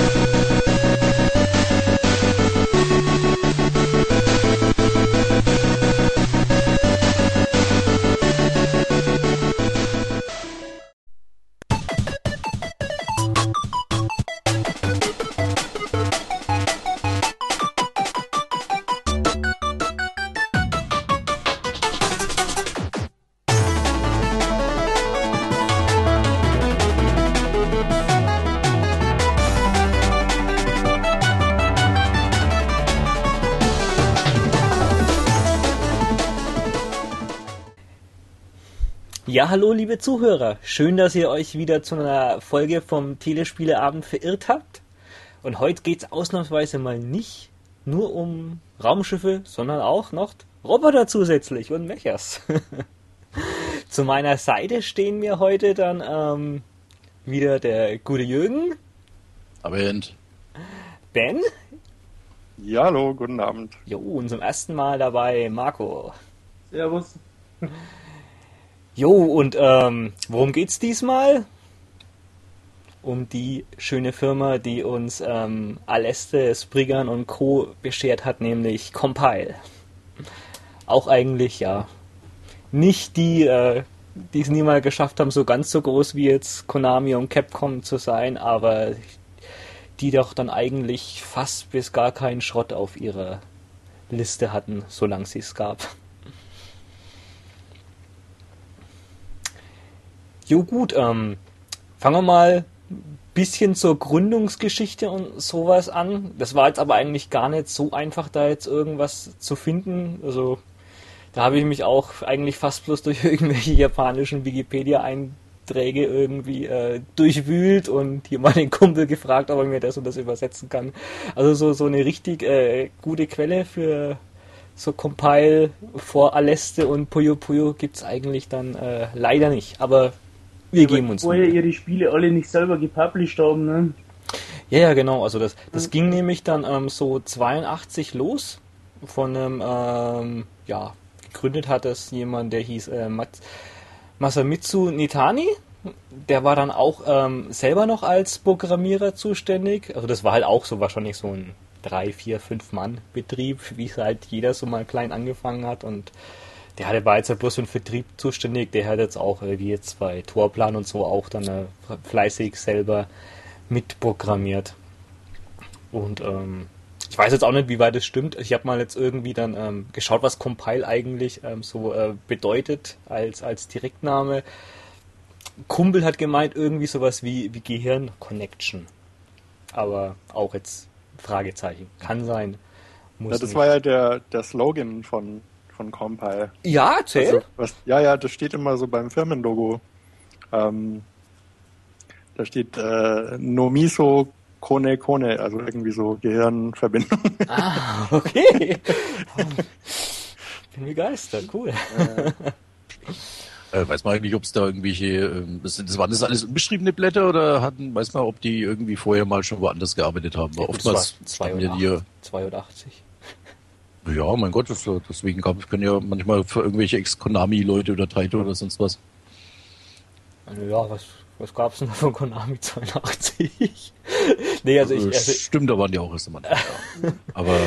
you Ja, hallo liebe Zuhörer. Schön, dass ihr euch wieder zu einer Folge vom Telespieleabend verirrt habt. Und heute geht es ausnahmsweise mal nicht nur um Raumschiffe, sondern auch noch Roboter zusätzlich und Mechers. zu meiner Seite stehen mir heute dann ähm, wieder der gute Jürgen. Abend. Ben. Ja, hallo, guten Abend. Jo, und zum ersten Mal dabei Marco. Servus. Jo, und ähm, worum geht's diesmal? Um die schöne Firma, die uns ähm, Aleste, Spriggan und Co. beschert hat, nämlich Compile. Auch eigentlich, ja, nicht die, äh, die es niemals geschafft haben, so ganz so groß wie jetzt Konami und Capcom zu sein, aber die doch dann eigentlich fast bis gar keinen Schrott auf ihrer Liste hatten, solange sie es gab. Jo gut, ähm, fangen wir mal ein bisschen zur Gründungsgeschichte und sowas an. Das war jetzt aber eigentlich gar nicht so einfach, da jetzt irgendwas zu finden. Also da habe ich mich auch eigentlich fast bloß durch irgendwelche japanischen Wikipedia-Einträge irgendwie äh, durchwühlt und hier mal den Kumpel gefragt, ob er mir das und das übersetzen kann. Also so, so eine richtig äh, gute Quelle für so Compile vor Aleste und Puyo Puyo gibt es eigentlich dann äh, leider nicht. Aber wir geben uns. Vorher ihre Spiele alle nicht selber gepublished haben, ne? Ja, ja, genau. Also das, das mhm. ging nämlich dann ähm, so 82 los von einem, ähm, ja, gegründet hat das jemand, der hieß äh, Masamitsu Nitani. Der war dann auch ähm, selber noch als Programmierer zuständig. Also das war halt auch so wahrscheinlich so ein drei, vier, fünf Mann Betrieb, wie es halt jeder so mal klein angefangen hat und der hatte war jetzt halt bloß für den Vertrieb zuständig, der hat jetzt auch, äh, wie jetzt bei Torplan und so, auch dann äh, fleißig selber mitprogrammiert. Und ähm, ich weiß jetzt auch nicht, wie weit es stimmt. Ich habe mal jetzt irgendwie dann ähm, geschaut, was Compile eigentlich ähm, so äh, bedeutet als, als Direktname. Kumpel hat gemeint, irgendwie sowas wie, wie Gehirn Connection. Aber auch jetzt Fragezeichen. Kann sein. Muss ja, das nicht. war ja der, der Slogan von von Compile. Ja, erzähl. Also, was, ja, ja, das steht immer so beim Firmenlogo. Ähm, da steht äh, Nomiso Kone Kone, also irgendwie so Gehirnverbindung. Ah, okay. Bin begeistert, cool. Äh, weiß man eigentlich, ob es da irgendwelche, äh, das, das, waren das alles unbeschriebene Blätter oder hatten, weiß man, ob die irgendwie vorher mal schon woanders gearbeitet haben? Weil oftmals 82. Ja, mein Gott, das, deswegen gab, können ja manchmal für irgendwelche Ex-Konami-Leute oder Taito oder sonst was. Also ja, was, was gab es denn von Konami 82? nee, also ich. Also Stimmt, da waren die auch erst da. Aber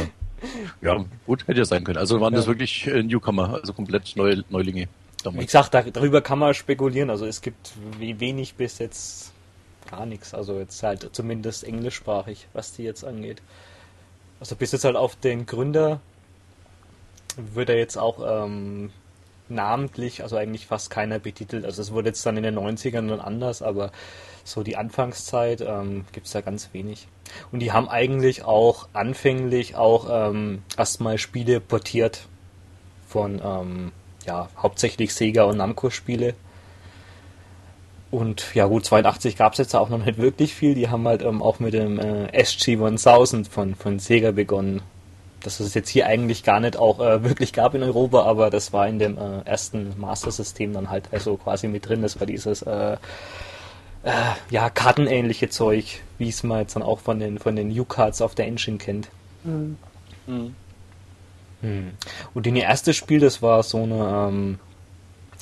ja, gut, hätte ja sein können. Also waren ja. das wirklich äh, Newcomer, also komplett neue Neulinge. Damals. Wie gesagt, da, darüber kann man spekulieren. Also es gibt wenig bis jetzt gar nichts. Also jetzt halt zumindest englischsprachig, was die jetzt angeht. Also bis jetzt halt auf den Gründer wird er jetzt auch ähm, namentlich, also eigentlich fast keiner betitelt. Also es wurde jetzt dann in den 90ern dann anders, aber so die Anfangszeit ähm, gibt es da ganz wenig. Und die haben eigentlich auch anfänglich auch ähm, erstmal Spiele portiert von ähm, ja, hauptsächlich Sega und Namco-Spiele. Und ja gut, 82 gab es jetzt auch noch nicht wirklich viel. Die haben halt ähm, auch mit dem äh, SG-1000 von, von Sega begonnen dass es jetzt hier eigentlich gar nicht auch äh, wirklich gab in Europa, aber das war in dem äh, ersten Master-System dann halt also quasi mit drin. Das war dieses äh, äh, ja kartenähnliche Zeug, wie es man jetzt dann auch von den von den U-Cards auf der Engine kennt. Mhm. Mhm. Hm. Und in ihr erstes Spiel, das war so eine ähm,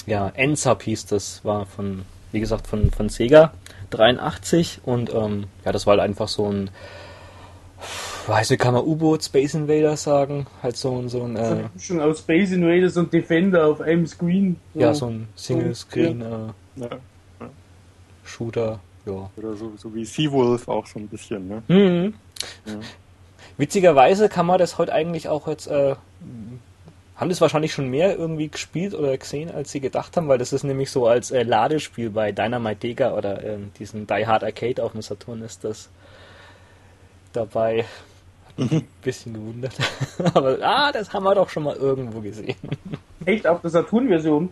ja NSAP hieß das, war von wie gesagt, von, von Sega 83 und ähm, ja, das war halt einfach so ein, weiß nicht, kann man U-Boot Space Invaders sagen, halt so ein, so ein, So äh, Mischung aus Space Invaders und Defender auf einem Screen. ja, so ein Single-Screen, äh, Ja. Shooter, ja. Oder so, so wie Seawolf auch so ein bisschen, ne? Mhm. Ja. Witzigerweise kann man das heute eigentlich auch jetzt, äh, haben das wahrscheinlich schon mehr irgendwie gespielt oder gesehen, als sie gedacht haben, weil das ist nämlich so als äh, Ladespiel bei Dynamite Dega oder ähm, diesen Die Hard Arcade auf dem Saturn ist das dabei. Ein bisschen gewundert. Aber, ah, das haben wir doch schon mal irgendwo gesehen. Echt auf der Saturn-Version.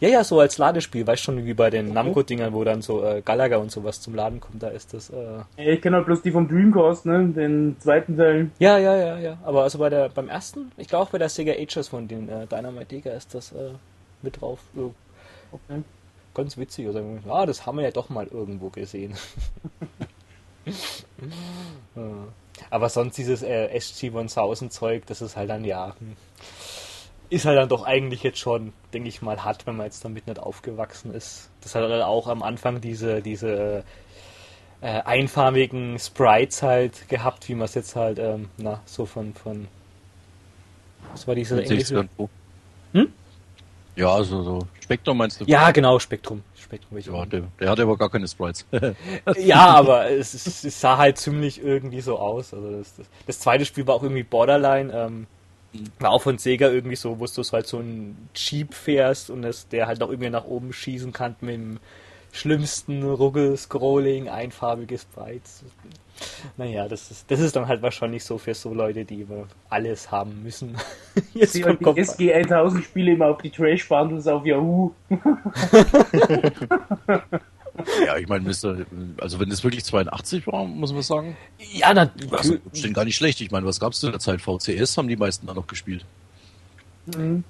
Ja, ja, so als Ladespiel, weißt schon, wie bei den Namco-Dingern, wo dann so äh, Galaga und sowas zum Laden kommt, da ist das, äh, Ich kenne halt bloß die vom Dreamcast, ne? Den zweiten Teil. Ja, ja, ja, ja. Aber also bei der beim ersten, ich glaube auch bei der Sega Ages von den äh, Dynamite Dega ist das äh, mit drauf. So, Okay. ganz witzig. Also, ah, das haben wir ja doch mal irgendwo gesehen. Ja. Aber sonst dieses äh, SG-1000 Zeug, das ist halt dann ja. hm, Ist halt dann doch eigentlich jetzt schon, denke ich mal, hart, wenn man jetzt damit nicht aufgewachsen ist. Das hat halt auch am Anfang diese, diese äh, einfarbigen Sprites halt gehabt, wie man es jetzt halt, ähm, na, so von, von. Was war diese Mit 60 englische? Hm? Ja, also so Spektrum meinst du? Ja, genau, Spektrum. Spektrum Ja, auch. der, der hatte aber gar keine Sprites. Ja, aber es, es, es sah halt ziemlich irgendwie so aus. Also das, das, das zweite Spiel war auch irgendwie Borderline. Ähm, war auch von Sega irgendwie so, wo du halt so einen Jeep fährst und das, der halt noch irgendwie nach oben schießen kann mit dem schlimmsten Ruggel-Scrolling, einfarbige Sprites. Naja, das ist, das ist dann halt wahrscheinlich so für so Leute, die immer alles haben müssen. Jetzt Die, vom die Kopf. SG 1000 Spiele immer auf die Trash Bundles auf Yahoo. ja, ich meine, also wenn das wirklich 82 war, muss man sagen, Ja, also, natürlich. stimmt gar nicht schlecht. Ich meine, was gab's zu der Zeit? VCS haben die meisten da noch gespielt. Mhm.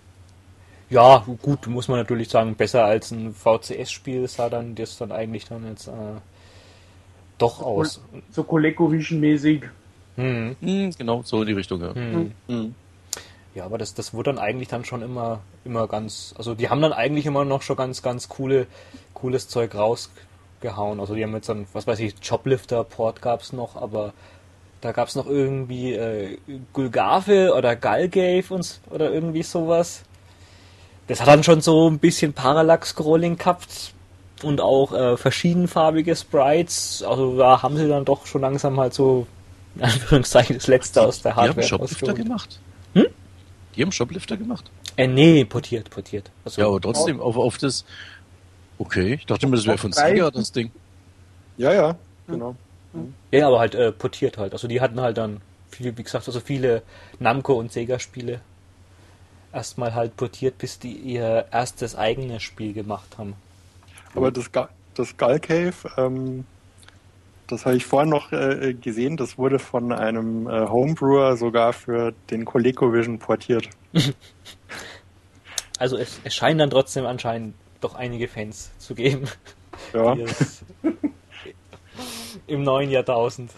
Ja, gut, muss man natürlich sagen, besser als ein VCS-Spiel sah dann das dann eigentlich dann jetzt äh, doch aus. So ColecoVision-mäßig. Hm, Hm, genau, so in die Richtung, ja. hm. Mhm. Ja, aber das, das wurde dann eigentlich dann schon immer, immer ganz, also die haben dann eigentlich immer noch schon ganz, ganz coole, cooles Zeug rausgehauen. Also die haben jetzt dann, was weiß ich, Joblifter-Port gab's noch, aber da gab's noch irgendwie äh, Gulgave oder Galgave und oder irgendwie sowas. Das hat dann schon so ein bisschen Parallax-Scrolling gehabt und auch äh, verschiedenfarbige Sprites. Also da haben sie dann doch schon langsam halt so, in Anführungszeichen, das Letzte aus der Die haben Hardware Shoplifter gemacht. Hm? Die haben Shoplifter gemacht. Äh, nee, portiert, portiert. Also, Ja, aber trotzdem auf, auf das. Okay, ich dachte mir, das wäre von. Sega das Ding. Ja, ja, genau. ja, aber halt äh, portiert halt. Also die hatten halt dann, viel, wie gesagt, also viele Namco und Sega-Spiele erstmal halt portiert, bis die ihr erstes eigenes Spiel gemacht haben. Aber das, das Skull Cave, ähm, das habe ich vorhin noch äh, gesehen, das wurde von einem äh, Homebrewer sogar für den ColecoVision portiert. Also es, es scheinen dann trotzdem anscheinend doch einige Fans zu geben, Ja, die es im neuen Jahrtausend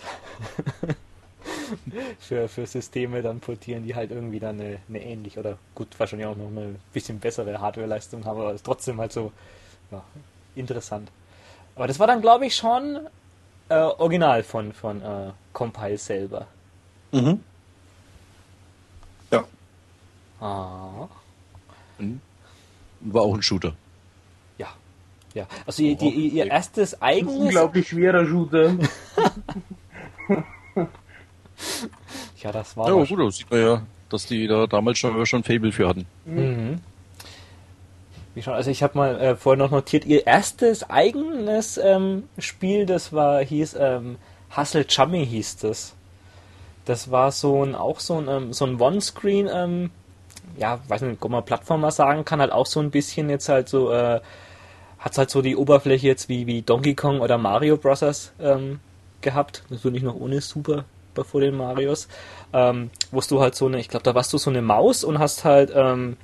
für, für Systeme dann portieren, die halt irgendwie dann eine, eine ähnliche oder gut, wahrscheinlich auch noch eine bisschen bessere Hardwareleistung haben, aber es ist trotzdem halt so ja, interessant. Aber das war dann, glaube ich, schon äh, original von, von äh, Compile selber. mhm. ja. Ah. War auch ein Shooter. ja. Ja, also ihr, die, Oh, ihr erstes eigenes Unglaublich schwerer Shooter. Ja, das war Ja, gut, da sieht man ja, dass die da damals schon, schon Fable für hatten. Mhm. Wie schon, also ich habe mal äh, vorher noch notiert, ihr erstes eigenes ähm, Spiel, das war, hieß ähm, Hustle Chummy hieß das. Das war so ein, auch so ein, ähm, so ein One-Screen, ähm, ja, weiß nicht, ob man Plattformer sagen kann, halt auch so ein bisschen jetzt halt so, äh, hat halt so die Oberfläche jetzt wie, wie Donkey Kong oder Mario Bros. Ähm, gehabt. Natürlich noch ohne Super vor den Marios. Ähm, wo du halt so eine, ich glaube, da warst du so eine Maus und hast halt ähm,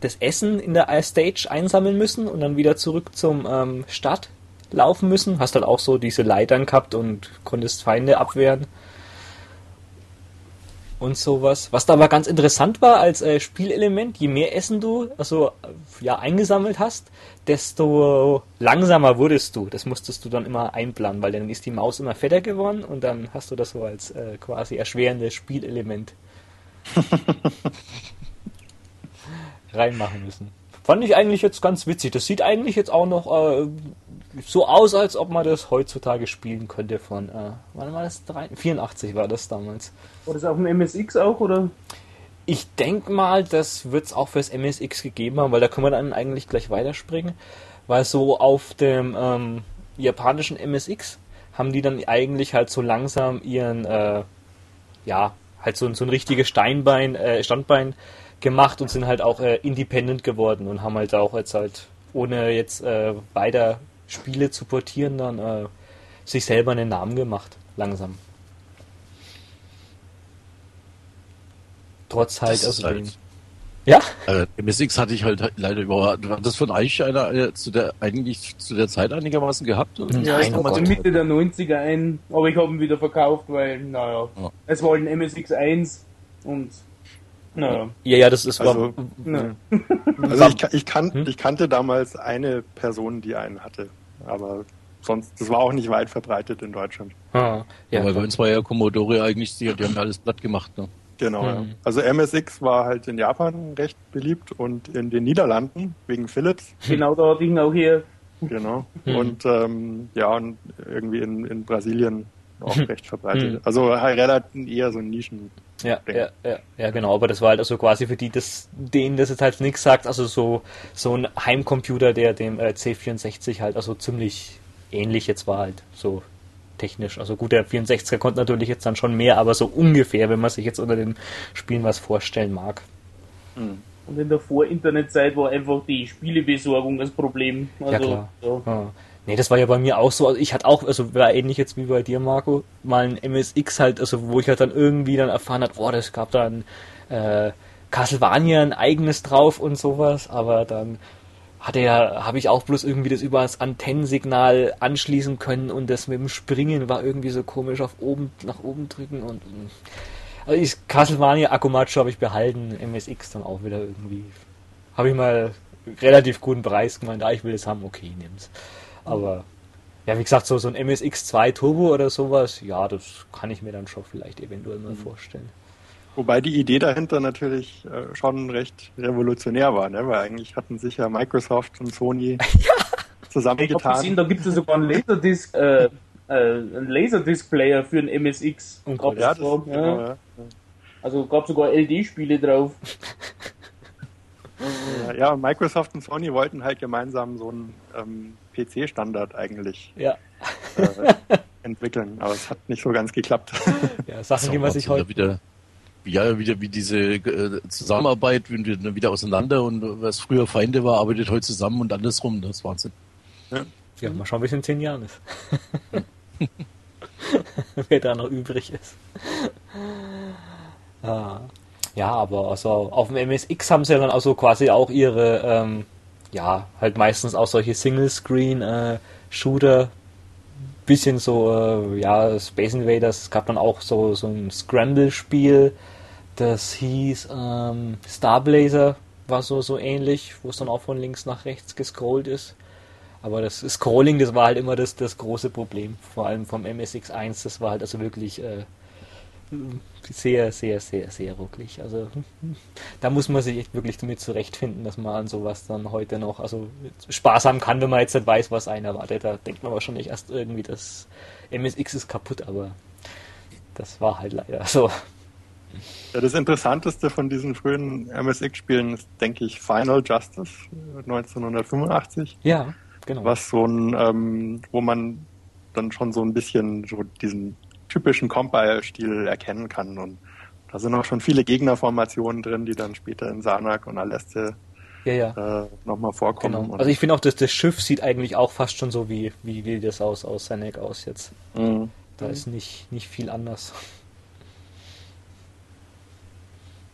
das Essen in der Stage einsammeln müssen und dann wieder zurück zum ähm, Start laufen müssen. Hast halt auch so diese Leitern gehabt und konntest Feinde abwehren. und sowas. Was da aber ganz interessant war als äh, Spielelement, je mehr Essen du also ja eingesammelt hast, desto langsamer wurdest du. Das musstest du dann immer einplanen, weil dann ist die Maus immer fetter geworden und dann hast du das so als äh, quasi erschwerendes Spielelement reinmachen müssen. Fand ich eigentlich jetzt ganz witzig. Das sieht eigentlich jetzt auch noch äh, so aus, als ob man das heutzutage spielen könnte von, äh, wann war das? 84 war das damals. War das auf dem MSX auch, oder? Ich denke mal, das wird es auch fürs MSX gegeben haben, weil da können wir dann eigentlich gleich weiterspringen. Weil so auf dem ähm, japanischen MSX haben die dann eigentlich halt so langsam ihren, äh, ja, halt so, so ein richtiges Steinbein, äh, Standbein gemacht und sind halt auch äh, independent geworden und haben halt auch jetzt halt, ohne jetzt äh, weiter Spiele zu portieren, dann äh, sich selber einen Namen gemacht, langsam. Trotz halt, also halt- den, ja? Äh, MSX hatte ich halt leider überhaupt. War das von euch einer äh, zu der eigentlich zu der Zeit einigermaßen gehabt? Oder? Nein, Ja, ich kam Gott. in Mitte der 90er ein, aber ich habe ihn wieder verkauft, weil, naja, Ja. es war ein MSX 1 und, naja, Ja, ja, das ist Also, na, Also ich, ich, kan Hm? ich kannte damals eine Person, die einen hatte, aber sonst, das war auch nicht weit verbreitet in Deutschland. Ah, ja, Weil bei uns war ja Commodore eigentlich, die, die haben ja alles platt gemacht. Ne? Genau. ja. Hm. Also MSX war halt in Japan recht beliebt und in den Niederlanden wegen Philips. genau ihn auch hier. Genau. Hm. Und ähm, ja, und irgendwie in, in Brasilien auch recht verbreitet. Hm. Also relativ eher so ein Nischen. Ja, ja, ja, ja, genau, aber das war halt also quasi für die, das, denen das jetzt halt nichts sagt, also so, so ein Heimcomputer, der dem äh, C64 halt also ziemlich ähnlich jetzt war halt, so technisch. Also gut, der 64er konnte natürlich jetzt dann schon mehr, aber so ungefähr, wenn man sich jetzt unter den Spielen was vorstellen mag. Und in der Vor-Internet-Zeit war einfach die Spielebesorgung das Problem. Also, Ja, klar. So. Ja. Nee, das war ja bei mir auch so. Also ich hatte auch, also war ähnlich jetzt wie bei dir, Marco, mal ein MSX halt, also wo ich halt dann irgendwie dann erfahren hat, boah, das gab dann äh, Castlevania ein eigenes drauf und sowas, aber dann hatte ja, habe ich auch bloß irgendwie das über das Antennensignal anschließen können und das mit dem Springen war irgendwie so komisch auf oben, nach oben drücken und mm. also ich, Castlevania Akumacho habe ich behalten, MSX dann auch wieder irgendwie. Habe ich mal relativ guten Preis gemeint, ah, ich will es haben, okay, nimm's. Aber ja, wie gesagt, so, so ein MSX2 Turbo oder sowas, ja, das kann ich mir dann schon vielleicht eventuell mal vorstellen. Wobei die Idee dahinter natürlich äh, schon recht revolutionär war, ne? weil eigentlich hatten sich ja Microsoft und Sony Ich habe gesehen, zusammengetan. da gibt es sogar einen Laserdisc, äh, äh, einen Laserdisc-Player für einen MSX. Gott, Ja, Gab's das, da, genau, ja. ja. Also gab sogar LD-Spiele drauf. Ja, ja, Microsoft und Sony wollten halt gemeinsam so einen ähm, PC-Standard eigentlich Ja, äh, entwickeln, aber es hat nicht so ganz geklappt. ja Sachen, So, die man sich heute. wieder, ja, wieder wie diese äh, Zusammenarbeit, wenn wir dann wieder auseinander und was früher Feinde war, arbeitet heute zusammen und andersrum. Das ist Wahnsinn. Ja, mal schauen, wie es in zehn Jahren ist. Wer da noch übrig ist. Ah. Ja, aber also auf dem MSX haben sie ja dann also quasi auch ihre, ähm, ja, halt meistens auch solche Single-Screen-Shooter. bisschen so, äh, ja, Space Invaders. Es gab dann auch so, so ein Scramble-Spiel, das hieß ähm, Star Blazer, war so, so ähnlich, wo es dann auch von links nach rechts gescrollt ist. Aber das Scrolling, das war halt immer das, das große Problem. Vor allem vom MSX1, das war halt also wirklich äh, sehr, sehr, sehr, sehr rucklig. Also da muss man sich echt wirklich damit zurechtfinden, dass man an sowas dann heute noch also Spaß haben kann, wenn man jetzt nicht weiß, was einen erwartet. Da denkt man wahrscheinlich erst irgendwie, das MSX ist kaputt, aber das war halt leider so. Ja, das Interessanteste von diesen frühen MSX-Spielen ist, denke ich, Final Justice äh, 1985, Ja, genau. was so ein, ähm, wo man dann schon so ein bisschen so diesen typischen Compile-Stil erkennen kann und da sind auch schon viele Gegnerformationen drin, die dann später in Sanak und Aleste Ja, ja. äh, nochmal vorkommen. Genau. Also ich finde auch, dass das Schiff sieht eigentlich auch fast schon so wie, wie, wie das aus, aus Senek aus jetzt. Mhm. Da ist nicht, nicht viel anders.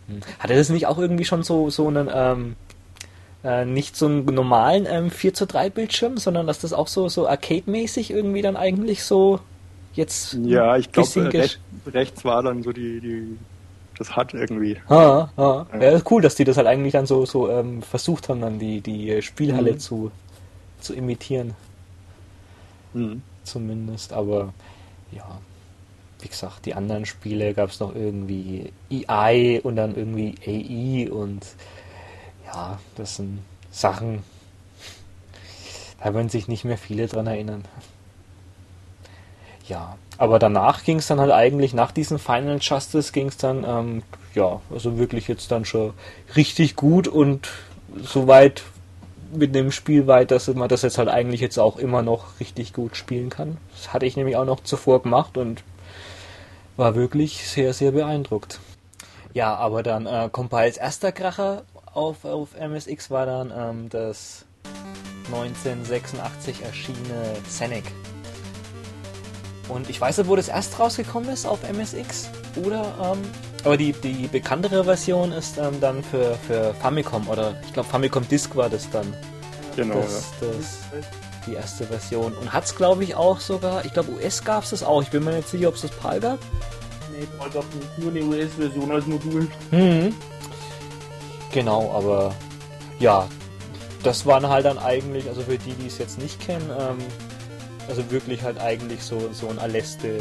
Hm. Hatte das nicht auch irgendwie schon so, so einen, ähm, äh, nicht so einen normalen ähm, 4 zu 3 Bildschirm, sondern dass das auch so, so arcade-mäßig irgendwie dann eigentlich so jetzt Ja, ich glaube, gesch- recht, rechts war dann so die, die das hat irgendwie. Ha, ha. Ja, ist cool, dass die das halt eigentlich dann so, so ähm, versucht haben, dann die, die Spielhalle Mhm. zu, zu imitieren, Mhm. zumindest. Aber ja, wie gesagt, die anderen Spiele gab es noch irgendwie EI und dann irgendwie AI und ja, das sind Sachen, da werden sich nicht mehr viele dran erinnern. Ja, aber danach ging es dann halt eigentlich, nach diesem Final Justice ging es dann, ähm, ja, also wirklich jetzt dann schon richtig gut und soweit mit dem Spiel weit, dass man das jetzt halt eigentlich jetzt auch immer noch richtig gut spielen kann. Das hatte ich nämlich auch noch zuvor gemacht und war wirklich sehr, sehr beeindruckt. Ja, aber dann äh, als erster Kracher auf, auf MSX war dann ähm, das 1986 erschienene Scenic. Und ich weiß nicht, wo das erst rausgekommen ist auf MSX oder ähm, aber die, die bekanntere Version ist ähm, dann für, für Famicom oder ich glaube Famicom Disk war das dann Genau. das, das, die erste Version. Und hat's glaube ich auch sogar, ich glaube US gab's das auch, ich bin mir nicht sicher, ob es das PAL gab. Nee, Paul gab nur eine US-Version als Modul. Mhm. Genau, aber ja, das waren halt dann eigentlich, also für die, die es jetzt nicht kennen, ähm, also wirklich halt eigentlich so, so ein Aleste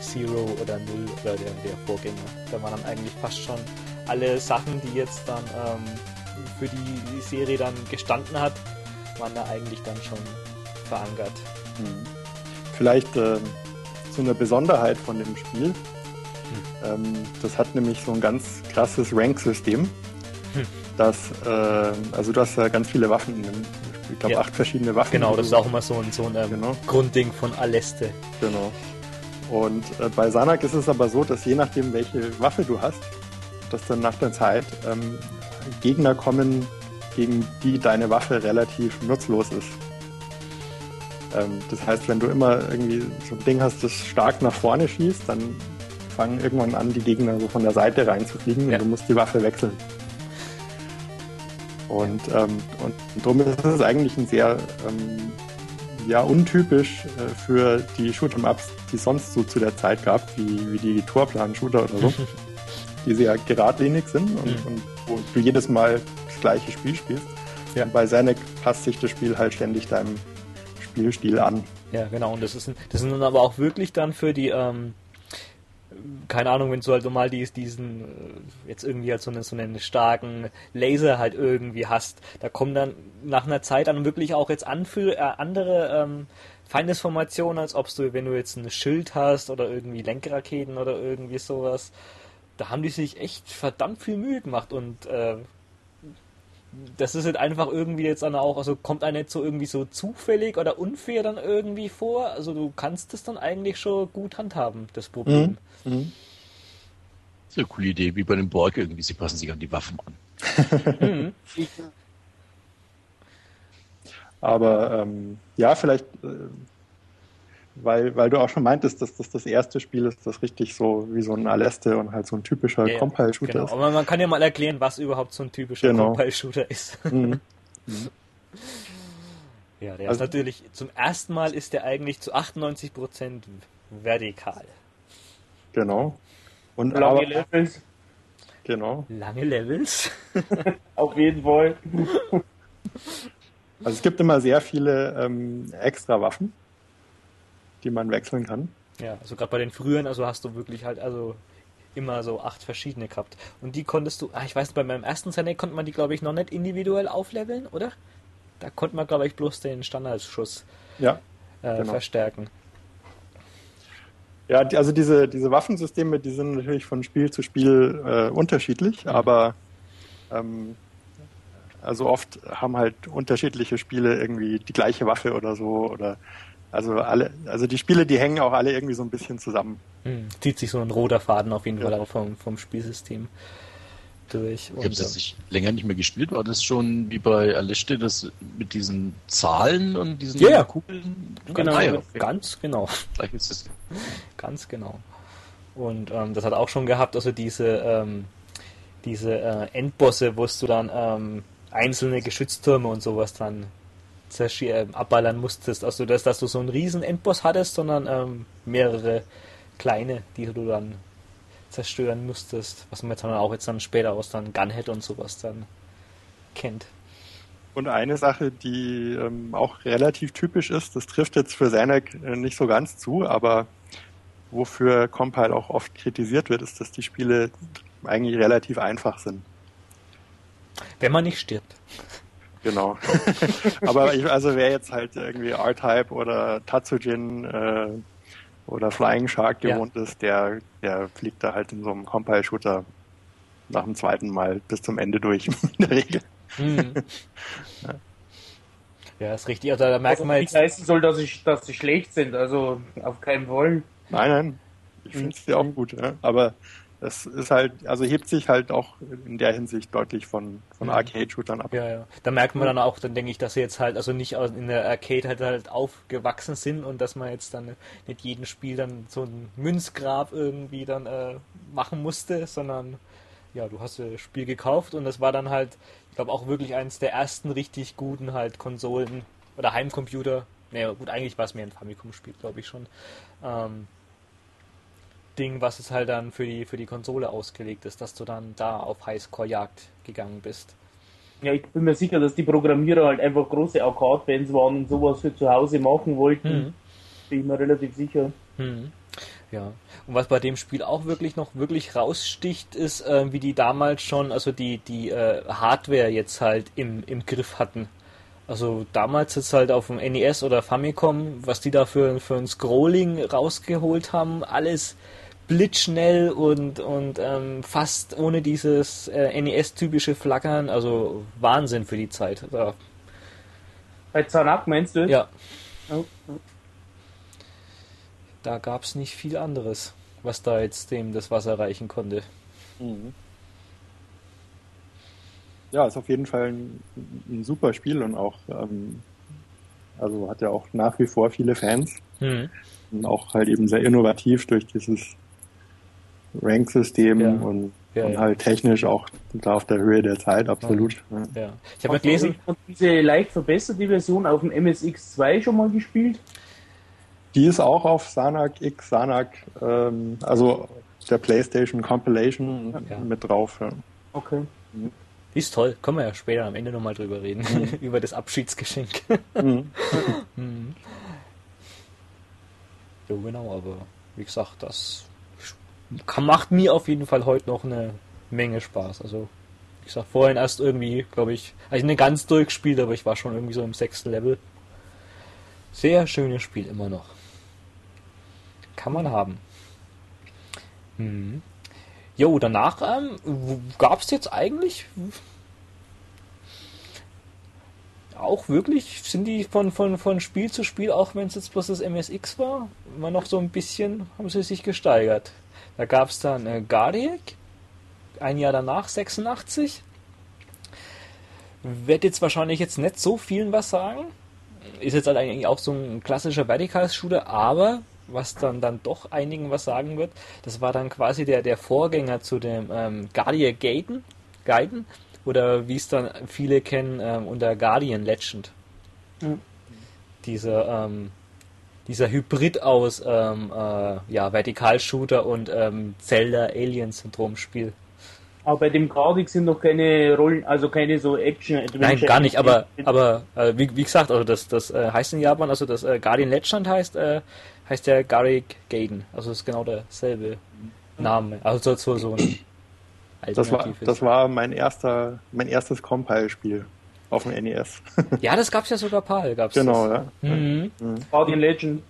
Zero oder Null oder der, der Vorgänger. Da waren dann eigentlich fast schon alle Sachen, die jetzt dann ähm, für die, Serie dann gestanden hat, waren da eigentlich dann schon verankert. Mhm. Vielleicht ähm, so eine Besonderheit von dem Spiel. Ähm, das hat nämlich so ein ganz krasses Rank-System. Hm. Das, äh, also du hast ja ganz viele Waffen in dem. Ich glaube, Ja. acht verschiedene Waffen. Genau, das ist auch immer so ein, so ein ähm, Genau. Grundding von Aleste. Genau. Und äh, bei Sanak ist es aber so, dass je nachdem, welche Waffe du hast, dass dann nach der Zeit ähm, Gegner kommen, gegen die deine Waffe relativ nutzlos ist. Ähm, das heißt, wenn du immer irgendwie so ein Ding hast, das stark nach vorne schießt, dann fangen irgendwann an, die Gegner so von der Seite reinzufliegen Ja. und du musst die Waffe wechseln. Und, ähm, und, und darum ist es eigentlich ein sehr ähm, ja, untypisch äh, für die Shoot'em-Ups, die es sonst so zu der Zeit gab, wie, wie die Torplan-Shooter oder so, die sehr geradlinig sind und, Mhm. und wo du jedes Mal das gleiche Spiel spielst. Ja. Und bei Zanek passt sich das Spiel halt ständig deinem Spielstil an. Ja, genau. Und das ist, das sind dann aber auch wirklich dann für die, ähm, keine Ahnung, wenn du halt so dies, diesen, äh, jetzt irgendwie halt so, eine, so einen starken Laser halt irgendwie hast, da kommen dann nach einer Zeit dann wirklich auch jetzt an für äh, andere ähm, Feindesformationen, als ob du, wenn du jetzt ein Schild hast oder irgendwie Lenkraketen oder irgendwie sowas, da haben die sich echt verdammt viel Mühe gemacht und äh, das ist halt einfach irgendwie jetzt dann auch, also kommt einem nicht so irgendwie so zufällig oder unfair dann irgendwie vor. Also du kannst es dann eigentlich schon gut handhaben, das Problem. Das ist eine coole Idee, wie bei dem Borg irgendwie. Sie passen sich an die Waffen an. Mhm. Aber ähm, ja, vielleicht, äh, weil, weil du auch schon meintest, dass das das erste Spiel ist, das richtig so wie so ein Aleste und halt so ein typischer Ja, ja, Compile-Shooter Genau. ist. Aber man kann ja mal erklären, was überhaupt so ein typischer Genau. Compile-Shooter ist. Mhm. Ja, der Also- ist natürlich, zum ersten Mal ist der eigentlich zu 98% vertikal. Genau. Und lange aber, Levels, genau. Lange Levels. auf jeden Fall. Also es gibt immer sehr viele ähm, extra Waffen, die man wechseln kann. Ja, also gerade bei den früheren, also hast du wirklich halt, also immer so acht verschiedene gehabt. Und die konntest du, ah, ich weiß nicht, bei meinem ersten Senec konnte man die, glaube ich, noch nicht individuell aufleveln, oder? Da konnte man, glaube ich, bloß den Standardschuss Ja. äh, Genau. verstärken. Ja, also diese, diese Waffensysteme, die sind natürlich von Spiel zu Spiel äh, unterschiedlich, aber ähm, also oft haben halt unterschiedliche Spiele irgendwie die gleiche Waffe oder so oder also alle, also die Spiele, die hängen auch alle irgendwie so ein bisschen zusammen. Hm, zieht sich so ein roter Faden auf jeden Ja. Fall auch vom, vom Spielsystem durch. Ich habe das nicht, länger nicht mehr gespielt. War das schon wie bei Aleste, das mit diesen Zahlen und diesen Ja, ja. Kugeln? genau, Ah, ja, okay. ganz genau. Gleich ist es. Ganz genau. Und ähm, das hat auch schon gehabt, also diese, ähm, diese äh, Endbosse, wo du dann ähm, einzelne Geschütztürme und sowas dann äh, abballern musstest. Also das, dass du so einen riesen Endboss hattest, sondern ähm, mehrere kleine, die du dann zerstören musstest, was man jetzt dann auch jetzt dann später aus dann Gunhead und sowas dann kennt. Und eine Sache, die ähm, auch relativ typisch ist, das trifft jetzt für Zanek äh, nicht so ganz zu, aber wofür Compile auch oft kritisiert wird, ist, dass die Spiele eigentlich relativ einfach sind. Wenn man nicht stirbt. Genau. aber ich, also wer jetzt halt irgendwie R-Type oder Tatsujin äh, oder Flying Shark gewohnt ja. ist, der, der fliegt da halt in so einem Compile-Shooter nach dem zweiten Mal bis zum Ende durch, in der Regel. Mhm. ja. ja, ist richtig. Also, da merkt also, man jetzt. Nicht heißen soll, dass sie, dass sie schlecht sind, also auf keinen Fall. Nein, nein. Ich finde es ja auch gut, ja. aber das ist halt, also hebt sich halt auch in der Hinsicht deutlich von, von mhm. Arcade-Shootern ab. Ja, ja. Da merkt man dann auch, dann denke ich, dass sie jetzt halt, also nicht in der Arcade halt, halt aufgewachsen sind und dass man jetzt dann nicht jedem Spiel dann so ein Münzgrab irgendwie dann äh, machen musste, sondern ja, du hast das Spiel gekauft und das war dann halt, ich glaube auch wirklich eines der ersten richtig guten halt Konsolen oder Heimcomputer. Naja, gut, eigentlich war es mehr ein Famicom-Spiel, glaube ich schon. Ähm, Ding, was es halt dann für die, für die Konsole ausgelegt ist, dass du dann da auf Highscore-Jagd gegangen bist. Ja, ich bin mir sicher, dass die Programmierer halt einfach große Arcade-Fans waren und sowas für zu Hause machen wollten. Mhm. Bin ich mir relativ sicher. Mhm. Ja. Und was bei dem Spiel auch wirklich noch wirklich raussticht, ist, äh, wie die damals schon, also die, die äh, Hardware jetzt halt im, im Griff hatten. Also damals jetzt halt auf dem NES oder Famicom, was die da für, für ein Scrolling rausgeholt haben, alles blitzschnell und, und ähm, fast ohne dieses äh, NES-typische Flackern, also Wahnsinn für die Zeit. Da. Bei Zanak meinst du? Ja. Oh, oh da gab es nicht viel anderes, was da jetzt dem das Wasser reichen konnte. Mhm. Ja, ist auf jeden Fall ein, ein super Spiel und auch, ähm, also hat ja auch nach wie vor viele Fans. Mhm. Und auch halt eben sehr innovativ durch dieses Rank-System ja. und, ja, und ja. halt technisch auch da auf der Höhe der Zeit, absolut. Ja. Ich habe gelesen. diese leicht verbesserte Version auf dem MSX2 schon mal gespielt? Die ist auch auf Sanak X, Sanak, ähm, also der PlayStation Compilation ja. mit drauf. Ja. Okay. Mhm. Die ist toll. Können wir ja später am Ende nochmal drüber reden. Mhm. Über das Abschiedsgeschenk. mhm. mhm. Ja, genau, aber wie gesagt, das macht mir auf jeden Fall heute noch eine Menge Spaß. Also, wie gesagt, vorhin erst irgendwie, glaube ich, also nicht ganz durchgespielt, aber ich war schon irgendwie so im sechsten Level. Sehr schönes Spiel immer noch. Kann man haben. Hm. Jo, danach ähm, gab es jetzt eigentlich auch wirklich, sind die von, von, von Spiel zu Spiel, auch wenn es jetzt bloß das MSX war, immer noch so ein bisschen, haben sie sich gesteigert. Da gab es dann äh, Guardiac, ein Jahr danach, 86. Wird jetzt wahrscheinlich jetzt nicht so vielen was sagen. Ist jetzt halt eigentlich auch so ein klassischer Vertical-Shooter, aber was dann, dann doch einigen was sagen wird. Das war dann quasi der, der Vorgänger zu dem ähm, Guardian Gaiden, Gaiden oder wie es dann viele kennen ähm, unter Guardian Legend. Mhm. Dieser, ähm, dieser Hybrid aus ähm, äh, ja, Vertikalshooter und ähm, Zelda Alien Syndrom Spiel. Aber bei dem Guardian sind noch keine Rollen, also keine so Action Adventure. Nein, gar nicht, aber aber äh, wie, wie gesagt, also das das äh, heißt in Japan, also das äh, Guardian Legend heißt äh, heißt der Garrick Gaiden. Also ist genau derselbe Name. Also so, so ein das war, das war mein erster, mein erstes Compile-Spiel auf dem NES. ja, das gab's ja sogar PAL, gab's Genau, das. ja. Mhm. mhm. Guardian Legend.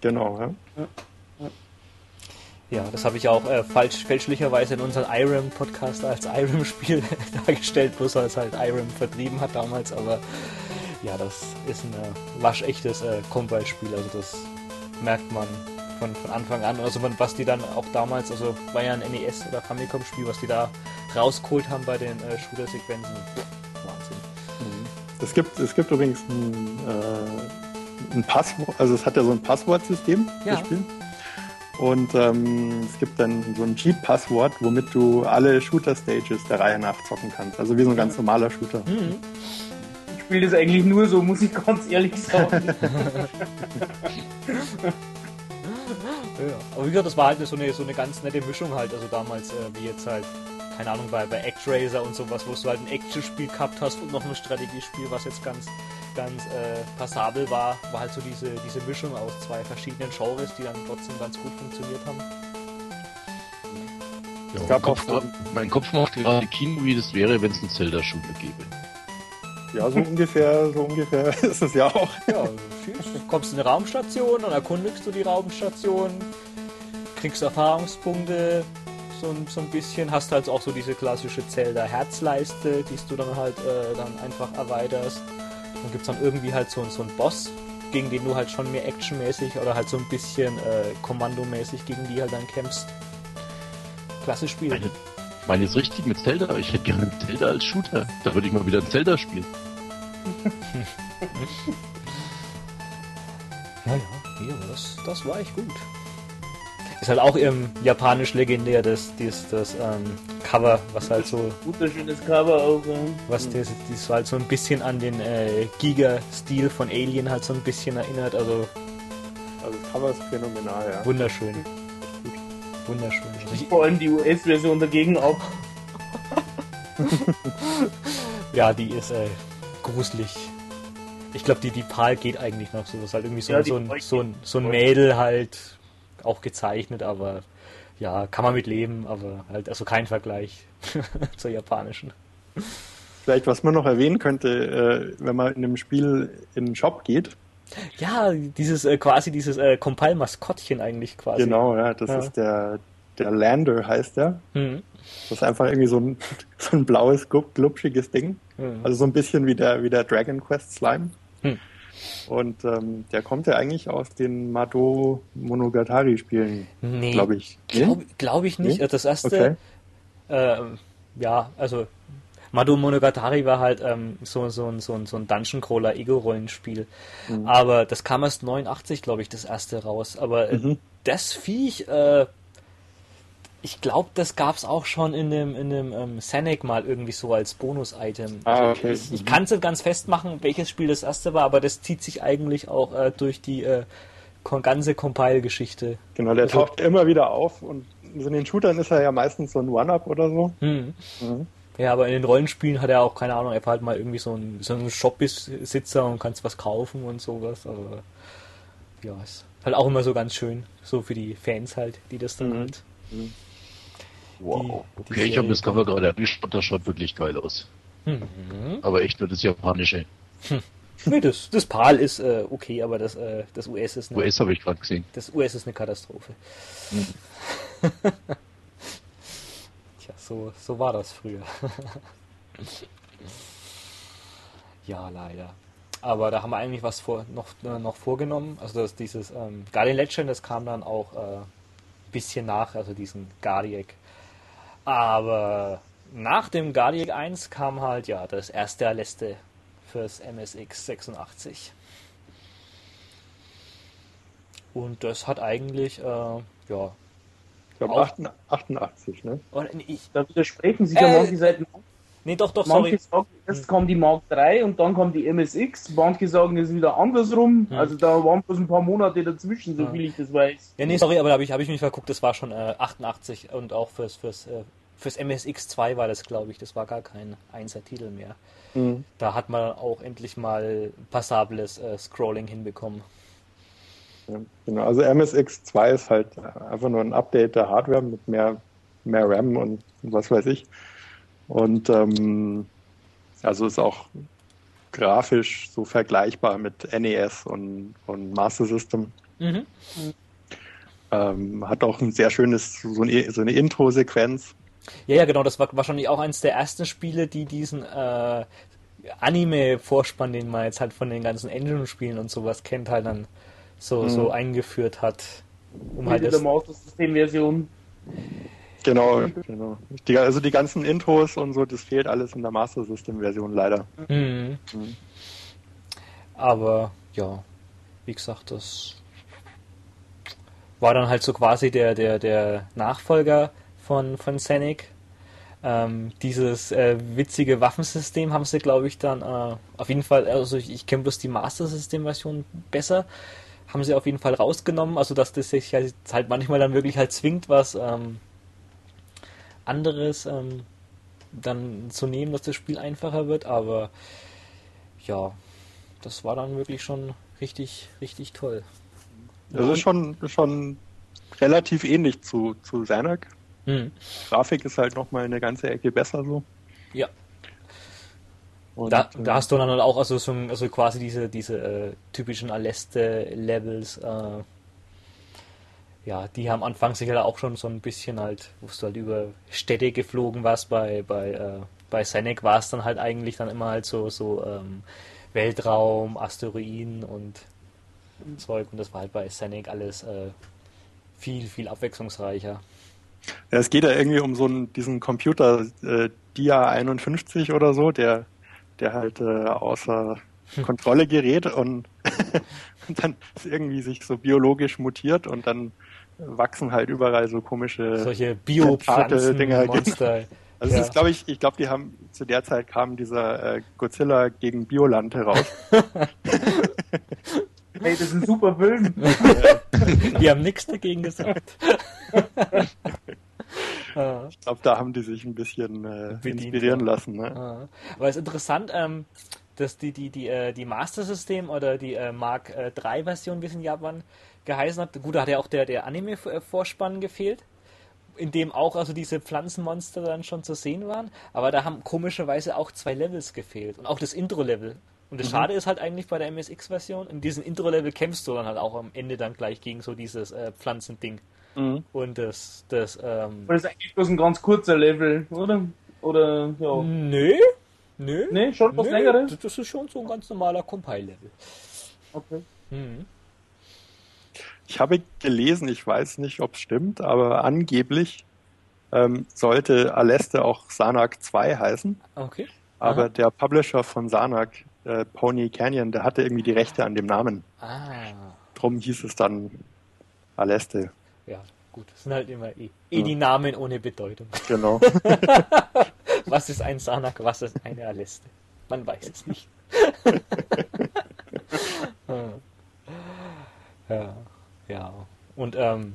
Genau, ja. ja. Ja, das habe ich auch äh, falsch, fälschlicherweise in unserem Irem-Podcast als Irem-Spiel dargestellt, bloß weil es halt Irem vertrieben hat damals, aber ja, das ist ein äh, waschechtes äh, Compile-Spiel, also das merkt man von, von Anfang an. Also was die dann auch damals, also war ja ein NES oder Famicom-Spiel, was die da rausgeholt haben bei den äh, Shooter-Sequenzen. Es gibt, es gibt übrigens ein, äh, ein Passwort, also es hat ja so ein Passwortsystem, ja. das Spiel. Und ähm, es gibt dann so ein Cheat-Passwort, womit du alle Shooter-Stages der Reihe nach zocken kannst. Also wie so ein ganz normaler Shooter. Mhm. Ich spiele das eigentlich nur so, muss ich ganz ehrlich sagen. ja. Aber wie gesagt, das war halt so eine, so eine ganz nette Mischung halt, also damals, äh, wie jetzt halt, keine Ahnung, bei, bei ActRaiser und sowas, wo du halt ein Action-Spiel gehabt hast und noch ein Strategiespiel, was jetzt ganz, ganz äh, passabel war, war halt so diese, diese Mischung aus zwei verschiedenen Genres, die dann trotzdem ganz gut funktioniert haben. Ja, mein, Kopf, mein Kopf macht gerade Kino, wie das wäre, wenn es einen Zelda-Shooter gäbe. Ja, so ungefähr, so ungefähr ist es ja auch. Ja, du kommst in eine Raumstation und erkundigst du die Raumstation, kriegst Erfahrungspunkte, so, so ein bisschen, hast halt auch so diese klassische Zelda-Herzleiste, die du dann halt äh, dann einfach erweiterst. Und gibt es dann irgendwie halt so, so einen Boss, gegen den du halt schon mehr actionmäßig oder halt so ein bisschen äh, kommandomäßig gegen die halt dann kämpfst. Klasse Spiel. Meine, ich meine jetzt richtig mit Zelda, ich hätte gerne Zelda als Shooter. Da würde ich mal wieder ein Zelda spielen. ja, ja, ja das, das war echt gut. Ist halt auch im Japanisch legendär, das, das, das ähm, Cover, was halt so. Wunderschönes Cover auch. Ja. Was das, das halt so ein bisschen an den äh, Giga-Stil von Alien halt so ein bisschen erinnert. Also, also das Cover ist phänomenal, ja. Wunderschön. Wunderschön. Vor allem die US-Version dagegen auch. ja, die ist äh, gruselig. Ich glaube, die, die Pal geht eigentlich noch so. Das ist halt irgendwie so, ja, so, ein, so, ein, so ein Mädel halt auch gezeichnet, aber ja, kann man mit leben, aber halt also kein Vergleich zur japanischen. Vielleicht, was man noch erwähnen könnte, äh, wenn man in einem Spiel in den Shop geht. Ja, dieses äh, quasi dieses äh, Compile-Maskottchen eigentlich quasi. Genau, ja, das ja. ist der, der Lander heißt der. Mhm. Das ist einfach irgendwie so ein, so ein blaues, glubschiges Ding. Mhm. Also so ein bisschen wie der, wie der Dragon Quest Slime. Und ähm, der kommt ja eigentlich aus den Mado Monogatari-Spielen, nee, glaube ich. Glaube glaub ich nicht. Nee? Das erste, okay. äh, ja, also Mado Monogatari war halt ähm, so, so, so, so ein Dungeon-Crawler Ego-Rollenspiel. Mhm. Aber das kam erst 89, glaube ich, das erste raus. Aber äh, mhm. das Viech, äh, ich glaube, das gab es auch schon in dem, in dem ähm, Senec mal irgendwie so als Bonus-Item. Ah, okay. Ich, ich kann es nicht ganz festmachen, welches Spiel das erste war, aber das zieht sich eigentlich auch äh, durch die äh, ganze Compile-Geschichte. Genau, der also, taucht immer wieder auf und in den Shootern ist er ja meistens so ein One-Up oder so. Mhm. Mhm. Ja, aber in den Rollenspielen hat er auch, keine Ahnung, er war halt mal irgendwie so ein, so ein Shop-Besitzer und kannst was kaufen und sowas, aber ja, ist halt auch immer so ganz schön, so für die Fans halt, die das dann mhm. halt. Wow. Die, okay, die ich habe das Cover gerade erwischt und das schaut wirklich geil aus. Mhm. Aber echt nur das japanische. Hm. Nee, das, das PAL ist äh, okay, aber das, äh, das US ist eine. US habe ich gerade gesehen. Das US ist eine Katastrophe. Mhm. Tja, so, so war das früher. ja, leider. Aber da haben wir eigentlich was vor, noch, äh, noch vorgenommen. Also das, dieses ähm, Guardian Legend, das kam dann auch äh, ein bisschen nach, also diesen Guardiac aber nach dem Guardian 1 kam halt ja das erste letzte fürs MSX 86. Und das hat eigentlich, äh, ja. Ich glaube 88, ne? Oder, ich, da widersprechen sich ja äh, manche Seiten. Nee, doch, doch, manche sorry. Sagen, erst kommt die Mark 3 und dann kommt die MSX. Manche sagen, es ist wieder andersrum. Hm. Also da waren bloß ein paar Monate dazwischen, so ja. viel ich das weiß. Ja, nee, sorry, aber da habe ich, hab ich mich verguckt, das war schon äh, 88 und auch fürs, fürs äh, Fürs MSX2 war das, glaube ich, das war gar kein Einser-Titel mehr. Mhm. Da hat man auch endlich mal passables äh, Scrolling hinbekommen. Ja, genau, also MSX2 ist halt einfach nur ein Update der Hardware mit mehr, mehr RAM und was weiß ich. Und ähm, also ist auch grafisch so vergleichbar mit NES und, und Master System. Mhm. Ähm, hat auch ein sehr schönes, so eine, so eine Intro-Sequenz, ja, ja, genau, das war wahrscheinlich auch eines der ersten Spiele, die diesen äh, Anime-Vorspann, den man jetzt halt von den ganzen Engine-Spielen und sowas kennt, halt dann so, mhm. so eingeführt hat. Um halt das Master-System-Version. Genau, genau. Die, also die ganzen Intros und so, das fehlt alles in der Master System-Version leider. Mhm. Mhm. Aber ja, wie gesagt, das war dann halt so quasi der, der, der Nachfolger von, von Scenic. Ähm, dieses äh, witzige Waffensystem haben sie, glaube ich, dann äh, auf jeden Fall, also ich, ich kenne bloß die Master System Version besser. haben sie auf jeden Fall rausgenommen, also dass das sich halt manchmal dann wirklich halt zwingt, was ähm, anderes ähm, dann zu nehmen, dass das Spiel einfacher wird, aber ja, das war dann wirklich schon richtig, richtig toll. Das ist schon, schon relativ ähnlich zu, zu Xanac. Hm. Grafik ist halt nochmal eine ganze Ecke besser so. Ja. Und, da, da hast du dann halt auch also, so, also quasi diese, diese äh, typischen Aleste-Levels, äh, ja, die haben Anfang sicher auch schon so ein bisschen halt, wo du halt über Städte geflogen warst, bei, bei, äh, bei Senec war es dann halt eigentlich dann immer halt so, so ähm, Weltraum, Asteroiden und Zeug und das war halt bei Senec alles äh, viel, viel abwechslungsreicher. Ja, es geht ja irgendwie um so einen, diesen Computer äh, Dia 51 oder so, der der halt äh, außer Kontrolle gerät und, und dann irgendwie sich so biologisch mutiert und dann wachsen halt überall so komische solche Biopflanzen Monster. Also ja. ist, glaube ich, ich glaube, die haben zu der Zeit kam dieser äh, Godzilla gegen Bioland heraus. hey, das ist ein super Film. die haben nichts dagegen gesagt. Ich glaube, da haben die sich ein bisschen äh, inspirieren lassen. Ne? Ah. Aber es ist interessant, ähm, dass die, die, die, äh, die Master System oder die äh, Mark äh, 3 Version, wie es in Japan geheißen hat, gut, da hat ja auch der, der Anime-Vorspann gefehlt, in dem auch also diese Pflanzenmonster dann schon zu sehen waren, aber da haben komischerweise auch zwei Levels gefehlt und auch das Intro-Level. Und das mhm. Schade ist halt eigentlich bei der MSX-Version, in diesem Intro-Level kämpfst du dann halt auch am Ende dann gleich gegen so dieses äh, Pflanzending. Mhm. Und das, das, ähm. Das ist eigentlich bloß ein ganz kurzer Level, oder? Oder, ja. Nö. Nö. Nee, schon was längeres? Das ist schon so ein ganz normaler Compile-Level. Okay. Mhm. Ich habe gelesen, ich weiß nicht, ob es stimmt, aber angeblich ähm, sollte Aleste auch Sanak 2 heißen. Okay. Aber Aha. der Publisher von Sanak, äh, Pony Canyon, der hatte irgendwie die Rechte an dem Namen. Ah. Drum hieß es dann Aleste ja, gut, das sind halt immer eh, eh ja. die Namen ohne Bedeutung. Genau. was ist ein Sanak, was ist eine Aleste? Man weiß es nicht. ja, ja. Und ähm,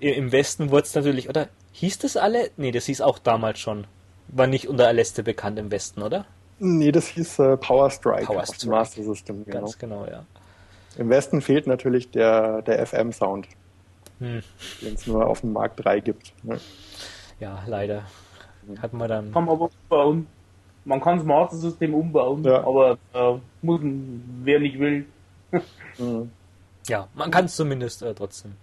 im Westen wurde es natürlich, oder hieß das alle? Nee, das hieß auch damals schon. War nicht unter Aleste bekannt im Westen, oder? Nee, das hieß äh, Power Strike. Power Strike. Master System, genau. Ganz genau, ja. Im Westen fehlt natürlich der, der FM-Sound hm. den es nur auf dem Markt 3 gibt. Ne? Ja, leider. Hat man dann. Kann man aber umbauen. Man kann das Master-System umbauen, ja. aber äh, muss, wer nicht will. mhm. Ja, man kann es zumindest äh, trotzdem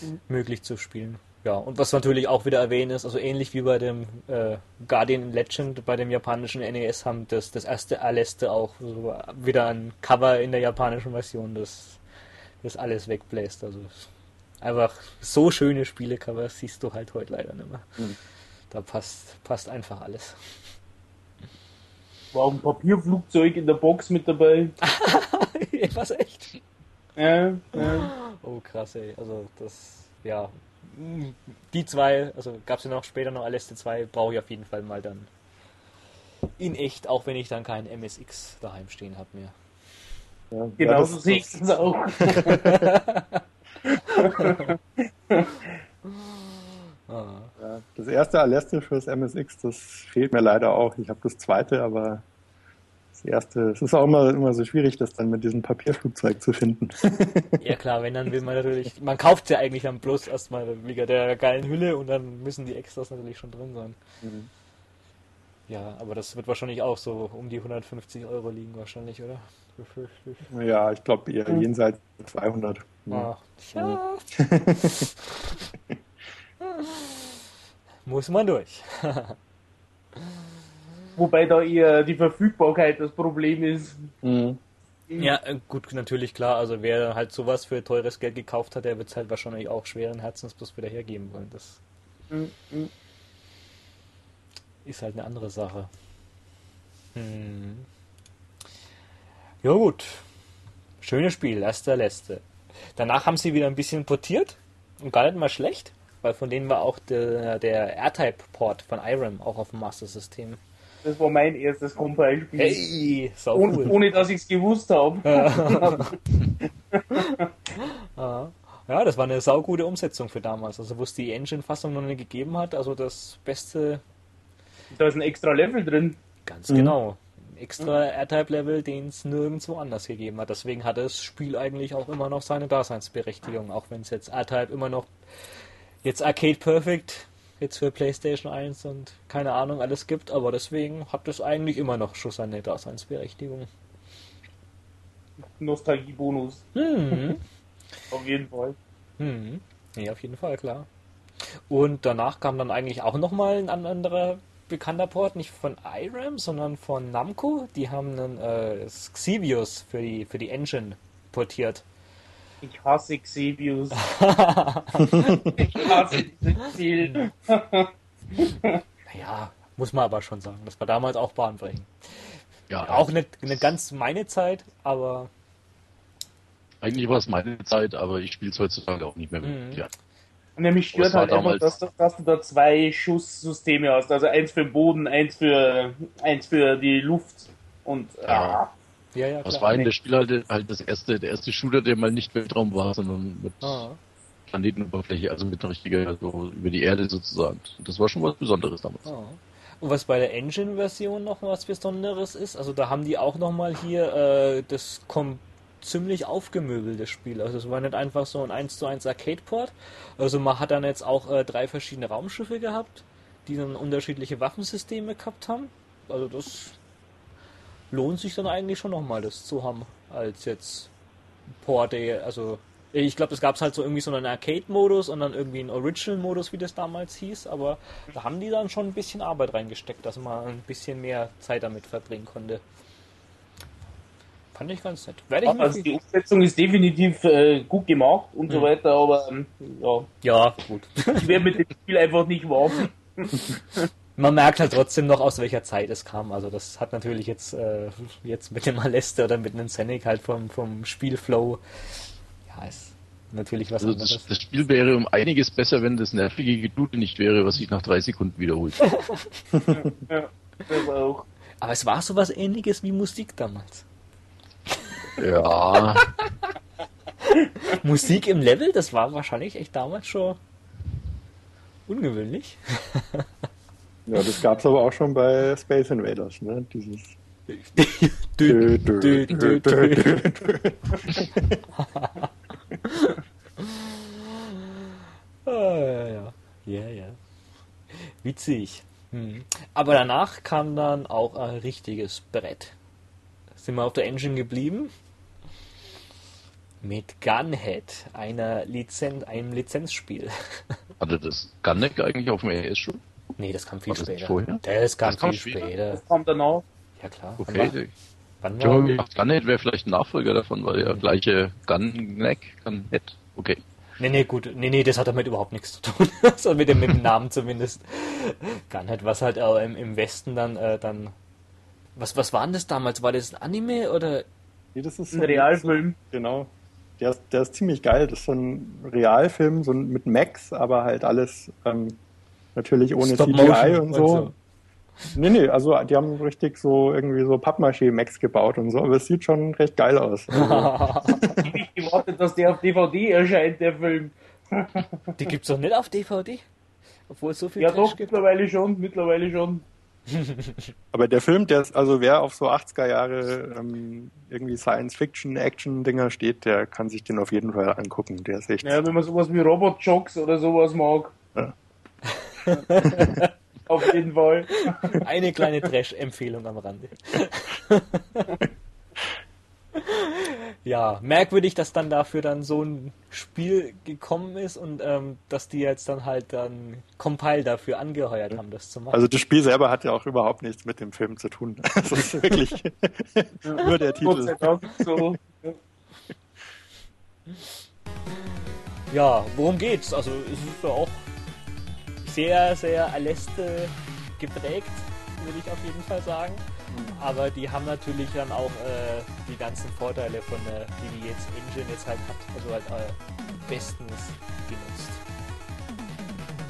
mhm. möglich zu spielen. Ja, und was natürlich auch wieder erwähnt ist, also ähnlich wie bei dem äh, Guardian Legend, bei dem japanischen NES haben das, das erste Aleste auch so wieder ein Cover in der japanischen Version, das das alles wegbläst. Also einfach so schöne Spielecover siehst du halt heute leider nicht mehr. Mhm. Da passt, passt einfach alles. War ein Papierflugzeug in der Box mit dabei. Was echt? Ja, ja. Oh krass, ey. Also das, ja. Die zwei, also gab es ja noch später noch Aleste 2, brauche ich auf jeden Fall mal dann in echt, auch wenn ich dann keinen MSX daheim stehen habe mehr. Ja, genau so sehe ich es auch. ja, das erste Aleste fürs MSX, das fehlt mir leider auch. Ich habe das zweite, aber das erste, es ist auch immer, immer so schwierig, das dann mit diesem Papierflugzeug zu finden. ja klar, wenn dann will man natürlich, man kauft ja eigentlich dann bloß erstmal wegen der geilen Hülle und dann müssen die Extras natürlich schon drin sein. Mhm. Ja, aber das wird wahrscheinlich auch so um die 150 Euro liegen wahrscheinlich, oder? Ja, ich glaube eher jenseits 200. Ach, ja. Muss man durch. Wobei da eher die Verfügbarkeit das Problem ist. Mhm. Ja, äh, gut, natürlich klar. Also wer halt sowas für teures Geld gekauft hat, der wird es halt wahrscheinlich auch schweren Herzens bloß wieder hergeben wollen. Das mhm. ist halt eine andere Sache. Hm. Ja gut. Schönes Spiel, erster Letzte. Danach haben sie wieder ein bisschen portiert und gar nicht mal schlecht, weil von denen war auch der, der R-Type-Port von Irem auch auf dem Master-System Das war mein erstes Compile-Spiel. Hey, sau ohne, cool. ohne dass ich es gewusst habe. Ja. ja, das war eine saugute Umsetzung für damals. Also wo es die Engine-Fassung noch nicht gegeben hat, also das beste, da ist ein extra Level drin. ganz genau. Ein Extra R-Type-Level, den es nirgendwo anders gegeben hat. Deswegen hat das Spiel eigentlich auch immer noch seine Daseinsberechtigung, auch wenn es jetzt R-Type immer noch jetzt Arcade Perfect jetzt für PlayStation 1 und keine Ahnung alles gibt, aber deswegen hat es eigentlich immer noch schon seine Daseinsberechtigung. Nostalgie-Bonus. Hm. Auf jeden Fall. Hm. Nee, auf jeden Fall, klar. Und danach kam dann eigentlich auch nochmal ein an- anderer bekannter Port, nicht von IRAM, sondern von Namco. Die haben einen äh, Xevious für die, für die Engine portiert. Ich hasse Xebius. ich hasse dieses Spiel. Naja, muss man aber schon sagen. Das war damals auch bahnbrechend. Ja, Auch nicht, nicht ganz meine Zeit, aber eigentlich war es meine Zeit, aber ich spiele es heutzutage auch nicht mehr. Mhm. Ja. Nämlich stört halt einfach, damals- dass, du- dass du da zwei Schusssysteme hast. Also eins für den Boden, eins für, eins für die Luft. Und Ja. Ja, ja, Das war in der Spiel halt, halt das erste, der erste Shooter, der mal nicht Weltraum war, sondern mit Ah. Planetenoberfläche, also mit einer richtigen, so über die Erde sozusagen. Das war schon was Besonderes damals. Ah. Und was bei der Engine-Version noch was Besonderes ist, also da haben die auch nochmal hier äh, das kom ziemlich aufgemöbelt, das Spiel. Also es war nicht einfach so ein 1 zu 1 Arcade-Port. Also man hat dann jetzt auch äh, drei verschiedene Raumschiffe gehabt, die dann unterschiedliche Waffensysteme gehabt haben. Also das lohnt sich dann eigentlich schon nochmal, das zu haben, als jetzt Port, also ich glaube, es gab halt so irgendwie so einen Arcade-Modus und dann irgendwie einen Original-Modus, wie das damals hieß, aber da haben die dann schon ein bisschen Arbeit reingesteckt, dass man ein bisschen mehr Zeit damit verbringen konnte. Fand ich ganz nett. Werde ich also die Umsetzung ist definitiv äh, gut gemacht und so Mhm. weiter, aber ähm, ja, ja, gut. ich werde mit dem Spiel einfach nicht warm. Man merkt halt trotzdem noch, aus welcher Zeit es kam. Also das hat natürlich jetzt, äh, jetzt mit dem Aleste oder mit einem Scenic halt vom, vom Spielflow, ja, ist natürlich was Also anderes. das, das Spiel wäre um einiges besser, wenn das nervige Gedute nicht wäre, was sich nach drei Sekunden wiederholt. Ja, das auch. Aber es war sowas ähnliches wie Musik damals. ja, Musik im Level, das war wahrscheinlich echt damals schon ungewöhnlich. Ja, das gab's aber auch schon bei Space Invaders, ne? Dieses. Dö, dö, dö, dö. Ah, ja, ja. Ja, ja. Witzig. Hm. Aber danach kam dann auch ein richtiges Brett. Sind wir auf der Engine geblieben? Mit Gunhead, einer Lizenz, einem Lizenzspiel. hatte das Gunneck eigentlich auf dem RS schon? Nee, das kam viel das später. vorher? Das kam Das kam viel später? später. Das kommt danach. Ja klar. Okay. Wann war, wann Ich habe war, Gunhead wäre vielleicht ein Nachfolger davon, weil ja gleiche Gunneck, Gunhead. Okay. Nee, nee, gut. Nee, nee, das hat damit überhaupt nichts zu tun. so mit dem, mit dem Namen zumindest. Gunhead, was halt auch im, im Westen dann, äh, dann. Was, was war denn das damals? War das ein Anime oder? Nee, das ist Ein Realfilm. Genau. Der ist, der ist ziemlich geil. Das ist so ein Realfilm, so ein, mit Max, aber halt alles ähm, natürlich ohne Stop CGI Motion und so. Nee, nee, also die haben richtig so irgendwie so Pappmaché-Max gebaut und so, aber es sieht schon recht geil aus. Also, Ich gewartet, dass der auf DVD erscheint, der Film. Die gibt's doch nicht auf DVD? Obwohl es so viel Ja Trash doch, gibt. mittlerweile schon, mittlerweile schon. aber der Film, der ist, also wer auf so 80er Jahre ähm, irgendwie Science-Fiction-Action-Dinger steht, der kann sich den auf jeden Fall angucken. Der ist echt. Ja, wenn man sowas wie Robot-Jocks oder sowas mag. Ja. auf jeden Fall. Eine kleine Trash-Empfehlung am Rande. ja, merkwürdig, dass dann dafür dann so ein Spiel gekommen ist und ähm, dass die jetzt dann halt dann Compile dafür angeheuert haben, das zu machen. Also das Spiel selber hat ja auch überhaupt nichts mit dem Film zu tun. Das ist wirklich nur der Titel. So. Ja, worum geht's? Also es ist ja auch sehr, sehr Aleste geprägt, würde ich auf jeden Fall sagen. Aber die haben natürlich dann auch äh, die ganzen Vorteile von der, die die jetzt Engine jetzt halt hat, also halt äh, bestens genutzt.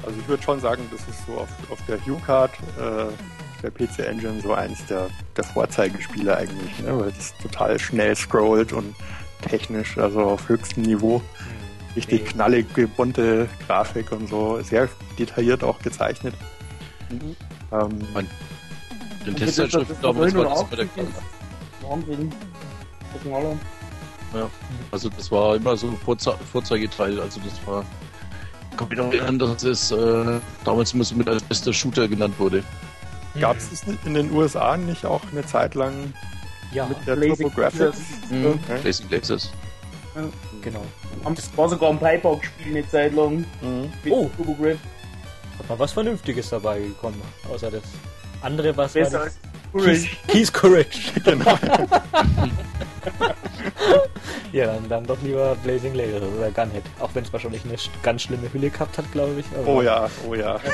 Also ich würde schon sagen, das ist so auf, auf der Hue-Card äh, der PC Engine so eins der, der Vorzeigespiele eigentlich, ne? weil es total schnell scrollt und technisch, also auf höchstem Niveau. Richtig Okay. knallige, bunte Grafik und so, sehr detailliert auch gezeichnet. Mhm. Ähm, Mein- Den das- damals war das immer der. Wahnsinn. Knaller. Also das war immer so ein Vorze Vorzeigeteil. Also das war. Ich kann mich noch erinnern, dass es äh, damals immer so mit als bester Shooter genannt wurde. Gab es das nicht in den USA nicht auch eine Zeit lang Ja, mit der Blazing Turbo Graphics? Mhm. Okay. Blazing Blazes. Genau. Haben- Das war sogar ein Pipeout-Spiel eine Zeit lang. Mhm. Oh. Turbo Graph. Hat mal was Vernünftiges dabei gekommen, außer das andere, was Besser war als das? Courage. Keys, Keys Courage. Genau. ja, dann, dann doch lieber Blazing Lasers oder Gunhead. Auch wenn es wahrscheinlich eine sch- ganz schlimme Hülle gehabt hat, glaube ich. aber Oh ja, oh ja.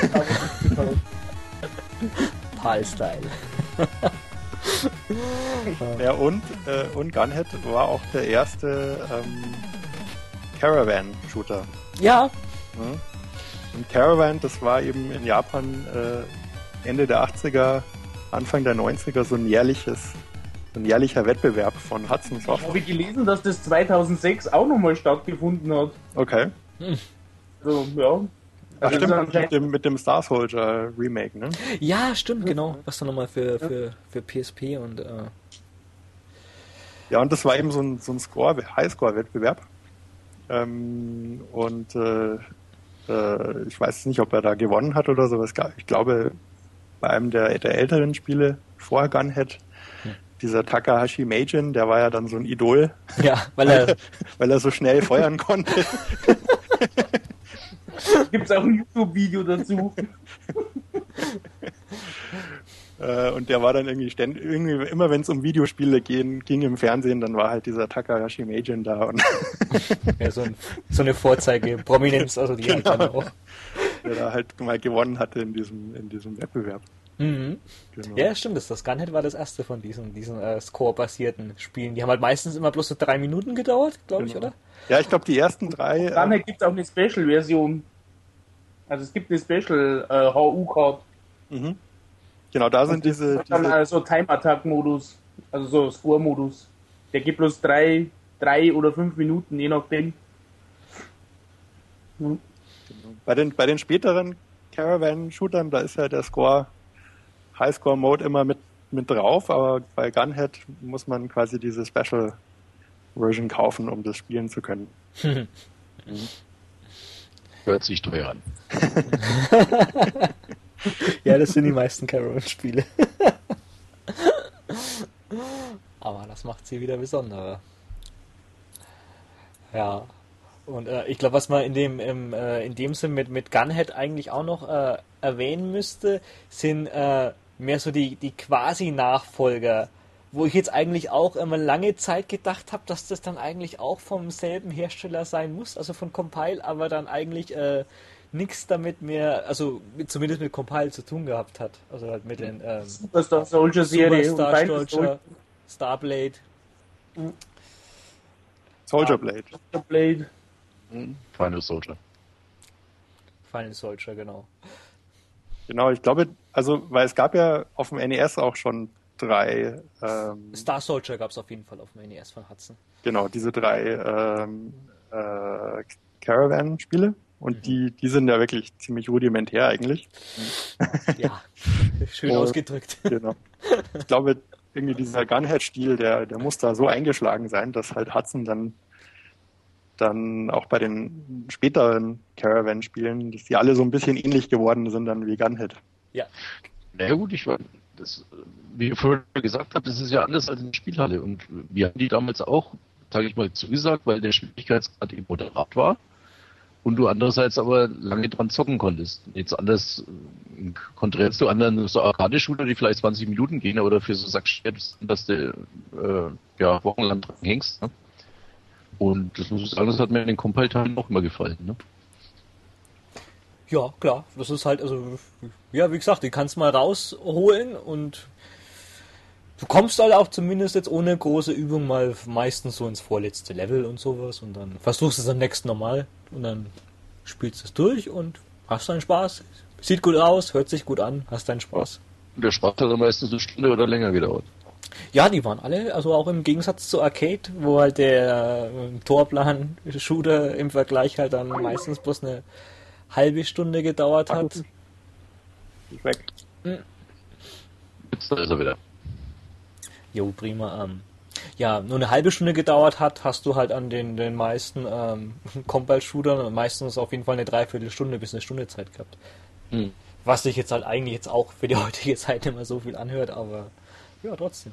PAL-Style. Ja, und, äh, und Gunhead war auch der erste ähm, Caravan-Shooter. Ja, Ne? Und Caravan, das war eben in Japan äh, Ende der 80er, Anfang der 90er so ein jährliches, so ein jährlicher Wettbewerb von Hudson Soft. Habe ich gelesen, dass das 2006 auch nochmal stattgefunden hat. Okay. Also, ja. Ach, Also, stimmt, mit dem, mit dem Star Soldier Remake, ne? ja, stimmt, genau. Was dann nochmal für, für, für PSP und äh, Ja, und das war eben so ein, so ein Score, Highscore-Wettbewerb. Ähm, und äh, äh, ich weiß nicht, ob er da gewonnen hat oder so. aber es gab- Ich glaube, bei einem der, der älteren Spiele vor Gunhead, dieser Takahashi Meijin, der war ja dann so ein Idol, ja, weil er weil er so schnell feuern konnte. Gibt es auch ein YouTube-Video dazu? Äh, und der war dann irgendwie ständig, irgendwie, immer wenn es um Videospiele gehen, ging im Fernsehen, dann war halt dieser Takahashi Meijin da und ja, so, ein, so eine Vorzeige-Prominenz, also die halt dann auch. der da halt mal gewonnen hatte in diesem, in diesem Wettbewerb. Mhm. Genau. Ja, stimmt, das, das Gunhead war das erste von diesen, diesen äh, Score-basierten Spielen. Die haben halt meistens immer bloß so drei Minuten gedauert, glaube ich, Genau. oder? Ja, ich glaube, die ersten drei. Dann Äh, gibt es auch eine Special-Version. Also es gibt eine Special-HU-Card. mhm. Genau, da sind diese, dann diese also Time-Attack-Modus. Also so Score-Modus. Der gibt bloß drei, drei oder fünf Minuten, je nachdem. Hm. bei den bei den späteren Caravan-Shootern, da ist ja der Score Highscore-Mode immer mit mit drauf, aber bei Gunhead muss man quasi diese Special Version kaufen, um das spielen zu können. Hört sich teuer an. Ja, das sind die meisten Caravan-Spiele. Aber das macht sie wieder besonderer. Ja. Und äh, ich glaube, was man in dem im, äh, in dem Sinn mit mit Gunhead eigentlich auch noch äh, erwähnen müsste, sind äh, mehr so die die quasi Nachfolger, wo ich jetzt eigentlich auch immer lange Zeit gedacht habe, dass das dann eigentlich auch vom selben Hersteller sein muss, also von Compile, aber dann eigentlich äh, nichts damit mehr, also mit, zumindest mit Compile zu tun gehabt hat. Also halt mit den ähm, Superstar Soldier Serie Superstar Soldier, Starblade. Soldier Ah. Blade. Soldier Blade. Final Soldier. Final Soldier, genau. Genau, ich glaube, also weil es gab ja auf dem NES auch schon drei, ähm, Star Soldier gab es auf jeden Fall auf dem NES von Hudson. genau, diese drei ähm, äh, Caravan-Spiele. Und die, die sind ja wirklich ziemlich rudimentär eigentlich. Ja, schön ausgedrückt. Genau. Ich glaube, irgendwie dieser Gunhead-Stil, der, der muss da so eingeschlagen sein, dass halt Hudson dann, dann auch bei den späteren Caravan-Spielen, dass die alle so ein bisschen ähnlich geworden sind dann wie Gunhead. Ja, Na gut, ich war, das, wie ich vorher gesagt habe, das ist ja anders als eine Spielhalle. Und wir haben die damals auch, sage ich mal, zugesagt, weil der Schwierigkeitsgrad eben moderat war. Und du andererseits aber lange dran zocken konntest. Jetzt anders, äh, konträr zu anderen so Arcade-Shooter, die vielleicht 20 Minuten gehen, oder für so Sackschätz, dass du äh, ja, wochenlang dran hängst. Ne? Und das muss ich sagen, das hat mir in den Compile-Teilen auch immer gefallen. Ne? Ja, klar. Das ist halt, also, ja, wie gesagt, die kannst mal rausholen und du kommst halt auch zumindest jetzt ohne große Übung mal meistens so ins vorletzte Level und sowas und dann versuchst du es am nächsten Mal und dann spielst du es durch und hast deinen Spaß. Sieht gut aus, hört sich gut an, hast deinen Spaß. Und der Spaß hat dann meistens eine Stunde oder länger gedauert. Ja, die waren alle, also auch im Gegensatz zu Arcade, wo halt der äh, Torplan-Shooter im Vergleich halt dann meistens bloß eine halbe Stunde gedauert hat. Ist weg. Jetzt ist er wieder. Jo, prima. Ähm, ja, nur eine halbe Stunde gedauert hat, hast du halt an den, den meisten ähm, Compile-Shootern meistens auf jeden Fall eine Dreiviertelstunde bis eine Stunde Zeit gehabt. Hm. Was sich jetzt halt eigentlich jetzt auch für die heutige Zeit nicht mehr so viel anhört, aber ja, trotzdem.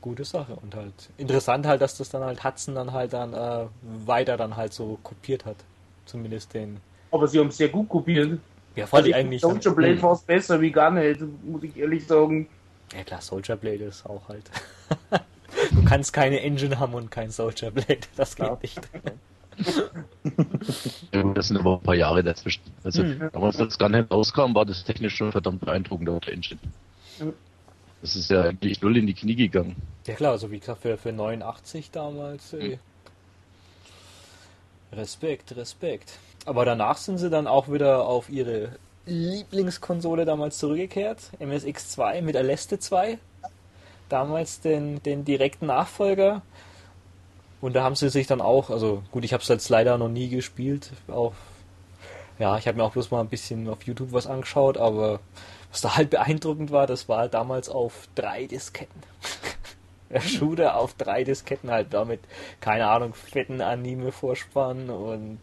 Gute Sache und halt interessant halt, dass das dann halt Hudson dann halt dann äh, weiter dann halt so kopiert hat. Zumindest den. Aber sie haben es sehr gut kopiert. Ja, fand Also ich eigentlich. Soldier Blade war es besser wie gar nicht, muss ich ehrlich sagen. Ja klar, Soldier Blade ist auch halt. du kannst keine Engine haben und kein Soldier Blade. Das geht Ja. nicht. Das sind aber ein paar Jahre dazwischen. Also Hm. damals, als Gunhead rauskam, war das technisch schon verdammt beeindruckend auf der Engine. Ja. Das ist ja eigentlich null in die Knie gegangen. Ja klar, also wie gesagt, für, für 89 damals. Hm. Ey. Respekt, Respekt. Aber danach sind sie dann auch wieder auf ihre Lieblingskonsole damals zurückgekehrt. MSX2 mit Aleste 2. Damals den, den direkten Nachfolger. Und da haben sie sich dann auch, also gut, ich habe es jetzt leider noch nie gespielt. Auch, ja, ich habe mir auch bloß mal ein bisschen auf YouTube was angeschaut, aber was da halt beeindruckend war, das war damals auf drei Disketten. Der Shooter auf drei Disketten halt damit, keine Ahnung, fetten Anime-Vorspann und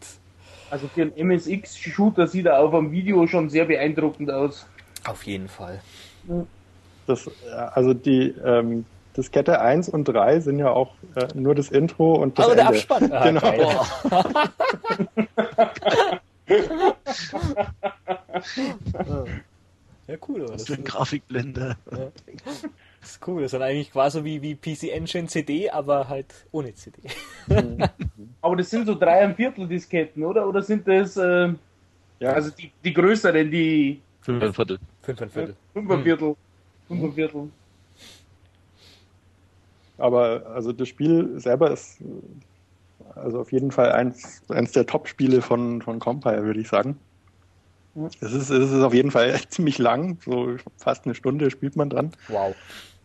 Also für einen MSX-Shooter sieht er auf dem Video schon sehr beeindruckend aus. auf jeden Fall. Das, äh, also die ähm, Diskette 1 und 3 sind ja auch äh, nur das Intro und das Aber der Ende. Abspann. Ah, Genau. Ja, cool. Aber Was das für ein ist, Grafikblende. das ist cool. Das ist dann eigentlich quasi wie, wie PC Engine CD, aber halt ohne CD. Aber das sind so dreieinviertel Disketten, oder? Oder sind das, äh, Ja, also die, die größeren, die Fünf Viertel. Fünf ein Viertel. Fünferviertel? Fünferviertel. aber also das Spiel selber ist also auf jeden Fall eins, eins der Top-Spiele von, von Compile, würde ich sagen. Es ist, es ist auf jeden Fall ziemlich lang, so fast eine Stunde spielt man dran. Wow.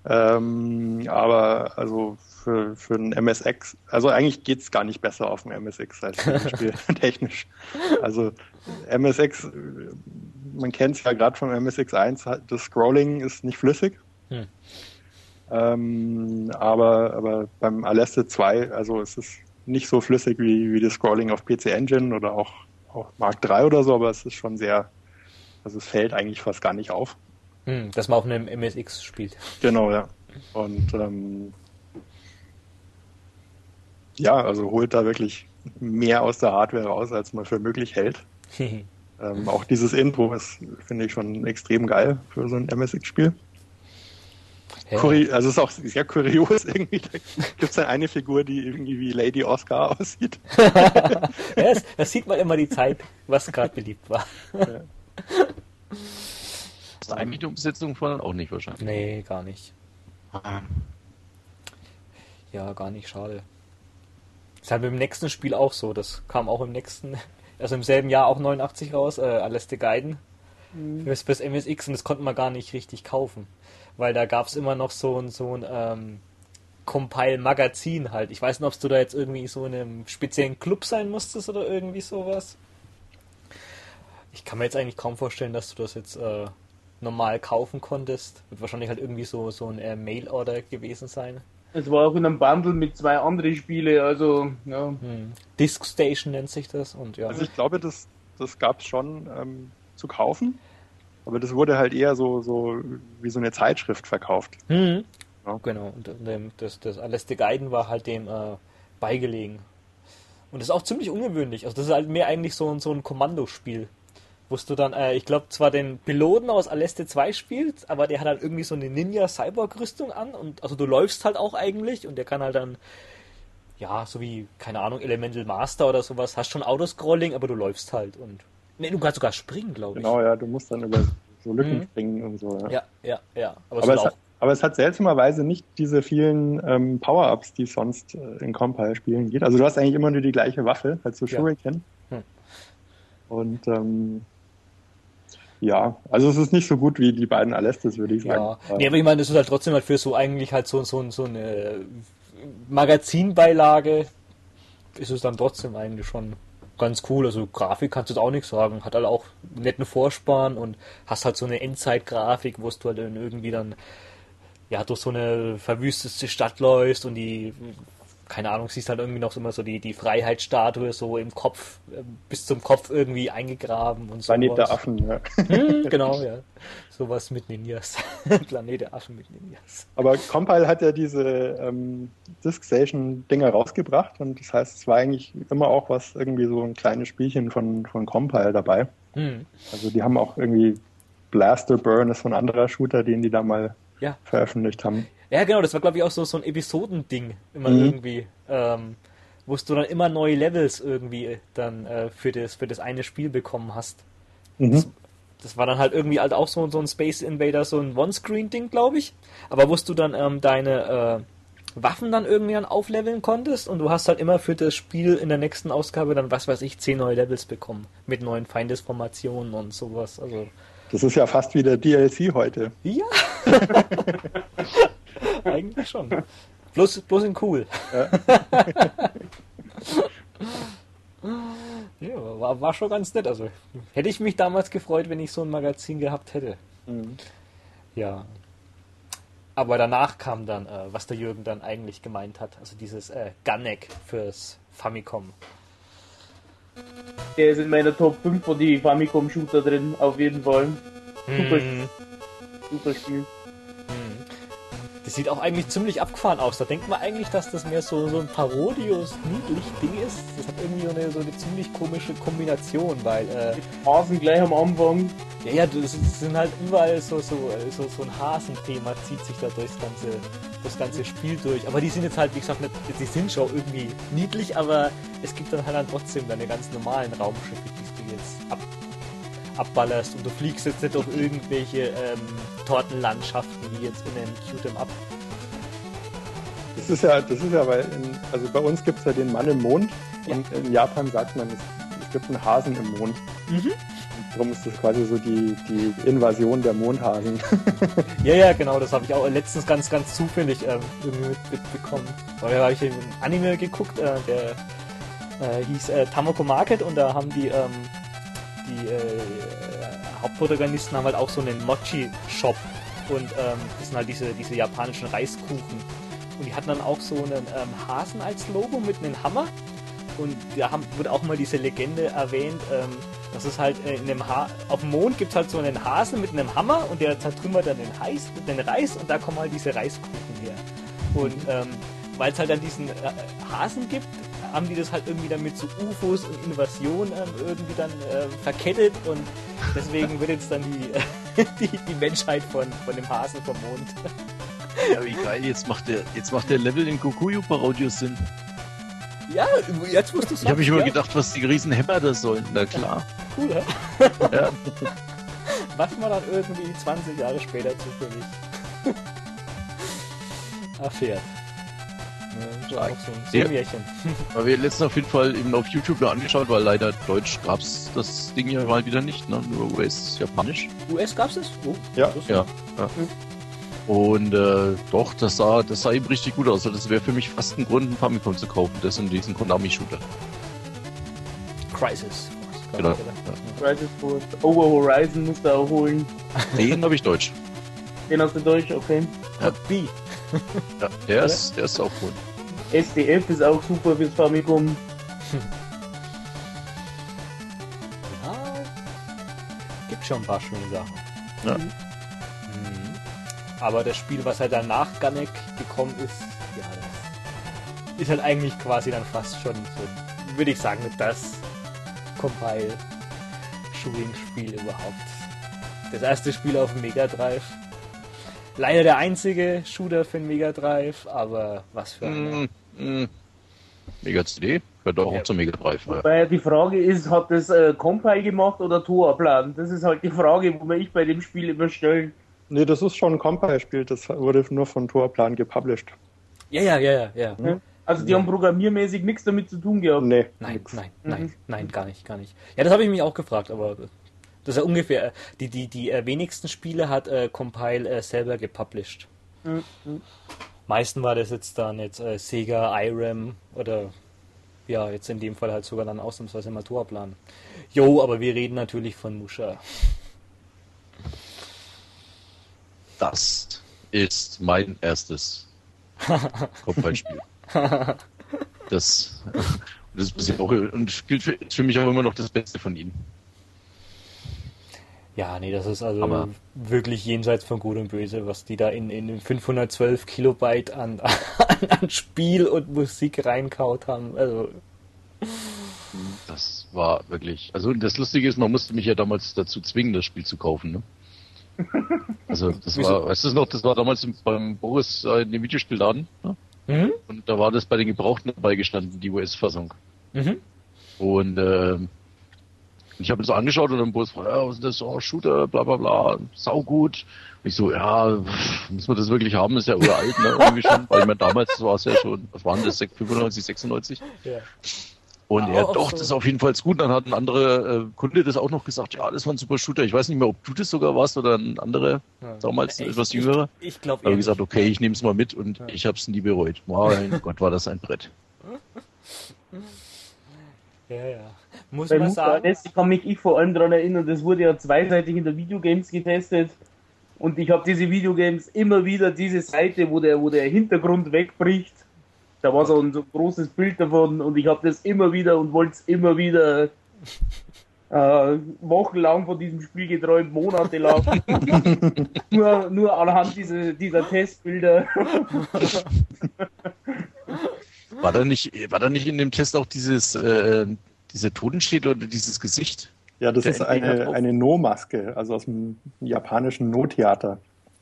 Ähm, aber also für, für ein MSX, also eigentlich geht's gar nicht besser auf dem MSX als Spiel technisch. Also MSX, man kennt es ja gerade vom MSX1, hat- das Scrolling ist nicht flüssig. Hm. Ähm, aber, aber beim Aleste 2, also es ist nicht so flüssig wie, wie das Scrolling auf PC Engine oder auch, auch Mark 3 oder so, aber es ist schon sehr, also es fällt eigentlich fast gar nicht auf. Hm, dass man auf einem MSX spielt. Genau, ja. Und ähm, ja, also holt da wirklich mehr aus der Hardware raus, als man für möglich hält. Ähm, auch dieses Intro ist, finde ich, schon extrem geil für so ein MSX-Spiel. Ja. Kuri also es ist auch sehr kurios irgendwie. Da gibt es dann eine Figur, die irgendwie wie Lady Oscar aussieht. Ja, das, das sieht man immer die Zeit, was gerade beliebt war. ist eigentlich die Umsetzung von auch nicht wahrscheinlich. Nee, gar nicht. Ja, gar nicht, schade. Ist halt mit dem nächsten Spiel auch so. Das kam auch im nächsten, also im selben Jahr auch 89 raus, äh, Aleste Guiden fürs, fürs MSX und das konnte man gar nicht richtig kaufen. Weil da gab es immer noch so ein, so ein ähm, Compile-Magazin halt. Ich weiß nicht, ob du da jetzt irgendwie so in einem speziellen Club sein musstest oder irgendwie sowas. Ich kann mir jetzt eigentlich kaum vorstellen, dass du das jetzt äh, normal kaufen konntest. Wird wahrscheinlich halt irgendwie so, so ein äh, Mail-Order gewesen sein. Es war auch in einem Bundle mit zwei anderen Spiele, also ja. Hm. Disk Station nennt sich das und ja. Also ich glaube, das, das gab es schon ähm, zu kaufen. Aber das wurde halt eher so, so wie so eine Zeitschrift verkauft. Hm. Ja. Genau, und das, das Aleste Guiden war halt dem äh, beigelegen. Und das ist auch ziemlich ungewöhnlich. Also das ist halt mehr eigentlich so, ein- so ein Kommandospiel. Wo du dann, äh, ich glaube, zwar den Piloten aus Aleste 2 spielst, aber der hat halt irgendwie so eine Ninja-Cyborg-Rüstung an und also du läufst halt auch eigentlich und der kann halt dann, ja, so wie, keine Ahnung, Elemental Master oder sowas, hast schon Autoscrolling, aber du läufst halt und. Ne, du kannst sogar springen, glaube ich. Genau, ja, du musst dann über so Lücken Mhm. springen und so. Ja. Ja, ja, ja. Aber, Aber, es es hat aber es hat seltsamerweise nicht diese vielen ähm, Power-Ups, die es sonst äh, in Compile-Spielen geht. Also du hast eigentlich immer nur die gleiche Waffe, halt so Ja. Shuriken. Hm. Und ähm, Ja, also es ist nicht so gut wie die beiden Alestes, würde ich sagen. Ja, nee, aber ich meine, das ist halt trotzdem halt für so eigentlich halt so, so, so eine Magazinbeilage ist es dann trotzdem eigentlich schon ganz cool. Also Grafik kannst du jetzt auch nichts sagen. Hat halt auch netten Vorspann und hast halt so eine Endzeit-Grafik, wo du halt dann irgendwie dann ja durch so eine verwüstete Stadt läufst und die keine Ahnung, siehst halt irgendwie noch immer so die, die Freiheitsstatue so im Kopf, äh, bis zum Kopf irgendwie eingegraben und so. Planet der Affen, ja. Hm, genau, ja. Sowas mit Ninjas. Planet der Affen mit Ninjas. Aber Compile hat ja diese ähm, Disk-Station-Dinger rausgebracht und das heißt, es war eigentlich immer auch was, irgendwie so ein kleines Spielchen von, von Compile dabei. Hm. Also die haben auch irgendwie Blaster Burn ist so ein anderer Shooter, den die da mal ja. veröffentlicht haben. Ja, genau, das war, glaube ich, auch so, so ein Episodending immer mhm. irgendwie. Ähm, wo du dann immer neue Levels irgendwie dann äh, für, das, für das eine Spiel bekommen hast. Mhm. Das, das, war dann halt irgendwie halt auch so, so ein Space Invader, so ein One-Screen-Ding, glaube ich. Aber wo du dann ähm, deine äh, Waffen dann irgendwie dann aufleveln konntest und du hast halt immer für das Spiel in der nächsten Ausgabe dann, was weiß ich, zehn neue Levels bekommen. Mit neuen Feindesformationen und sowas. Also. Das ist ja fast wie der DLC heute. Ja. Eigentlich schon. Bloß, bloß in cool. Ja. ja, war, war schon ganz nett. Also hätte ich mich damals gefreut, wenn ich so ein Magazin gehabt hätte. Mhm. Ja. Aber danach kam dann, äh, was der Jürgen dann eigentlich gemeint hat. Also dieses äh, Gunneck fürs Famicom. Der ist in meiner Top 5 von die Famicom-Shooter drin, auf jeden Fall. Super, mm. super Spiel. Das sieht auch eigentlich ziemlich abgefahren aus. Da denkt man eigentlich, dass das mehr so, so ein parodios niedlich Ding ist. Das hat irgendwie so eine, so eine ziemlich komische Kombination, weil. Äh, Hasen gleich am Anfang. Ja, ja, das, sind halt überall so, so, so, so ein Hasenthema, zieht sich da durchs ganze, das ganze Spiel durch. Aber die sind jetzt halt, wie gesagt, nicht, die sind schon irgendwie niedlich, aber es gibt dann halt dann trotzdem deine ganz normalen Raumschiffe, die du jetzt ab, abballerst und du fliegst jetzt nicht auf irgendwelche ähm, Tortenlandschaften wie jetzt in einem Cute Up. Das ist ja, das ist ja, weil in, also bei uns gibt es ja den Mann im Mond ja. und in Japan sagt man, es, es gibt einen Hasen im Mond. Mhm. Darum ist das quasi so die, die Invasion der Mondhasen. ja, ja, genau, das habe ich auch letztens ganz, ganz zufällig ähm, mitbekommen. Weil da habe ich einen Anime geguckt, äh, der äh, hieß äh, Tamako Market und da haben die ähm, die äh, Hauptprotagonisten haben halt auch so einen Mochi-Shop und ähm, das sind halt diese, diese japanischen Reiskuchen. Und die hatten dann auch so einen ähm, Hasen als Logo mit einem Hammer. Und da haben, wird auch mal diese Legende erwähnt, ähm, dass es halt äh, in dem ha auf dem Mond gibt es halt so einen Hasen mit einem Hammer und der zertrümmert dann den, Heiß, den Reis und da kommen halt diese Reiskuchen her. Und ähm, weil es halt dann diesen äh, Hasen gibt, haben die das halt irgendwie dann mit so UFOs und Invasionen ähm, irgendwie dann äh, verkettet und deswegen wird jetzt dann die, die, die Menschheit von, von dem Hasen vom Mond. Ja, wie geil, jetzt macht der, jetzt macht der Level in Gokuyu Parodius Sinn. Ja, jetzt musst du es Ich habe mich immer ja. gedacht, was die riesen Hämmer da sollen. Na klar. Cool, hä? ja. Was man dann irgendwie 20 Jahre später zufällig erfährt. Ja, auch so ein Serienmärchen. Ja. Aber wir letztens auf jeden Fall eben auf YouTube nur angeschaut, weil leider Deutsch gab es das Ding ja mal wieder nicht, ne? nur US-Japanisch. US gab es Oh, ja. Ja. ja. Mhm. Und äh, doch, das sah, das sah eben richtig gut aus. Also das wäre für mich fast ein Grund, ein Famicom zu kaufen, das in diesen Konami-Shooter. Crisis. Genau. Ja. Crisis Force. Over Horizon musst du auch holen. Den habe ich Deutsch. Den hast du Deutsch, okay. Ja. B. ja, der ist, der ist auch cool. SDF ist auch super fürs Famicom. Ja, gibt schon ein paar schöne Sachen. Ja. Mhm. Aber das Spiel, was halt danach Ganek gekommen ist, ja, das ist halt eigentlich quasi dann fast schon so, würde ich sagen, das Compile Shooting Spiel überhaupt. Das erste Spiel auf dem Mega Drive. Leider der einzige Shooter für den Mega Drive, aber was für ein. Mm, Mega CD? Gehört auch ja. zum Mega Drive. Wobei die Frage ist, hat das äh, Compile gemacht oder Tourplan? Das ist halt die Frage, wo man ich bei dem Spiel immer stellen. Nee, das ist schon ein Compile-Spiel, das wurde nur von Torplan gepublished. Ja, ja, ja, ja, ja. Also die ja. haben programmiermäßig nichts damit zu tun gehabt? Nee. Nein, nein, nein, mhm. nein, gar nicht, gar nicht. Ja, das habe ich mich auch gefragt, aber Das ist ja ungefähr, die, die, die äh, wenigsten Spiele hat äh, Compile äh, selber gepublished. Mhm. Meisten war das jetzt dann jetzt äh, Sega, IRAM oder ja, jetzt in dem Fall halt sogar dann ausnahmsweise Maturplan. Jo, aber wir reden natürlich von Musha. Das ist mein erstes Compile-Spiel. das, das ist auch, und spielt für, für mich auch immer noch das Beste von ihnen. Ja, nee, das ist also Aber wirklich jenseits von Gut und Böse, was die da in, in 512 Kilobyte an, an, an Spiel und Musik reinkaut haben. Also. Das war wirklich. Also das Lustige ist, man musste mich ja damals dazu zwingen, das Spiel zu kaufen. Ne? Also das war, weißt du noch, das war damals beim Boris äh, in dem Videospielladen. Ne? Mhm. Und da war das bei den Gebrauchten dabei gestanden, die US-Fassung. Mhm. Und äh, ich habe mir so angeschaut und dann Boris fragt, ja, was ist das? Oh, Shooter, bla bla bla, saugut. Und ich so, ja, muss man das wirklich haben? Ist ja uralt, ne? Irgendwie schon. Weil ich meine, damals war es ja schon, was waren das, 95, 96? Ja. Und er, ja, doch, so. das ist auf jeden Fall gut. Dann hat ein anderer äh, Kunde das auch noch gesagt, ja, das war ein super Shooter. Ich weiß nicht mehr, ob du das sogar warst oder ein anderer, ja. damals ich, etwas jüngerer. Ich, ich glaube Aber gesagt, okay, ich nehme es mal mit und ja. ich habe es nie bereut. Mein Gott, war das ein Brett. Ja, ja. Muss Bei man sagen. Das, ich kann mich ich vor allem daran erinnern, das wurde ja zweiseitig in der Videogames getestet. Und ich habe diese Videogames immer wieder diese Seite, wo der, wo der Hintergrund wegbricht da war so ein, so ein großes Bild davon und ich habe das immer wieder und wollte es immer wieder äh, wochenlang von diesem Spiel geträumt, monatelang. nur, nur anhand dieser, dieser Testbilder. war, da nicht, war da nicht in dem Test auch dieses, äh, dieser Totenschädel oder dieses Gesicht? Ja, das ist eine, eine No-Maske, also aus dem japanischen No-Theater.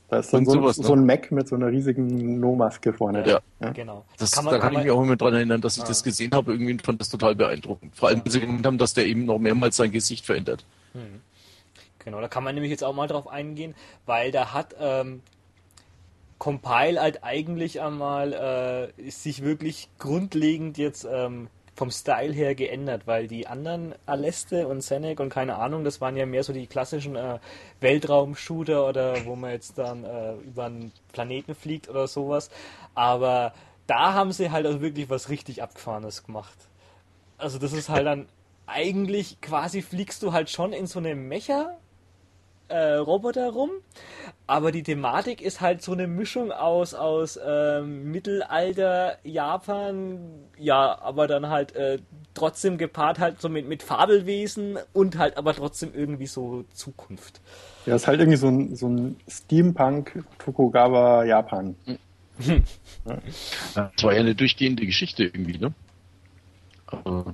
Da ist dann so, sowas, so, ein Mac mit so einer riesigen No-Maske vorne. Ja, ja. genau. Das, kann man, da kann, kann ich mich auch immer dran erinnern, dass ich ah. das gesehen habe. Irgendwie fand das total beeindruckend. Vor allem, sie haben, dass der eben noch mehrmals sein Gesicht verändert. Hm. Genau, da kann man nämlich jetzt auch mal drauf eingehen, weil da hat ähm, Compile halt eigentlich einmal äh, sich wirklich grundlegend jetzt ähm, vom Style her geändert, weil die anderen Aleste und Senec und keine Ahnung, das waren ja mehr so die klassischen äh, Weltraum-Shooter oder wo man jetzt dann äh, über einen Planeten fliegt oder sowas. Aber da haben sie halt also wirklich was richtig Abgefahrenes gemacht. Also das ist halt dann eigentlich quasi fliegst du halt schon in so eine Mecha äh, Roboter rum, aber die Thematik ist halt so eine Mischung aus aus ähm, Mittelalter Japan, ja, aber dann halt äh, trotzdem gepaart halt so mit mit Fabelwesen und halt aber trotzdem irgendwie so Zukunft. Ja, ist halt irgendwie so ein, so ein Steampunk Tokugawa Japan. Hm. Ja. Das war ja eine durchgehende Geschichte irgendwie, ne? Aber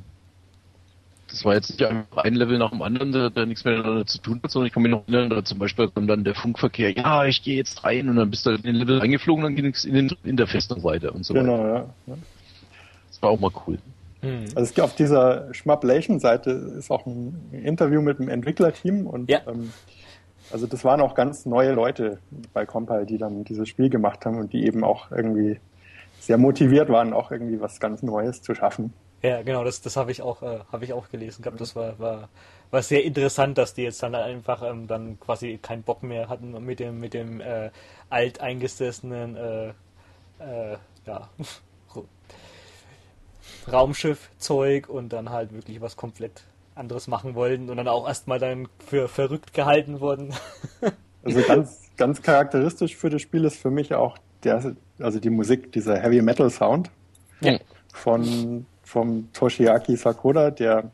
das war jetzt nicht einfach ein Level nach dem anderen, der, der nichts mehr miteinander zu tun hat, sondern ich kann mich noch erinnern, da zum Beispiel kommt dann der Funkverkehr, ja, ich gehe jetzt rein und dann bist du in den Level eingeflogen, dann ging es in, den, in der Festung weiter und so genau, weiter. Genau, ja. Das war auch mal cool. Mhm. Also es gibt auf dieser Schmablation-Seite ist auch ein Interview mit dem Entwicklerteam und ja. ähm, also das waren auch ganz neue Leute bei Compile, die dann dieses Spiel gemacht haben und die eben auch irgendwie sehr motiviert waren, auch irgendwie was ganz Neues zu schaffen. Ja, genau, das, das habe ich auch, äh, habe ich auch gelesen gehabt. Das war, war, war sehr interessant, dass die jetzt dann einfach ähm, dann quasi keinen Bock mehr hatten mit dem, mit dem äh, alteingesessenen äh, äh, ja, Raumschiffzeug und dann halt wirklich was komplett anderes machen wollten und dann auch erstmal dann für verrückt gehalten wurden. also ganz, ganz charakteristisch für das Spiel ist für mich auch der, also die Musik, dieser Heavy Metal Sound. Ja. Von vom Toshiaki Sakura, der,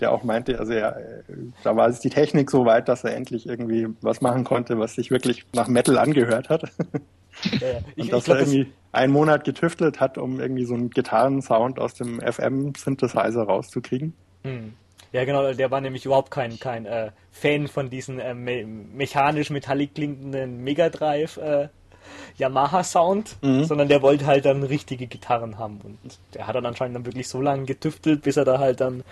der auch meinte, also er, da war es die Technik so weit, dass er endlich irgendwie was machen konnte, was sich wirklich nach Metal angehört hat. Ja, ja. Ich, und dass glaub, er irgendwie das einen Monat getüftelt hat, um irgendwie so einen Gitarrensound aus dem FM-Synthesizer rauszukriegen. Hm. Ja, genau, der war nämlich überhaupt kein, kein äh, Fan von diesen äh, me mechanisch metallic klingenden Mega Drive äh, Yamaha-Sound, mhm. sondern der wollte halt dann richtige Gitarren haben. Und der hat dann anscheinend dann wirklich so lange getüftelt, bis er da halt dann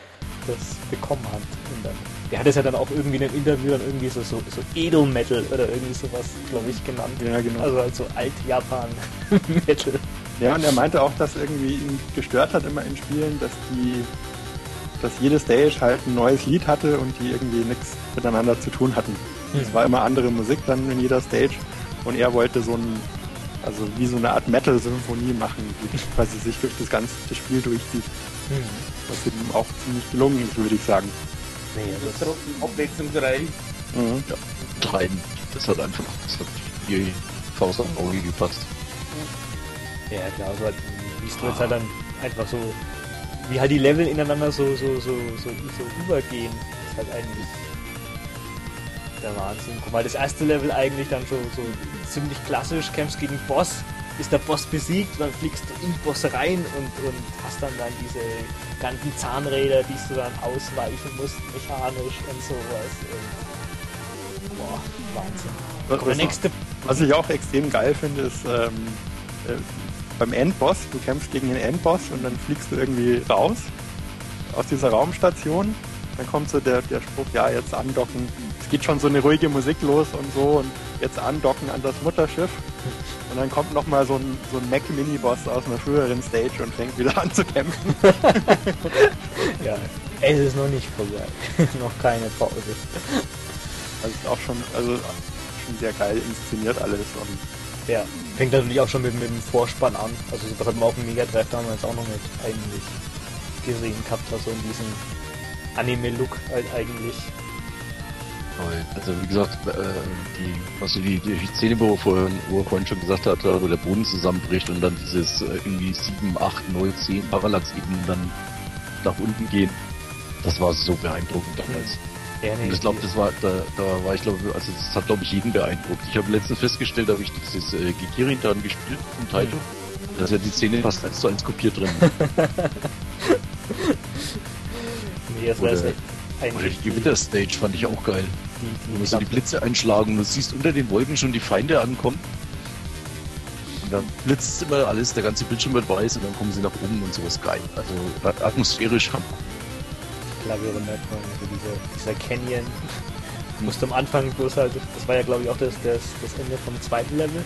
das bekommen hat. Und dann, der hat es ja dann auch irgendwie in einem Interview dann irgendwie so, so, so Edelmetal oder irgendwie sowas, glaube ich, genannt. Ja, genau. Also halt so Alt-Japan-Metal. Ja, und er meinte auch, dass irgendwie ihn gestört hat immer in Spielen, dass die dass jede Stage halt ein neues Lied hatte und die irgendwie nichts miteinander zu tun hatten. Hm. Es war immer andere Musik dann in jeder Stage und er wollte so ein, also wie so eine Art Metal-Symphonie machen, die quasi sich durch das ganze Spiel durchzieht. Hm. Was ihm auch ziemlich gelungen ist, würde ich sagen. Nee, das ist abwechslungsreich. Mhm. Ja, treiben. Das hat einfach, das hat die Faust am Auge gepasst. Ja, klar, also halt, wie du jetzt halt dann einfach so, wie halt die Level ineinander so, so, so, so, so übergehen, ist halt eigentlich der Wahnsinn. Mal, das erste Level eigentlich dann schon so ziemlich klassisch, kämpfst gegen Boss, ist der Boss besiegt, dann fliegst du in den Boss rein und, und hast dann dann diese ganzen Zahnräder, die du dann ausweichen musst, mechanisch und sowas. Und, boah, Wahnsinn. Was, der nächste was ich auch extrem geil finde, ist ähm, äh, beim Endboss, du kämpfst gegen den Endboss und dann fliegst du irgendwie raus aus dieser Raumstation. Dann kommt so der, der Spruch, ja, jetzt andocken. Es geht schon so eine ruhige Musik los und so und jetzt andocken an das Mutterschiff. Und dann kommt nochmal so ein, so ein Mac-Mini-Boss aus einer früheren Stage und fängt wieder an zu kämpfen. ja, es ist noch nicht vorbei. noch keine Pause. Also ist auch schon, also schon sehr geil inszeniert alles und ja, fängt natürlich auch schon mit, mit dem Vorspann an. Also das hat man auf dem Mega Drive damals auch noch mit eigentlich gesehen gehabt, also in diesem Anime-Look halt eigentlich. Also wie gesagt, äh, die, was die, die Szene, wo, vorhin, wo er vorhin schon gesagt hat, wo der Boden zusammenbricht und dann dieses äh, irgendwie 7, 8, 9, 10 Parallax-Ebenen dann nach unten gehen, das war so beeindruckend damals. Ja, nee, und ich glaube, das war, da, da war ich glaube, also das hat glaube ich jeden beeindruckt. Ich habe letztens festgestellt, da habe ich dieses äh, Gikirin dann gespielt vom Taito. Mhm. Da ist ja die Szene fast eins zu eins kopiert drin. war echt oder die Gewitterstage fand ich auch geil. Die, die Wo so die Blitze einschlagen und du siehst unter den Wolken schon die Feinde ankommen. Und dann blitzt immer alles, der ganze Bildschirm wird weiß und dann kommen sie nach oben und sowas geil. Also atmosphärisch haben Labyrinth, also dieser, dieser Canyon. Du musst am Anfang bloß halt, das war ja glaube ich auch das, das, das Ende vom zweiten Level.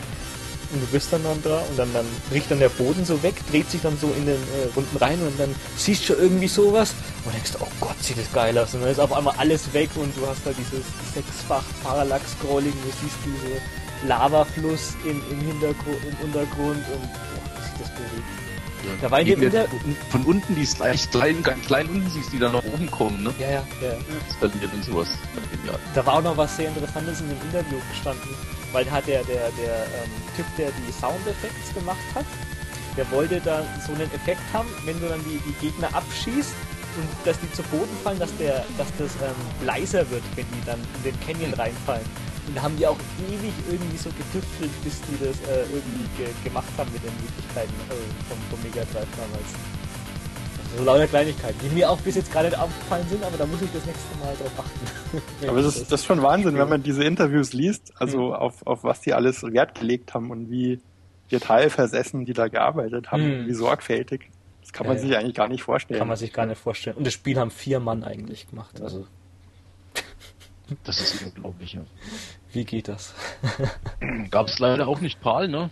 Und du bist dann, dann da und dann, dann bricht dann der Boden so weg, dreht sich dann so in den äh, Runden rein und dann siehst du irgendwie sowas und denkst, oh Gott, sieht das geil aus. Und dann ist auf einmal alles weg und du hast da dieses sechsfach Parallax-Scrolling, du siehst diese Lavafluss im, im Hintergrund, im Untergrund und boah, sieht das bewegt. Da war in der, von unten die leicht klein, ganz klein unten siehst, die da nach oben kommen, ne? Ja, ja, ja. Skaliert und sowas. Ja. Da war auch noch was sehr Interessantes in dem Interview gestanden, weil da hat der, der, der ähm, Typ, der die Soundeffekte gemacht hat, der wollte da so einen Effekt haben, wenn du dann die, die Gegner abschießt und dass die zu Boden fallen, dass der, dass das ähm, leiser wird, wenn die dann in den Canyon hm. reinfallen. Und da haben die auch ewig irgendwie so getüftelt, bis die das äh, irgendwie ge gemacht haben mit den Möglichkeiten äh, vom, vom Mega Drive damals. Also so lauter Kleinigkeiten, die mir auch bis jetzt gerade nicht aufgefallen sind, aber da muss ich das nächste Mal drauf achten. aber das ist, das ist schon Wahnsinn, wenn man diese Interviews liest, also mhm. auf, auf was die alles Wert gelegt haben und wie detailversessen die da gearbeitet haben, mhm. wie sorgfältig. Das kann man ja, sich eigentlich gar nicht vorstellen. Kann man sich gar nicht vorstellen. Und das Spiel haben vier Mann eigentlich gemacht. Also das ist unglaublich, ja. Wie geht das? Gab es leider auch nicht PAL, ne?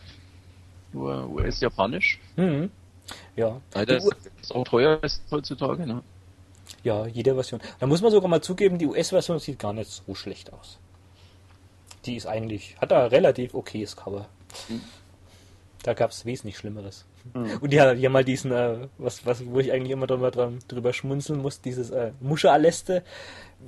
Nur US-Japanisch. Mhm. Ja. Leider ist es auch teuer ist heutzutage, ne? Ja, jede Version. Da muss man sogar mal zugeben, die US-Version sieht gar nicht so schlecht aus. Die ist eigentlich, hat da relativ okayes Cover. Mhm. Da gab es wesentlich Schlimmeres. Mhm. Und die, die haben mal diesen, äh, was, was, wo ich eigentlich immer drüber, drüber schmunzeln muss, dieses äh, Muscha-Aleste,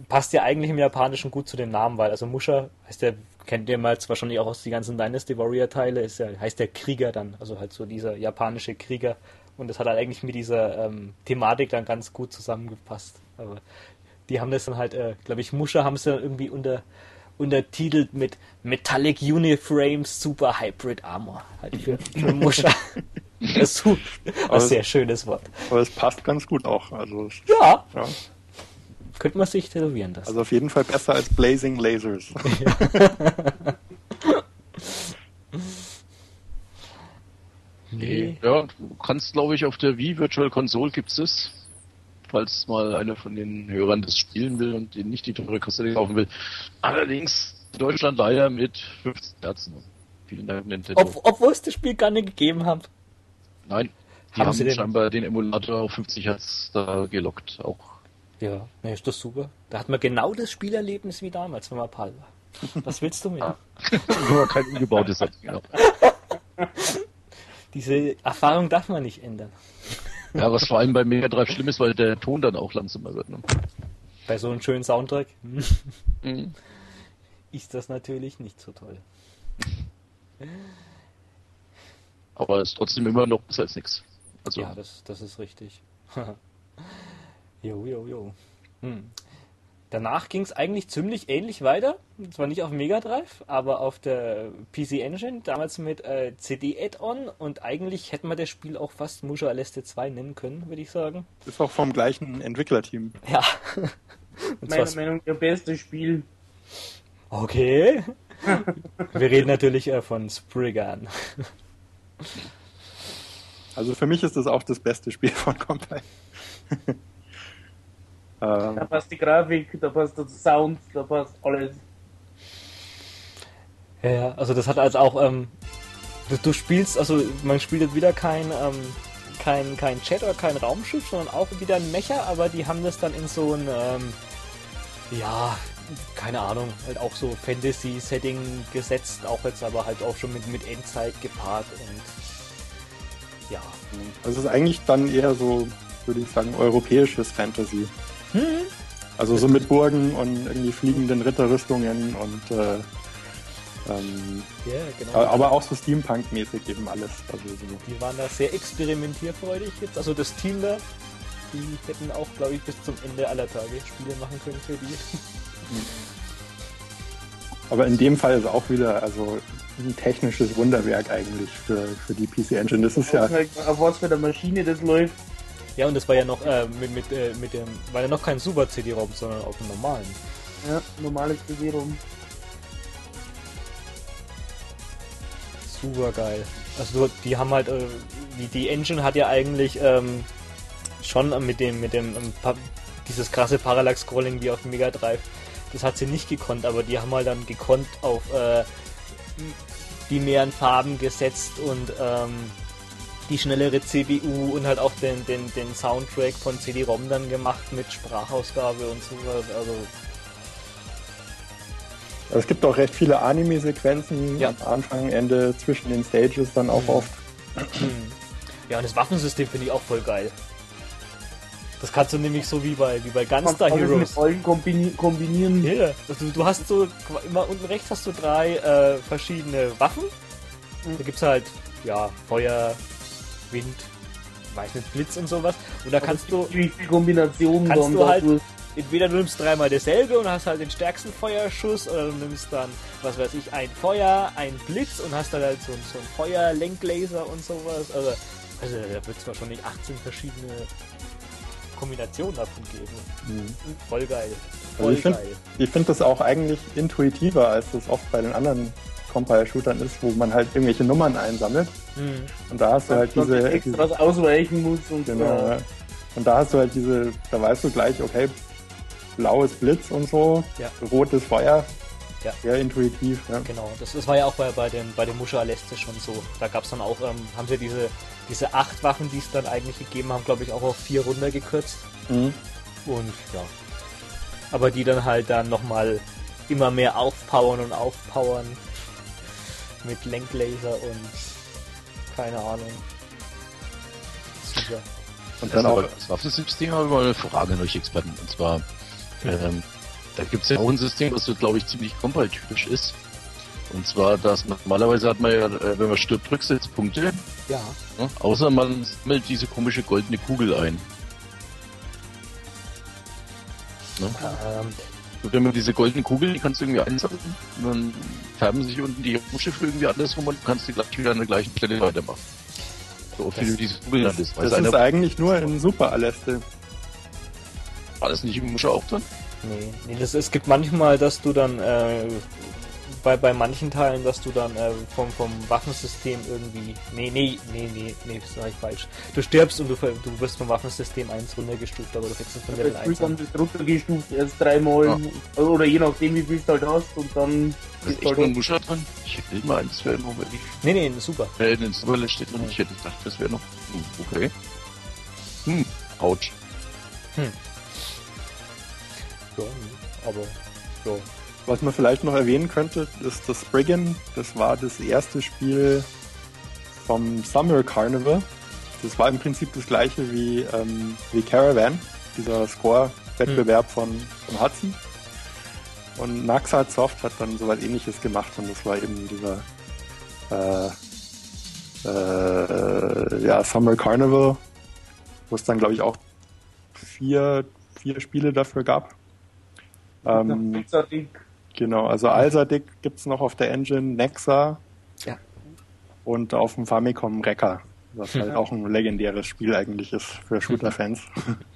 passt ja eigentlich im Japanischen gut zu dem Namen, weil also Musha heißt der, kennt ihr mal wahrscheinlich auch aus die ganzen Dynasty Warrior Teile, ist ja, heißt der Krieger dann, also halt so dieser japanische Krieger. Und das hat halt eigentlich mit dieser ähm, Thematik dann ganz gut zusammengepasst. Aber die haben das dann halt, äh, glaube ich, Musha haben sie irgendwie unter untertitelt mit Metallic Uniframes Super Hybrid Armor. Halt für, für Musha. das ist ein sehr schönes Wort. Aber es passt ganz gut auch. Also, ja. ja. Könnte man sich tätowieren lassen. Also auf jeden Fall besser als Blazing Lasers. nee. Ja, du kannst, glaube ich, auf der Wii Virtual Console gibt es falls mal einer von den Hörern das spielen will und den nicht die teure Kassette kaufen will. Allerdings in Deutschland leider mit 15 Herzen. Vielen Dank, Nintendo. Ob, obwohl es das Spiel gar nicht gegeben hat. Nein, die haben, haben scheinbar den Emulator auf 50 Hertz da gelockt. Auch Ja, ne, ist das super. Da hat man genau das Spielerlebnis wie damals, wenn man Pal war. Was willst du mehr? Nur kein umgebautes genau. Diese Erfahrung darf man nicht ändern. Ja, was vor allem bei Mega Drive schlimm ist, weil der Ton dann auch langsamer wird. Ne? Bei so einem schönen Soundtrack mhm. ist das natürlich nicht so toll. Aber es ist trotzdem immer noch besser als nichts. Also, ja, das, das ist richtig. jo, jo, jo. Hm. Danach ging es eigentlich ziemlich ähnlich weiter. Zwar nicht auf Mega Drive, aber auf der PC Engine, damals mit äh, CD-Add-on und eigentlich hätten wir das Spiel auch fast Musha Aleste 2 nennen können, würde ich sagen. Ist auch vom gleichen Entwicklerteam. Ja. Meiner Meinung nach das beste Spiel. Okay. Wir reden natürlich äh, von Spriggan. Also für mich ist das auch das beste Spiel von Compile. da passt die Grafik, da passt der Sound, da passt alles. Ja, also das hat also auch, ähm, du, du, spielst, also man spielt jetzt wieder kein, ähm, kein, kein Chat oder kein Raumschiff, sondern auch wieder ein Mecha, aber die haben das dann in so ein, ähm, ja, keine Ahnung, halt auch so Fantasy-Setting gesetzt, auch jetzt aber halt auch schon mit, mit Endzeit gepaart und ja. Also es ist eigentlich dann eher so, würde ich sagen, europäisches Fantasy. Hm. Also so mit Burgen und irgendwie fliegenden Ritterrüstungen und äh, ähm, yeah, genau. aber auch so Steampunk-mäßig eben alles. Also so. Die waren da sehr experimentierfreudig jetzt. Also das Team da, die hätten auch, glaube ich, bis zum Ende aller Tage Spiele machen können für die. Aber in dem Fall ist auch wieder also ein technisches Wunderwerk eigentlich für, für die PC Engine. Das ist ja. Auf was für eine Maschine das läuft. Ja, und das war ja noch äh, mit, mit, äh, mit dem, war ja noch kein Super CD-ROM, sondern auf dem normalen. Ja, normales CD-ROM. Super geil. Also die haben halt, äh, die, die Engine hat ja eigentlich ähm, schon mit dem, mit dem, ähm, dieses krasse Parallax-Scrolling wie auf Mega Drive das hat sie nicht gekonnt, aber die haben halt dann gekonnt auf äh, die mehreren Farben gesetzt und ähm, die schnellere CPU und halt auch den, den, den Soundtrack von CD-ROM dann gemacht mit Sprachausgabe und sowas. Also es gibt auch recht viele Anime-Sequenzen ja. am Anfang, Ende, zwischen den Stages dann auch mhm. oft. Ja, und das Waffensystem finde ich auch voll geil. Das kannst du nämlich so wie bei, wie bei Gunstar Heroes. mit Rollen kombinieren. Ja, also du hast so, immer unten rechts hast du drei äh, verschiedene Waffen. Mhm. Da gibt's halt, ja, Feuer, Wind, weiß nicht, Blitz und sowas. Und da kannst du. Die Kombination kannst du halt, entweder du nimmst dreimal dasselbe und hast halt den stärksten Feuerschuss oder du nimmst dann, was weiß ich, ein Feuer, ein Blitz und hast dann halt so, so ein Feuer-Lenklaser und sowas. Also, also da wird es wahrscheinlich 18 verschiedene Kombination davon geben. Mhm. Voll geil. Voll also ich finde find das auch eigentlich intuitiver, als das oft bei den anderen Compile-Shootern ist, wo man halt irgendwelche Nummern einsammelt. Mhm. Und da hast du halt diese. Extras diese, ausweichen muss und genau. Ja. Und da hast du halt diese, da weißt du gleich, okay, blaues Blitz und so, ja. rotes Feuer. Ja. Sehr intuitiv, ja. Genau, das, das war ja auch bei, bei den, bei den Muscha Aleste schon so. Da gab es dann auch, ähm, haben sie diese diese acht Waffen, die es dann eigentlich gegeben haben, glaube ich, auch auf vier runtergekürzt. Mhm. Und ja. Aber die dann halt dann nochmal immer mehr aufpowern und aufpowern. Mit Lenklaser und keine Ahnung. Super. Und dann auch das Waffensystem habe ich mal eine Frage an euch Experten. Und zwar, ähm, da gibt es ja auch ein System, was so, glaube ich, ziemlich compile-typisch ist. Und zwar, dass normalerweise hat man ja, äh, wenn man stirbt, Rücksetzpunkte. Ja. ja. Außer man sammelt diese komische goldene Kugel ein. Ne? Ähm. Und wenn man diese goldene Kugel, die kannst du irgendwie einsammeln, dann färben sich unten die Schiffe irgendwie andersrum und du kannst die gleich wieder an der gleichen Stelle weitermachen. So oft wie du diese Kugel das, das, das ist eigentlich nur in Super Aleste. War das nicht im Muscher auch drin? Nee, nee das, es gibt manchmal, dass du dann äh, bei, bei manchen Teilen, dass du dann äh, vom, vom Waffensystem irgendwie. Nee, nee, nee, nee, nee, das war ich falsch. Du stirbst und du, du wirst vom Waffensystem 1 runtergestuft, aber du kriegst es von Level 1. Du bist runtergestuft erst dreimal ja. oder je nachdem wie viel du halt hast und dann. Das ist echt halt ein Muscher dran? Ich hätte mal eins wäre nur wenn ich. Nee, nee, super. Äh, in den Superle steht noch nicht. Ich hätte gedacht, das wäre noch. Hm, okay. Hm, ouch. Hm. Ja, aber ja. Was man vielleicht noch erwähnen könnte, ist das Spriggan. Das war das erste Spiel vom Summer Carnival. Das war im Prinzip das gleiche wie, ähm, wie Caravan, dieser Score-Wettbewerb hm. von, von Hudson. Und Naxat Soft hat dann sowas ähnliches gemacht und das war eben dieser äh, äh, ja, Summer Carnival, wo es dann glaube ich auch vier, vier Spiele dafür gab. Ähm, genau, also Alsadik gibt es noch auf der Engine, Nexa ja. und auf dem Famicom Rekka, was halt auch ein legendäres Spiel eigentlich ist für Shooter-Fans.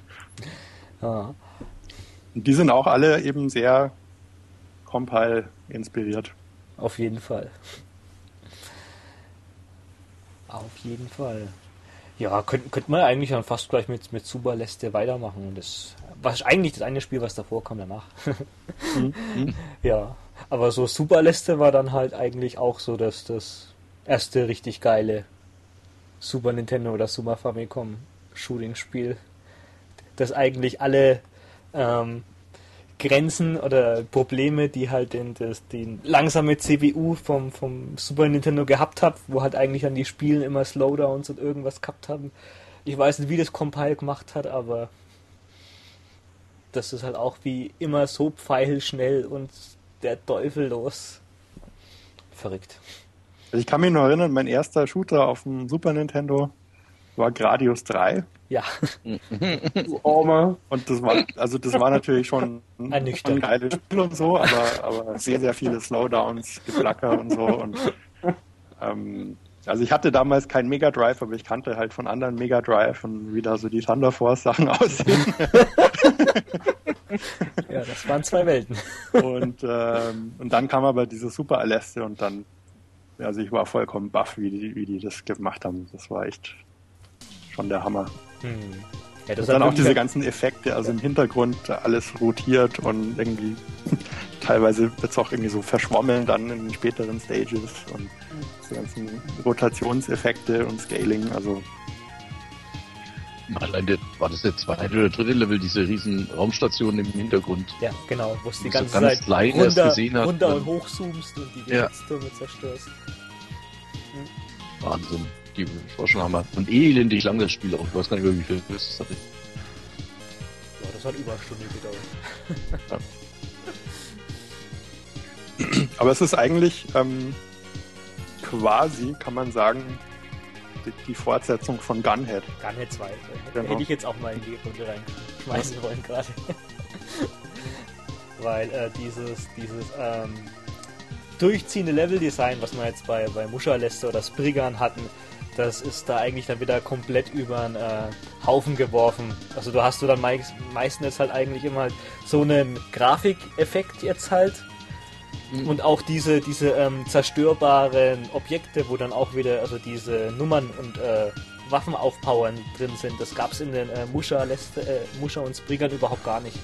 ja. Und die sind auch alle eben sehr Compile inspiriert. Auf jeden Fall. Auf jeden Fall. Ja, könnte könnt man eigentlich dann fast gleich mit, mit Superleste weitermachen. Das was eigentlich das eine Spiel, was davor kam, danach. mhm. Ja, aber so Superleste war dann halt eigentlich auch so dass das erste richtig geile Super Nintendo oder Super Famicom Shooting-Spiel, das eigentlich alle ähm, Grenzen oder Probleme, die halt den, das, den langsame CPU vom, vom Super Nintendo gehabt hat, wo halt eigentlich an die Spielen immer Slowdowns und irgendwas gehabt haben. Ich weiß nicht, wie das Compile gemacht hat, aber das ist halt auch wie immer so pfeilschnell und der Teufel los. Verrückt. Ich kann mich noch erinnern, mein erster Shooter auf dem Super Nintendo war Gradius 3. Ja. Armer. Und das war, also das war natürlich schon ein, ein geiles Spiel und so, aber, aber sehr, sehr viele Slowdowns, Geflacker und so. Und, ähm, also ich hatte damals keinen Mega Drive, aber ich kannte halt von anderen Mega Drive und wie da so die Thunder Force Sachen aussehen. ja, das waren zwei Welten. und, ähm, und dann kam aber diese Super Aleste und dann, also ich war vollkommen baff, wie die, wie die das gemacht haben. Das war echt schon der Hammer. Hm. Ja, das dann auch diese ganzen Effekte, also im Hintergrund alles rotiert und irgendwie teilweise wird es auch irgendwie so verschwommen dann in den späteren Stages und die ganzen Rotationseffekte und Scaling, also Allein war das der zweite oder dritte Level, diese riesen Raumstationen im Hintergrund. Ja, genau, wo es die ganze so Zeit runter, gesehen hat, runter und hochzoomst und die Geschütztürme ja. zerstörst. Hm. Wahnsinn die war schon Hammer. Und elendig lang das Spiel auch. Ich weiß gar nicht mehr, wie viel das hatte. Ja, das hat über eine Stunde gedauert. Ja. Aber es ist eigentlich ähm, quasi, kann man sagen, die, die, Fortsetzung von Gunhead. Gunhead 2. Genau. Hätte ich jetzt auch mal in die Runde reinschmeißen wollen gerade. Weil äh, dieses, dieses ähm, durchziehende Leveldesign, was wir jetzt bei, bei Muscha-Leste oder Spriggan hatten, das ist da eigentlich dann wieder komplett über den äh, Haufen geworfen. Also du hast du dann meist, meistens halt eigentlich immer halt so einen Grafikeffekt jetzt halt. Mhm. Und auch diese, diese ähm, zerstörbaren Objekte, wo dann auch wieder also diese Nummern und äh, Waffen aufpowern drin sind. Das gab es in den äh, Musha, Leste, äh, Musha und Spriggern überhaupt gar nicht.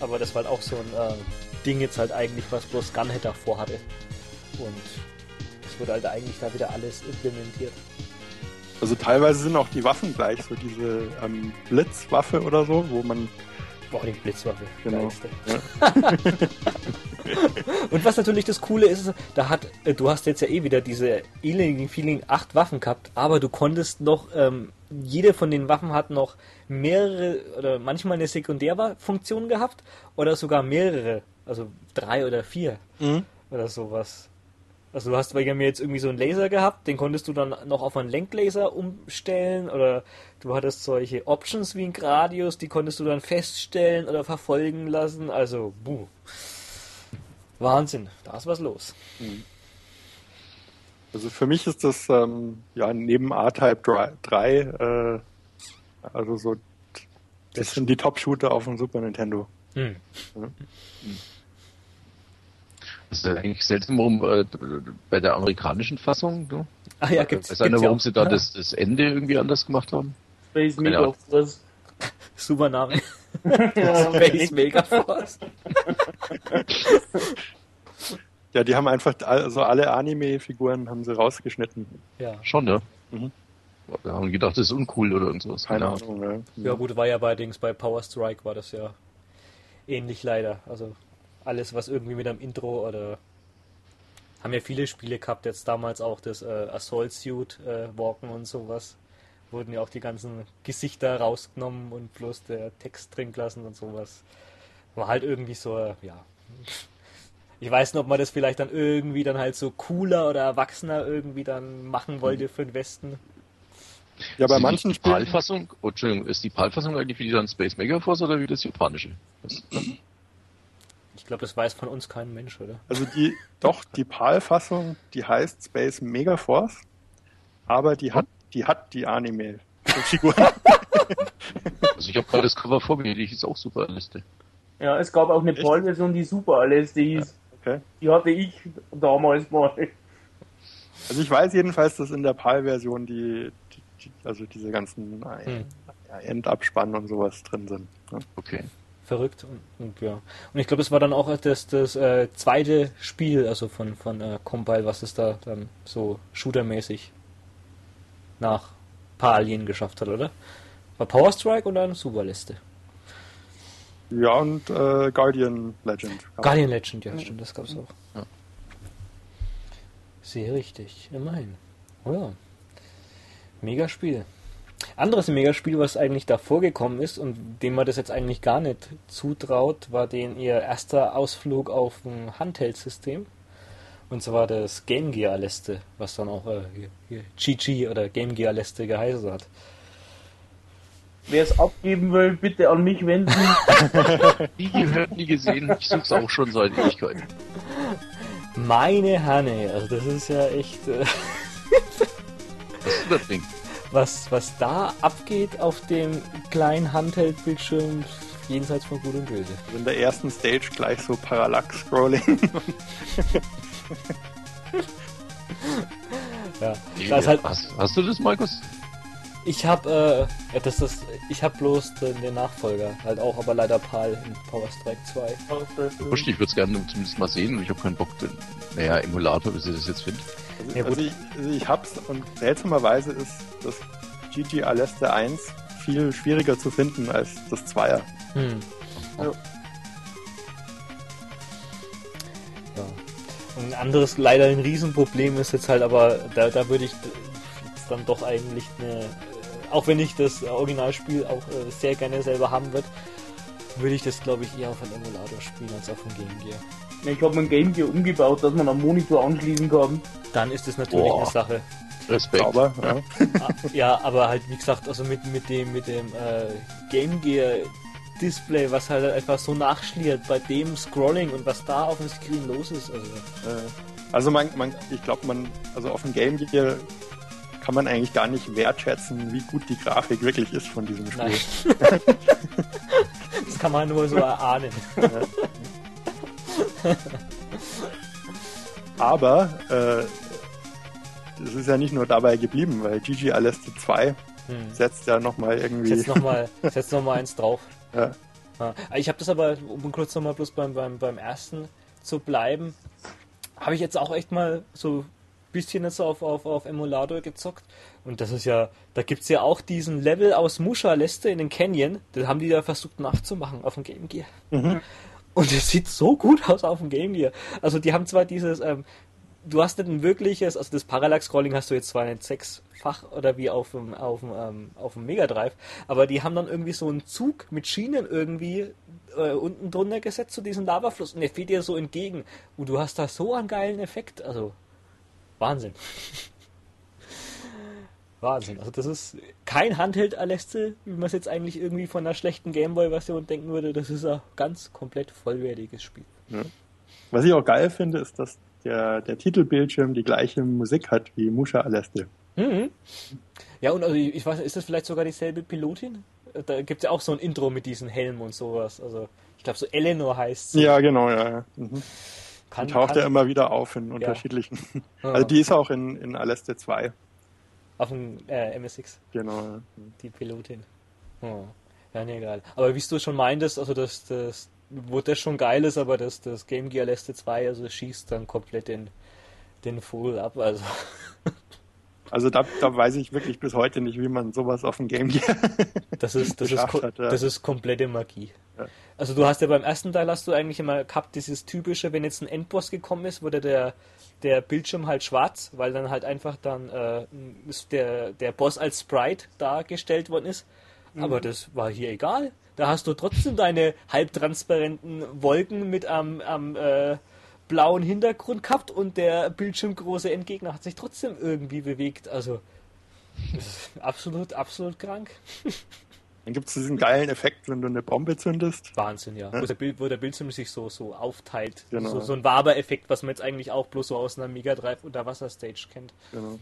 Aber das war halt auch so ein äh, Ding jetzt halt eigentlich, was bloß Gunhead davor hatte. Und es wurde halt eigentlich da wieder alles implementiert. Also teilweise sind auch die Waffen gleich, so diese ähm, Blitzwaffe oder so, wo man. Boah, die Blitzwaffe. Genau. Ja. Und was natürlich das Coole ist, da hat, äh, du hast jetzt ja eh wieder diese elendigen Feeling acht Waffen gehabt, aber du konntest noch, ähm, jede von den Waffen hat noch mehrere oder manchmal eine Sekundärfunktion gehabt oder sogar mehrere, also drei oder vier mhm. oder sowas. Also du hast bei mir jetzt irgendwie so einen Laser gehabt, den konntest du dann noch auf einen Lenklaser umstellen oder du hattest solche Options wie ein Gradius, die konntest du dann feststellen oder verfolgen lassen. Also, buh. Wahnsinn, da ist was los. Mhm. Also für mich ist das ähm, ja neben A-Type 3, äh, also so das sind die Top-Shooter auf dem Super Nintendo. Hm. Ja. Mhm. Das ist eigentlich seltsam, warum äh, bei der amerikanischen Fassung, du? Ah ja, gibt's. Weiß einer, warum sie da das, das, Ende irgendwie anders gemacht haben? Space Mega Force. Super Name. Space Mega Force. ja, die haben einfach, also alle Anime-Figuren haben sie rausgeschnitten. Ja. Schon, ne? Mhm. Wir haben gedacht, das ist uncool oder irgendwas. Keine Ahnung, ja. Ja gut, war ja bei Dings, bei Power Strike war das ja ähnlich leider. Also alles, was irgendwie mit einem Intro oder haben ja viele Spiele gehabt, jetzt damals auch das äh, Assault Suit, äh, Walken und sowas. Wurden ja auch die ganzen Gesichter rausgenommen und bloß der Text drin gelassen und sowas. War halt irgendwie so, äh, ja. Ich weiß nicht, ob man das vielleicht dann irgendwie dann halt so cooler oder erwachsener irgendwie dann machen wollte für den Westen. Ja, bei manchen die Spielen. PAL-Fassung, oh, Entschuldigung, ist die PAL-Fassung eigentlich wie dann Space Megaforce oder wie das japanische? Das, glaube, das weiß von uns kein Mensch, oder? Also die, doch, die PAL-Fassung, die heißt Space Megaforce, aber die hat, die hat die Anime-Figuren. also ich habe gerade das Cover vor mir, die ist auch super Liste. Ja, es gab auch eine PAL-Version, die super Liste hieß. Ja, okay. Die hatte ich damals mal. Also ich weiß jedenfalls, dass in der PAL-Version die, die, die, also diese ganzen hm. Endabspannen und sowas drin sind. Ja. Okay verrückt und, und, ja. Und ich glaube, es war dann auch das, das äh, zweite Spiel, also von, von äh, Compile, was es da dann so shootermäßig nach paar Alien geschafft hat, oder? War Power Strike und eine Superliste. Ja, und äh, Guardian Legend. Guardian Legend, ja, stimmt, das gab's auch. Ja. Sehr richtig, immerhin. Oh ja. Mega Spiel. Anderes Megaspiel, was eigentlich davor gekommen ist und dem man das jetzt eigentlich gar nicht zutraut, war den ihr erster Ausflug auf ein Handheld-System. Und zwar das Game Gear Leste, was dann auch äh, GG oder Game Gear Leste geheißen hat. Wer es abgeben will, bitte an mich wenden. nie gehört, nie gesehen. Ich suche es auch schon seit Ewigkeiten. Meine Hanne, also das ist ja echt. Äh was ist das Ding? Was, was da abgeht auf dem kleinen Handheld-Bildschirm, jenseits von Gut und Böse. In der ersten Stage gleich so Parallax-Scrolling. ja, das halt, hast, hast du das, Markus? Ich habe äh, das, das, ich habe bloß den, den, Nachfolger, halt auch, aber leider PAL in Power Strike 2. Wurscht, ich würde es gerne zumindest mal sehen und ich habe keinen Bock, den, naja, Emulator, wie sie das jetzt finden. Also, ja, also ich, also ich hab's und seltsamerweise ist das GG Aleste 1 viel schwieriger zu finden als das 2er. Hm. Ja. ja. Ein anderes, leider ein Riesenproblem ist jetzt halt, aber da, da würde ich dann doch eigentlich eine, äh, auch wenn ich das Originalspiel auch äh, sehr gerne selber haben würde, würde ich das glaube ich eher auf einem Emulator spielen als auf dem Game Gear. Ich habe mein Game Gear umgebaut, dass man am Monitor anschließen kann. Dann ist das natürlich Boah. eine Sache. Respekt. Aber, ja. Ah, ja, aber halt wie gesagt, also mit, mit dem mit dem äh, Game Gear Display, was halt einfach so nachschliert bei dem Scrolling und was da auf dem Screen los ist. Also, äh, also man, man ich glaube, man, also auf dem Game Gear kann man eigentlich gar nicht wertschätzen, wie gut die Grafik wirklich ist von diesem Spiel. das kann man nur so erahnen. Aber äh, es ist ja nicht nur dabei geblieben, weil Gigi Aleste 2 hm. setzt ja nochmal irgendwie. Setzt nochmal noch eins drauf. Ja. Ich habe das aber, um kurz nochmal bloß beim, beim, beim ersten zu bleiben, habe ich jetzt auch echt mal so ein bisschen jetzt auf, auf, auf Emulator gezockt. Und das ist ja, da gibt es ja auch diesen Level aus Musha Leste in den Canyon, den haben die da versucht nachzumachen auf dem Game Gear. Mhm. Und es sieht so gut aus auf dem Game Gear. Also die haben zwar dieses, ähm, du hast nicht ein wirkliches, also das Parallax-Scrolling hast du jetzt zwar nicht sechsfach oder wie auf dem, auf dem, ähm, auf dem Mega Drive, aber die haben dann irgendwie so einen Zug mit Schienen irgendwie äh, unten drunter gesetzt zu diesem Lavafluss und der fährt dir so entgegen. Und du hast da so einen geilen Effekt. Also, Wahnsinn. Wahnsinn. Also das ist kein Handheld-Aleste, wie man es jetzt eigentlich irgendwie von einer schlechten Gameboy-Version denken würde. Das ist ein ganz komplett vollwertiges Spiel. Ja. Was ich auch geil finde, ist, dass der, der Titelbildschirm die gleiche Musik hat wie Musha Aleste. Mhm. Ja, und also ich weiß, ist das vielleicht sogar dieselbe Pilotin? Da gibt es ja auch so ein Intro mit diesem Helm und sowas. Also ich glaube, so Eleanor heißt sie. Ja, genau, ja. ja. Mhm. Kann, die taucht ja immer wieder auf in unterschiedlichen. Ja. Also die ist auch in, in Aleste 2. Auf dem äh, MSX. Genau. Die Pilotin. Oh. Ja, nee, egal. Aber wie du schon meintest, also das, das, wo das schon geil ist, aber das, das Game Gear Leste 2, also schießt dann komplett den, den Vogel ab, also. Also da, da weiß ich wirklich bis heute nicht, wie man sowas auf dem Game Gear das ist, das ist, hat, ja. das ist komplette Magie. Ja. Also du hast ja beim ersten Teil hast du eigentlich immer gehabt, dieses typische, wenn jetzt ein Endboss gekommen ist, wurde der, der Bildschirm halt schwarz, weil dann halt einfach dann äh, der, der Boss als Sprite dargestellt worden ist. Mhm. Aber das war hier egal. Da hast du trotzdem deine halbtransparenten Wolken mit am, am äh, blauen Hintergrund gehabt und der bildschirmgroße Endgegner hat sich trotzdem irgendwie bewegt. Also absolut, absolut krank. Dann gibt es diesen geilen Effekt, wenn du eine Bombe zündest. Wahnsinn, ja. ja. Wo, der Bild, wo, der Bildschirm sich so, so aufteilt. Genau. So, so ein Waber-Effekt, was man jetzt eigentlich auch bloß so aus einer Mega Drive Unterwasser-Stage kennt. Genau.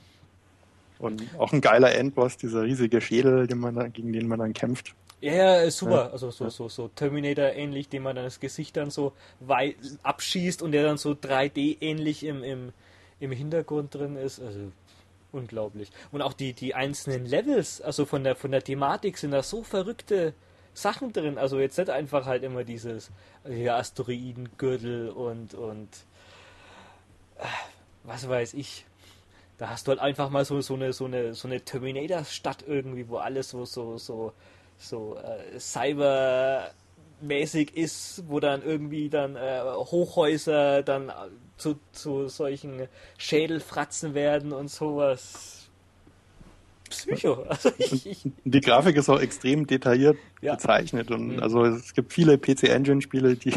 Und auch ein geiler Endboss, dieser riesige Schädel, den man dann, gegen den man dann kämpft. Ja, ja, super. Ja. Also so, so, so Terminator ähnlich, dem man dann das Gesicht dann so weit abschießt und der dann so 3D ähnlich im, im, im Hintergrund drin ist. Also unglaublich. Und auch die, die einzelnen Levels, also von der, von der Thematik sind da so verrückte Sachen drin. Also jetzt nicht einfach halt immer dieses ja, Asteroidengürtel und, und äh, was weiß ich. Da hast du halt einfach mal so, so eine, so eine, so eine Terminator-Stadt irgendwie, wo alles so, so, so so äh, cybermäßig ist, wo dann irgendwie dann äh, Hochhäuser dann zu, zu solchen Schädelfratzen werden und sowas. Psycho. Also ich, ich die Grafik ist auch extrem detailliert ja. gezeichnet und mhm. also es gibt viele PC Engine Spiele, die,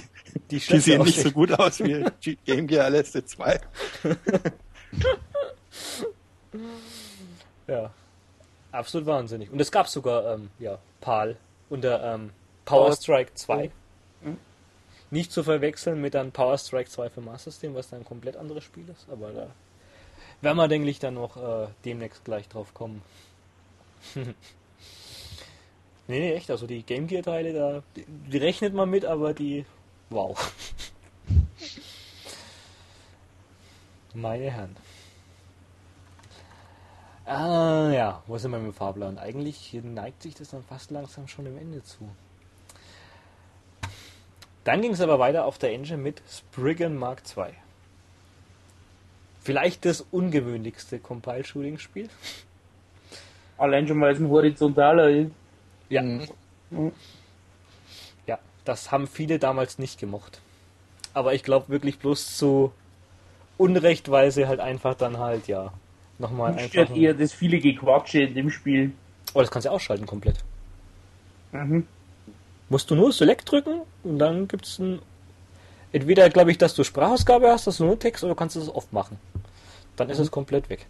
die, die sehen nicht so gut aus wie Game Gear Leste 2. ja. Absolut wahnsinnig. Und es gab sogar, ähm, ja, PAL unter ähm, Power Strike 2. Mhm. Nicht zu verwechseln mit dann Power Strike 2 für Master System, was dann ein komplett anderes Spiel ist. Aber da werden wir, denke ich, dann noch äh, demnächst gleich drauf kommen. nee, nee, echt. Also die Game Gear Teile, da, die, die rechnet man mit, aber die. Wow. Meine Herren. Ah ja, wo sind wir mit dem Fahrplan? Eigentlich neigt sich das dann fast langsam schon dem Ende zu. Dann ging es aber weiter auf der Engine mit Spriggan Mark II. Vielleicht das ungewöhnlichste Compile-Shooting-Spiel. Allein schon, weil es ein horizontaler ist. Ja. Mhm. Ja, das haben viele damals nicht gemocht. Aber ich glaube wirklich bloß zu Unrecht, weil sie halt einfach dann halt, ja, nochmal einfach. Stört eher das viele Gequatsche in dem Spiel. Oh, das kannst du ausschalten komplett. Mhm. Musst du nur Select drücken und dann gibt es ein. Entweder glaube ich, dass du Sprachausgabe hast, dass du nur Text, oder du kannst es oft machen. Dann ist mhm. es komplett weg.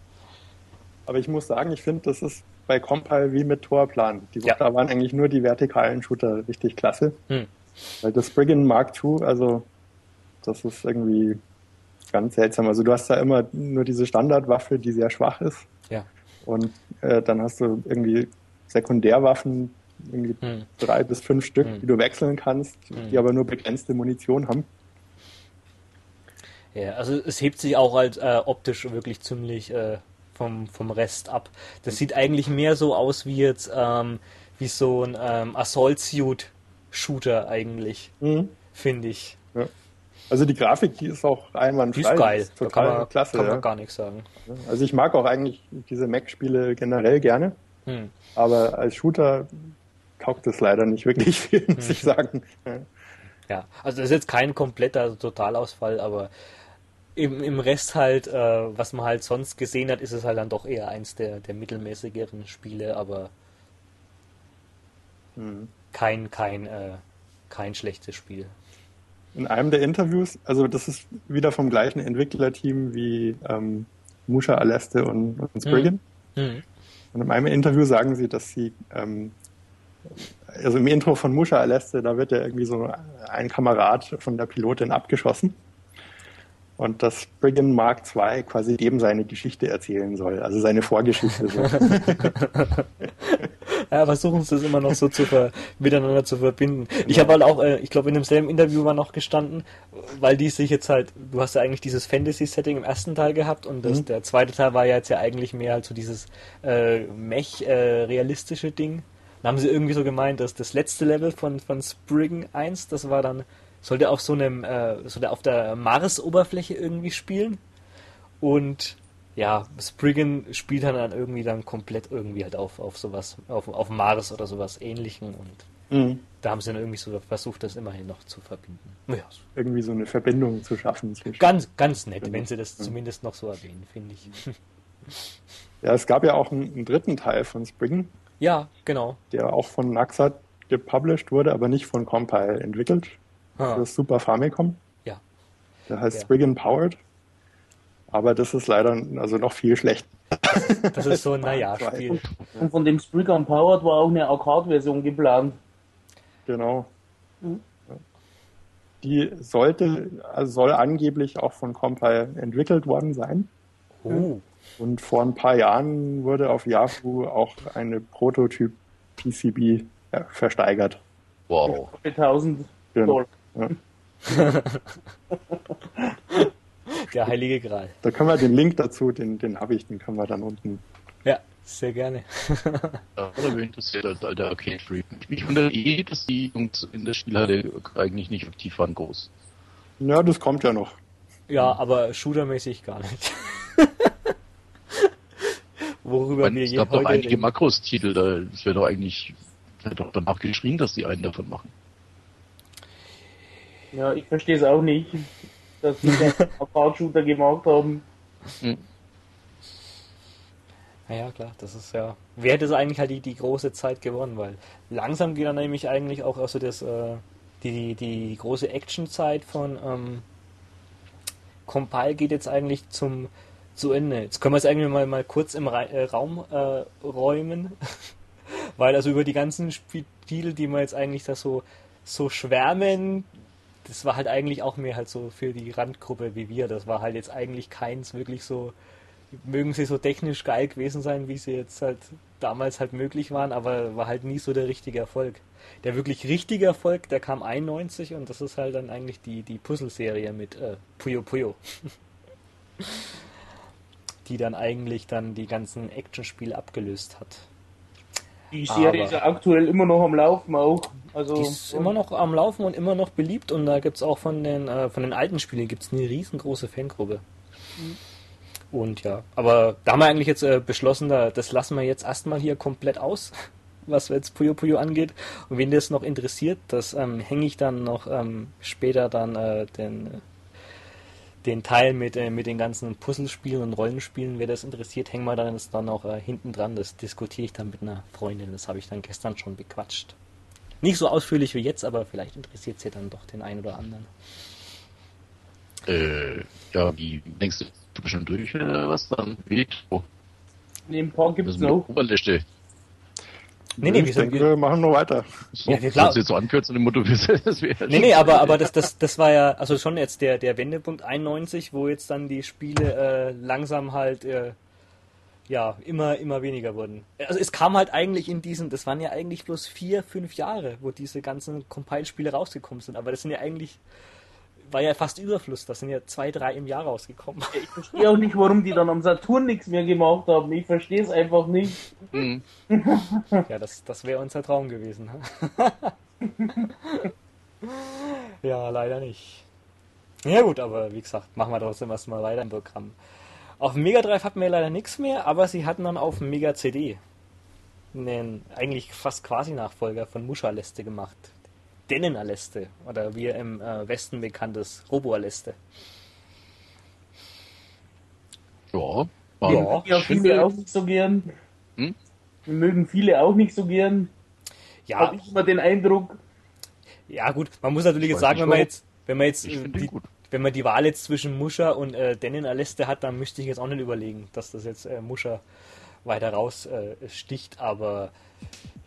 Aber ich muss sagen, ich finde, das ist bei Compile wie mit Torplan. Die, ja. Da waren eigentlich nur die vertikalen Shooter richtig klasse. Hm. Weil das Spriggan Mark II, also das ist irgendwie ganz seltsam. Also du hast da immer nur diese Standardwaffe, die sehr schwach ist. Ja. Und äh, dann hast du irgendwie Sekundärwaffen, irgendwie hm. drei bis fünf Stück, hm. die du wechseln kannst, hm. die aber nur begrenzte Munition haben. Ja, also es hebt sich auch halt äh, optisch wirklich ziemlich äh, vom, vom Rest ab. Das sieht eigentlich mehr so aus wie jetzt ähm, wie so ein ähm, Assault Suit Shooter eigentlich, mhm. finde ich. Ja. Also die Grafik, die ist auch einwandfrei. Die ist geil. Total kann man, klasse. Kann man ja. gar nichts sagen. Also ich mag auch eigentlich diese Mac-Spiele generell gerne. Hm. Aber als Shooter taugt es leider nicht wirklich viel, muss ich sagen. Ja. also das ist jetzt kein kompletter Totalausfall, aber im, im Rest halt, äh, was man halt sonst gesehen hat, ist es halt dann doch eher eins der, der mittelmäßigeren Spiele, aber hm. kein, kein, äh, kein schlechtes Spiel in einem der Interviews, also das ist wieder vom gleichen Entwicklerteam wie ähm, Musha Aleste und, und Spriggan. Mhm. mhm. Und in einem Interview sagen sie, dass sie, ähm, also im Intro von Musha Aleste, da wird ja irgendwie so ein Kamerad von der Pilotin abgeschossen und dass Brigham Mark II quasi dem seine Geschichte erzählen soll, also seine Vorgeschichte. So. ja, versuchen sie es immer noch so zu miteinander zu verbinden. Ich habe halt auch, äh, ich glaube in demselben Interview war noch gestanden, weil die sich jetzt halt, du hast ja eigentlich dieses Fantasy-Setting im ersten Teil gehabt und das, mhm. der zweite Teil war ja jetzt ja eigentlich mehr halt so dieses äh, Mech-realistische äh, Ding. Dann haben sie irgendwie so gemeint, dass das letzte Level von, von Spriggan 1, das war dann sollte auf so einem, äh, sollte auf der Mars-Oberfläche irgendwie spielen. Und ja, Spriggan spielt dann, irgendwie dann komplett irgendwie halt auf, auf sowas, auf, auf Mars oder sowas ähnlichen und mhm. da haben sie dann irgendwie so versucht, das immerhin noch zu verbinden. Ja. Irgendwie so eine Verbindung zu schaffen. Ganz, ganz nett, wenn sie das ja. zumindest noch so erwähnen, finde ich. Ja, es gab ja auch einen, einen, dritten Teil von Spriggan. Ja, genau. Der auch von Naxat gepublished wurde, aber nicht von Compile entwickelt. Ah. Das Super Famicom. Ja. Der heißt ja. Spriggan Powered. Aber das ist leider also noch viel schlechter. Das ist so ein Naja-Spiel. Und von dem Spriggan Powered war auch eine Arcade-Version geplant. Genau. Mhm. Die sollte, also soll angeblich auch von Compile entwickelt worden sein. Oh. Und vor ein paar Jahren wurde auf Yahoo auch eine Prototyp PCB ja, versteigert. Wow. 1000 Dollar. Ja. Der heilige Gral. Da können wir den Link dazu, den, den habe ich, den können wir dann unten. Ja, sehr gerne. ja, oder mich interessiert als alter Arcade-Freak. Mich wundert eh, dass die Jungs in der Spielhalle eigentlich nicht aktiv waren groß. Ja, das kommt ja noch. Ja, aber shootermäßig gar nicht. Worüber meine, wir es gab doch einige Makros-Titel, da wäre doch eigentlich wird doch danach geschrien, dass die einen davon machen. Ja, ich verstehe es auch nicht dass sie einen Arcade-Shooter gemacht haben. Hm. Naja, klar, das ist ja. Wer hätte eigentlich halt die, die große Zeit gewonnen, weil langsam geht dann nämlich eigentlich auch also das, äh, die, die große Action-Zeit von ähm, Compile geht jetzt eigentlich zum zu Ende. Jetzt können wir es eigentlich mal, mal kurz im Ra äh, Raum äh, räumen, weil also über die ganzen Spiele, die wir jetzt eigentlich da so, so schwärmen, das war halt eigentlich auch mehr halt so für die Randgruppe wie wir. Das war halt jetzt eigentlich keins wirklich so, mögen sie so technisch geil gewesen sein, wie sie jetzt halt damals halt möglich waren, aber war halt nie so der richtige Erfolg. Der wirklich richtige Erfolg, der kam 91 und das ist halt dann eigentlich die, die Puzzle-Serie mit äh, Puyo Puyo. die dann eigentlich dann die ganzen Actionspiele abgelöst hat. Die Serie Aber ist ja aktuell immer noch am Laufen auch. Also, die ist immer noch am Laufen und immer noch beliebt und da gibt es auch von den, äh, von den alten Spielen gibt's eine riesengroße Fangruppe. Mhm. Und ja, aber da haben wir eigentlich jetzt äh, beschlossen, da, das lassen wir jetzt erstmal hier komplett aus, was jetzt Puyo Puyo angeht. Und wen das noch interessiert, das ähm, hänge ich dann noch ähm, später dann äh, den den Teil mit, äh, mit den ganzen Puzzlespielen und Rollenspielen, wer das interessiert, hängen wir dann das dann auch äh, hinten dran. Das diskutiere ich dann mit einer Freundin. Das habe ich dann gestern schon bequatscht. Nicht so ausführlich wie jetzt, aber vielleicht interessiert es ja dann doch den einen oder anderen. Äh, ja, wie denkst du, du bist schon durch oder was dann? Wie? Oh. Nee, ein paar gibt es noch. Oberliste. Nee, nee, ich denke, wir machen nur weiter. So, ja, klar. jetzt so ankürzen im Motto, das wäre Nee, nee, aber, aber das, das, das war ja, also schon jetzt der, der Wendepunkt 91, wo jetzt dann die Spiele äh, langsam halt, äh, ja, immer, immer weniger wurden. Also es kam halt eigentlich in diesen, das waren ja eigentlich bloß vier, fünf Jahre, wo diese ganzen Compile-Spiele rausgekommen sind, aber das sind ja eigentlich war ja fast Überfluss. Das sind ja zwei, drei im Jahr rausgekommen. Ich verstehe auch nicht, warum die dann am Saturn nichts mehr gemacht haben. Ich verstehe es einfach nicht. Mhm. ja, das, das wäre unser Traum gewesen. ja, leider nicht. Ja gut, aber wie gesagt, machen wir trotzdem erstmal weiter im Programm. Auf dem Mega Drive hatten wir leider nichts mehr, aber sie hatten dann auf dem Mega CD einen eigentlich fast quasi Nachfolger von Musha Leste gemacht. Dennenaleste oder wie er im äh, Westen bekannt ist, Roboaleste. Ja, ja, ja viele auch nicht so gern. Hm? Wir mögen viele auch nicht so gern. Ja. Habe ich immer den Eindruck. Ja, gut, man muss natürlich jetzt sagen, wenn man jetzt, wenn man jetzt, die, wenn man die Wahl jetzt zwischen Muscha und äh, Dennen Aleste hat, dann müsste ich jetzt auch nicht überlegen, dass das jetzt äh, Muscha weiter raus äh, sticht, aber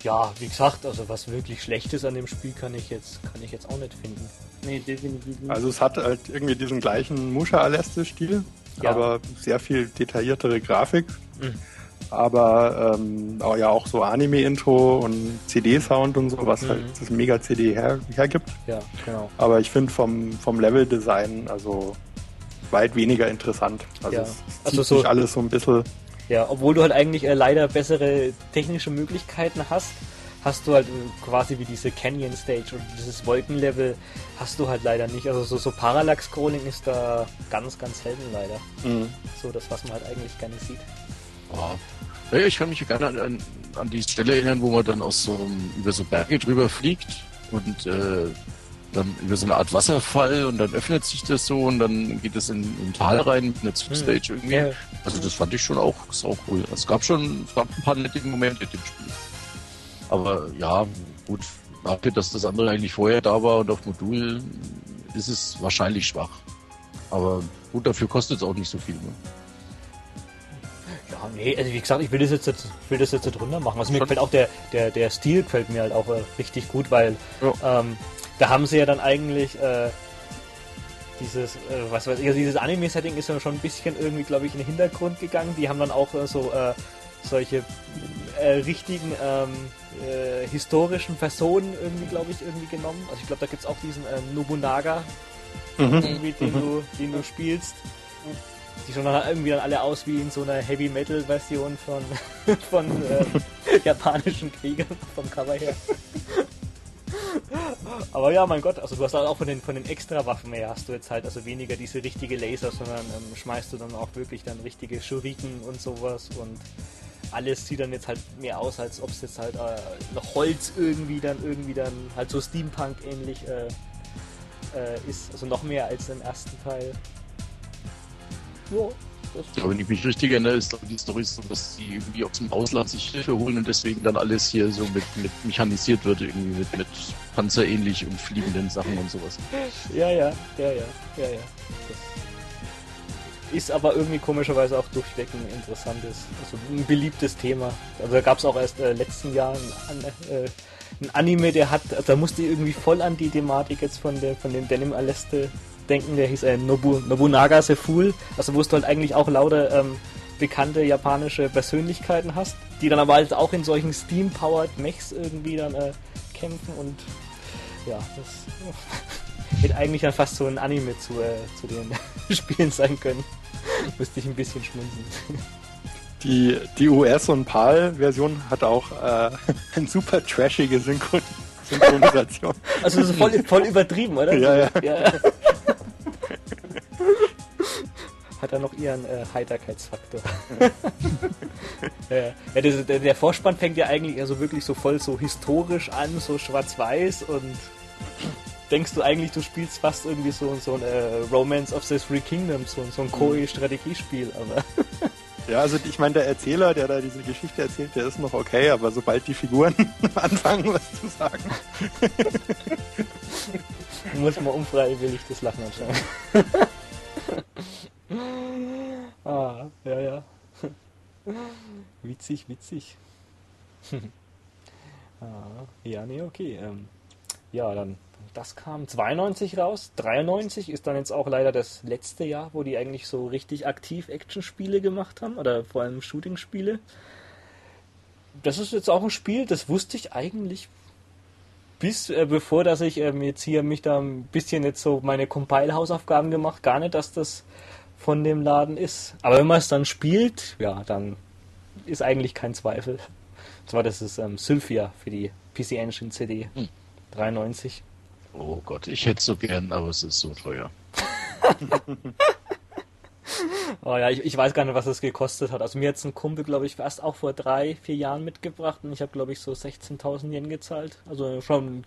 ja, wie gesagt, also was wirklich Schlechtes an dem Spiel kann ich jetzt, kann ich jetzt auch nicht finden. Nee, definitiv nicht. Also es hat halt irgendwie diesen gleichen Musha Aleste-Stil, ja. aber sehr viel detailliertere Grafik. Mhm. Aber ähm, auch, ja auch so Anime-Intro und CD-Sound und so, was mhm. halt das Mega-CD her, hergibt. Ja, genau. Aber ich finde vom, vom Level-Design also weit weniger interessant. Also ja. es, es also so alles so ein bisschen ja, obwohl du halt eigentlich äh, leider bessere technische Möglichkeiten hast, hast du halt quasi wie diese Canyon Stage oder dieses Wolkenlevel hast du halt leider nicht. Also so, so Parallax-Scrolling ist da ganz, ganz selten leider. Mhm. So das, was man halt eigentlich gerne sieht. Oh. Ja, ich kann mich gerne an, an, die Stelle erinnern, wo man dann aus so über so Berge drüber fliegt und äh, dann über so eine Art Wasserfall und dann öffnet sich das so und dann geht es in, in Tal rein mit einer Zwischenstage hm. irgendwie. Ja. Also das fand ich schon auch, auch cool. Es gab schon es gab ein paar nette Momente in dem Spiel. Aber ja, gut, dafür, dass das andere eigentlich vorher da war und auf Modul ist es wahrscheinlich schwach. Aber gut, dafür kostet es auch nicht so viel. Ne? Ja, nee, also wie gesagt, ich will das jetzt, will das jetzt runter machen. Also mir gefällt auch der, der, der Stil gefällt mir halt auch äh, richtig gut, weil ja. ähm, da haben sie ja dann eigentlich äh, dieses, äh, was weiß ich, also dieses Anime-Setting ist ja schon ein bisschen irgendwie, glaube ich, in den Hintergrund gegangen. Die haben dann auch äh, so äh, solche äh, richtigen ähm, äh, historischen Personen irgendwie, glaube ich, irgendwie genommen. Also ich glaube, da gibt es auch diesen Nobunaga, mhm. irgendwie, den, mhm. du, den du spielst. Die schauen dann irgendwie dann alle aus wie in so einer Heavy Metal Version von, von äh, japanischen Kriegern vom Cover her. Aber ja, mein Gott, also du hast halt auch von den, von den Extra-Waffen her hast du jetzt halt also weniger diese richtige Laser, sondern ähm, schmeißt du dann auch wirklich dann richtige Schuriken und sowas und alles sieht dann jetzt halt mehr aus, als ob es jetzt halt äh, noch Holz irgendwie dann irgendwie dann halt so Steampunk ähnlich äh, äh, ist. Also noch mehr als im ersten Teil. Ja, ja, wenn ich mich richtig erinnere, ist die Story so, dass sie irgendwie aus dem Ausland sich Hilfe holen und deswegen dann alles hier so mit, mit mechanisiert wird, irgendwie mit, mit panzerähnlich und fliegenden Sachen und sowas. Ja, ja, ja, ja, ja, ja. Das ist aber irgendwie komischerweise auch durchweg ein interessantes, also ein beliebtes Thema. Also da gab es auch erst äh, letzten Jahr ein, äh, ein, Anime, der hat, also da musste irgendwie voll an die Thematik jetzt von der von dem Denim Aleste denken, der hieß äh, Nobu, Nobunaga Seful, also wo du halt eigentlich auch lauter ähm, bekannte japanische Persönlichkeiten hast, die dann aber halt auch in solchen Steam-powered Mechs irgendwie dann äh, kämpfen und ja, das hätte eigentlich dann fast so ein Anime zu, äh, zu den Spielen sein können. Müsste ich ein bisschen schmunzeln. Die, die US- und PAL-Version hat auch äh, eine super trashige Synchron Synchronisation. Also so voll, voll übertrieben, oder? Ja, ja. ja. Hat er noch ihren äh, Heiterkeitsfaktor. ja, ja der, Vorspann fängt ja eigentlich also wirklich so voll so historisch an, so schwarz-weiß und denkst du eigentlich, du spielst fast irgendwie so, so ein äh, Romance of the Three Kingdoms, so, so ein Koei-Strategiespiel, aber. Ja, also ich meine, der Erzähler, der da diese Geschichte erzählt, der ist noch okay, aber sobald die Figuren anfangen, was zu sagen. muss man unfreiwillig das Lachen anschauen. ah, ja, ja. witzig, witzig. ah, ja, nee, okay. Ähm, ja, dann das kam 92 raus. 93 ist dann jetzt auch leider das letzte Jahr, wo die eigentlich so richtig aktiv Action-Spiele gemacht haben oder vor allem Shooting-Spiele. Das ist jetzt auch ein Spiel, das wusste ich eigentlich bis äh, bevor, dass ich ähm, jetzt hier mich da ein bisschen jetzt so meine Compile-Hausaufgaben gemacht, gar nicht, dass das von dem Laden ist. Aber wenn man es dann spielt, ja, dann ist eigentlich kein Zweifel. Und zwar das ist ähm, Sylphia für die PC Engine CD hm. 93. Oh Gott, ich hätte es so gern, aber es ist so teuer. oh ja, ich, ich, weiß gar nicht, was es gekostet hat. Also mir hat ein Kumpel, glaube ich, erst auch vor drei, vier Jahren mitgebracht und ich habe, glaube ich, so 16.000 Yen gezahlt. Also schon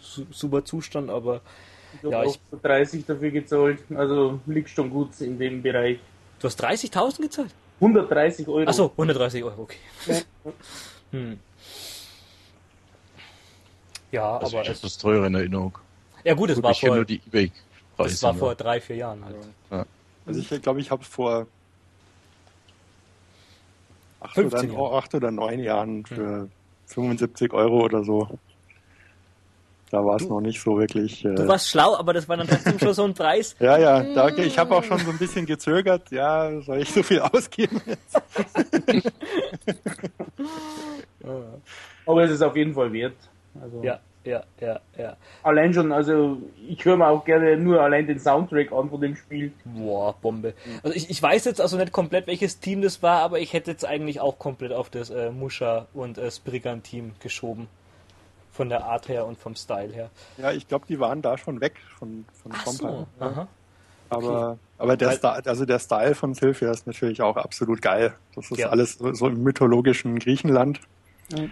su super Zustand, aber ich ja, ich 30 dafür gezahlt. Also liegt schon gut in dem Bereich. Du hast 30.000 gezahlt? 130 Euro. Achso, 130 Euro, okay. hm. Ja, also aber. Ich es... das teure in Erinnerung. Ja gut, es war vor, nur die eBay das war vor drei, vier Jahren halt. Ja. Also ich glaube, ich habe es vor acht oder, acht oder neun Jahren für hm. 75 Euro oder so. Da war es noch nicht so wirklich. Äh... Du warst schlau, aber das war dann trotzdem schon so ein Preis. ja, ja, da, ich habe auch schon so ein bisschen gezögert. Ja, soll ich so viel ausgeben jetzt? aber es ist auf jeden Fall wert. Also ja ja, ja, ja. Allein schon, also ich höre mir auch gerne nur allein den Soundtrack an von dem Spiel. Boah, Bombe. Also ich, ich weiß jetzt also nicht komplett, welches Team das war, aber ich hätte jetzt eigentlich auch komplett auf das äh, Musha und äh, Spriggan-Team geschoben. Von der Art her und vom Style her. Ja, ich glaube, die waren da schon weg von, von Ach Compile. So. Ja. Aber, okay. aber der, Style, also der Style von Sylphia ist natürlich auch absolut geil. Das ist ja. alles so im mythologischen Griechenland. Mhm.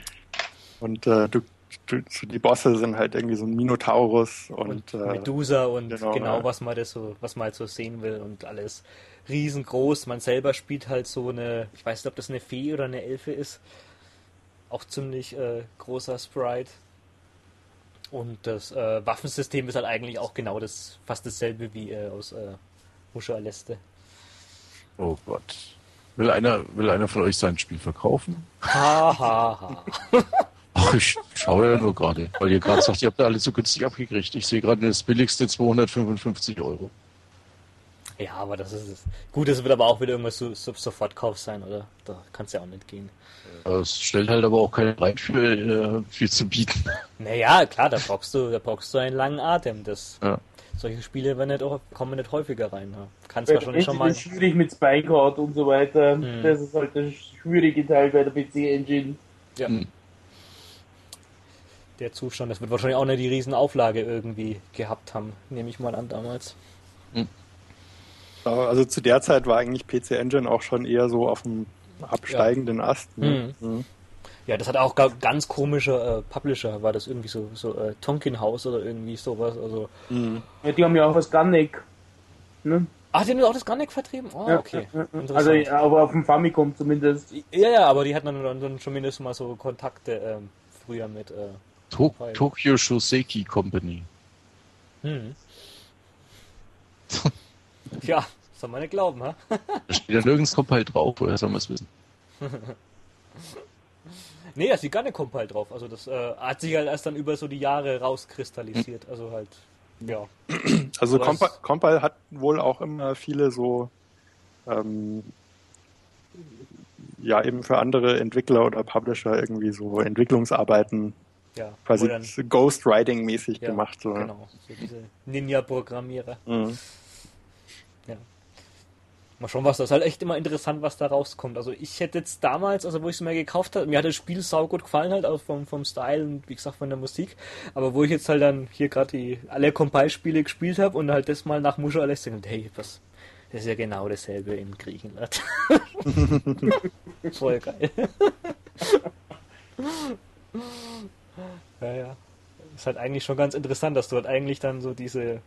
Und äh, du, du, die Bosse sind halt irgendwie so ein Minotaurus und, und äh, Medusa und genau, genau was man das so, was man halt so sehen will und alles riesengroß. Man selber spielt halt so eine, ich weiß nicht, ob das eine Fee oder eine Elfe ist. Auch ziemlich äh, großer Sprite. Und das äh, Waffensystem ist halt eigentlich auch genau das, fast dasselbe wie äh, aus äh, Muscha Aleste. Oh Gott. Will einer, will einer von euch sein Spiel verkaufen? Ha, ha, ha. Ach, ich schaue ja nur gerade, weil ihr gerade sagt, ihr habt da alle so günstig abgekriegt. Ich sehe gerade das billigste 255 Euro. Ja, aber das ist es. Gut, es wird aber auch wieder irgendwas so, so Sofortkauf sein, oder? Da kann es ja auch nicht gehen. Es stellt halt aber auch keine rein für äh, viel zu bieten. Naja, klar, da brauchst du, da brauchst du einen langen Atem. Das, ja. Solche Spiele werden nicht, kommen nicht häufiger rein. Ja. Kannst wahrscheinlich schon mal. Das ist schwierig mit Spycard und so weiter. Mhm. Das ist halt der schwierige Teil bei der PC-Engine. Ja. Mhm. Der Zustand, das wird wahrscheinlich auch nicht die Riesenauflage irgendwie gehabt haben, nehme ich mal an damals. Mhm. Also zu der Zeit war eigentlich PC Engine auch schon eher so auf dem absteigenden ja. Ast. Ne? Mhm. Mhm. Ja, das hat auch ganz komische äh, Publisher, war das irgendwie so, so äh, Tonkin House oder irgendwie sowas. Also. Mhm. Ja, die haben ja auch was Gunnick. Ne? Ach, die haben auch das Gunnick vertrieben? Oh, ja, okay. Ja, also, ja, aber auf dem Famicom zumindest. Ja, ja, aber die hatten dann, dann schon mindestens mal so Kontakte ähm, früher mit. Äh, to Tokyo Shoseki Company. Hm. Ja, soll man nicht glauben, ha? da steht ja nirgends Compile drauf, woher soll man es wissen? nee, da steht gar nicht Compile drauf. Also das äh, hat sich halt erst dann über so die Jahre rauskristallisiert. Also halt, ja. Also Compi Compile hat wohl auch immer viele so ähm, ja eben für andere Entwickler oder Publisher irgendwie so Entwicklungsarbeiten ja, quasi Ghostwriting-mäßig ja, gemacht. So. Genau, so diese Ninja-Programmierer. Mhm. Mal schauen, was das ist halt echt immer interessant, was da rauskommt. Also ich hätte jetzt damals, also wo ich es mir gekauft habe, mir hat das Spiel saugut gefallen halt, auch vom, vom Style und wie gesagt von der Musik. Aber wo ich jetzt halt dann hier gerade die alle Compile-Spiele gespielt habe und halt das mal nach Muscha alles denke, hey, was, das ist ja genau dasselbe in Griechenland. Voll geil. ja, ja. Ist halt eigentlich schon ganz interessant, dass du halt eigentlich dann so diese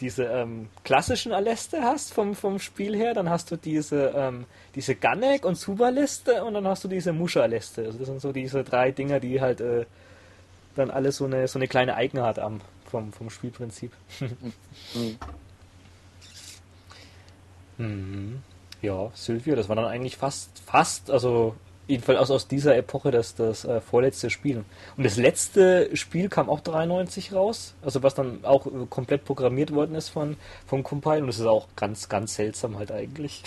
diese ähm, klassischen Aleste hast vom, vom Spiel her, dann hast du diese, ähm, diese Ganek und Suba-Liste und dann hast du diese Muscha-Liste. Also das sind so diese drei Dinger, die halt äh, dann alles so eine, so eine kleine Eigenart haben vom, vom Spielprinzip. mhm. Ja, Sylvia, das war dann eigentlich fast, fast, also jedenfalls aus, aus dieser Epoche das, das äh, vorletzte Spiel. Und das letzte Spiel kam auch 93 raus, also was dann auch äh, komplett programmiert worden ist von, vom Compile. Und das ist auch ganz, ganz seltsam halt eigentlich.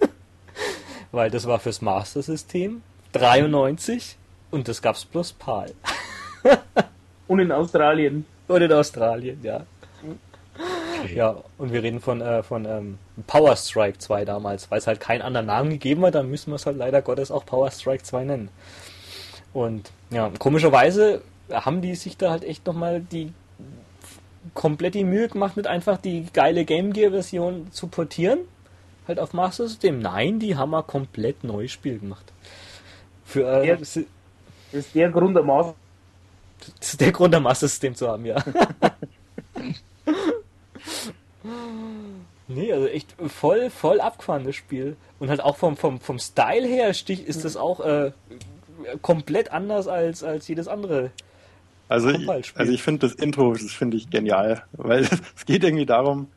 Weil das war fürs Master System 93 und das gab's bloß PAL. und in Australien. Und in Australien, ja. Okay. Ja, und wir reden von, äh, von ähm, Power Strike 2 damals, weil es halt keinen anderen Namen gegeben hat, dann müssen wir es halt leider Gottes auch Power Strike 2 nennen. Und ja, komischerweise haben die sich da halt echt nochmal die komplett die Mühe gemacht, mit einfach die geile Game Gear Version zu portieren, halt auf Master System. Nein, die haben ein komplett neues Spiel gemacht. Für, äh, der, das ist der Grund, am Master das ist der Grund, am Master System zu haben, ja. Nee, also echt voll, voll abgefahrenes Spiel. Und halt auch vom, vom, vom Style her stich, ist das auch äh, komplett anders als, als jedes andere. Also ich, also ich finde das Intro, das finde ich genial, weil es geht irgendwie darum,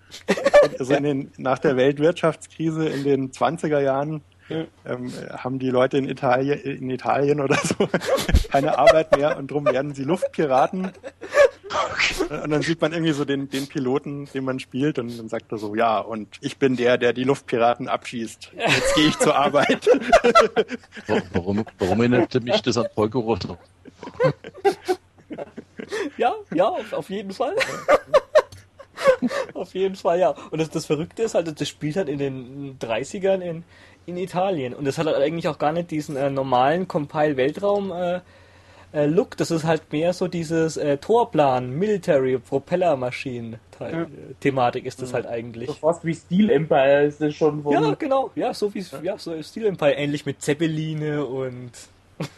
also in den, nach der Weltwirtschaftskrise in den 20er Jahren ähm, haben die Leute in Italien, in Italien oder so keine Arbeit mehr und drum werden sie Luftpiraten. Und dann sieht man irgendwie so den, den Piloten, den man spielt, und dann sagt er so, ja, und ich bin der, der die Luftpiraten abschießt. Jetzt gehe ich zur Arbeit. Warum, warum erinnert mich das an Polgoroth? Ja, ja, auf, auf jeden Fall. auf jeden Fall, ja. Und das, das Verrückte ist halt, das spielt halt in den 30ern in, in Italien. Und das hat halt eigentlich auch gar nicht diesen äh, normalen Compile-Weltraum- äh, äh, Look, das ist halt mehr so dieses äh, Torplan, Military, Propellermaschinen. Ja. Thematik ist das ja. halt eigentlich. So fast wie Steel Empire ist das schon. Ja, genau. Ja, so wie ja, so Steel Empire, ähnlich mit Zeppeline und.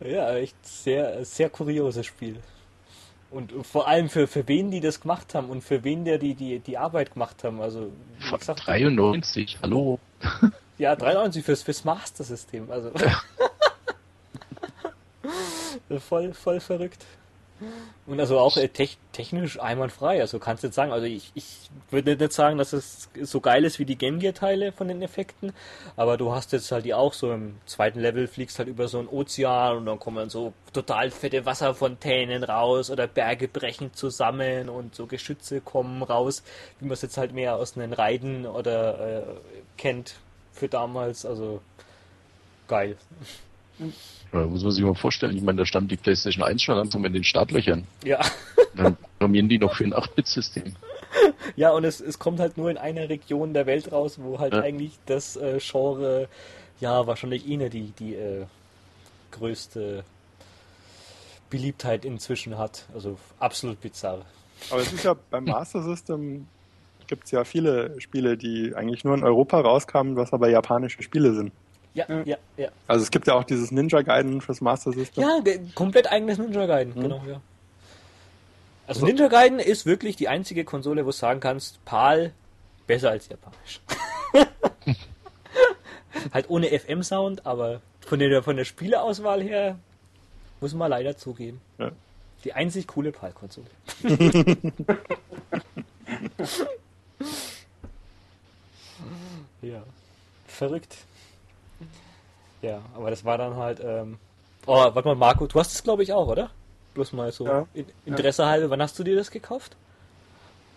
ja, echt sehr, sehr kurioses Spiel. Und vor allem für, für wen die das gemacht haben und für wen der die, die, die Arbeit gemacht haben. Also, Von 93, hallo. Ja, 93 fürs, fürs Master-System. Also. Voll, voll verrückt. Und also auch äh, te technisch einwandfrei. Also kannst du jetzt sagen, also ich, ich würde nicht sagen, dass es so geil ist wie die Game Gear Teile von den Effekten, aber du hast jetzt halt die auch so im zweiten Level fliegst halt über so einen Ozean und dann kommen so total fette Wasserfontänen raus oder Berge brechen zusammen und so Geschütze kommen raus, wie man es jetzt halt mehr aus den Reiten oder äh, kennt für damals. Also geil. Ja, muss man sich mal vorstellen. Ich meine, da stand die PlayStation 1 schon langsam in den Startlöchern. Ja. Dann programmieren die noch für ein 8-Bit-System. Ja, und es, es kommt halt nur in einer Region der Welt raus, wo halt ja. eigentlich das äh, Genre, ja, wahrscheinlich eh die, die äh, größte Beliebtheit inzwischen hat. Also absolut bizarr. Aber es ist ja beim Master System gibt es ja viele Spiele, die eigentlich nur in Europa rauskamen, was aber japanische Spiele sind. Ja, ja, ja. Also es gibt ja auch dieses Ninja Gaiden fürs Master System. Ja, komplett eigenes Ninja Gaiden, mhm. genau, ja. Also Ninja Gaiden ist wirklich die einzige Konsole, wo du sagen kannst, PAL besser als Japanisch. halt ohne FM-Sound, aber von der, von der Spieleauswahl her muss man leider zugeben. Ja. Die einzig coole PAL-Konsole. ja, verrückt. Ja, aber das war dann halt. Ähm oh, warte mal, Marco, du hast es glaube ich auch, oder? Bloß mal so ja. Interesse ja. halber. Wann hast du dir das gekauft?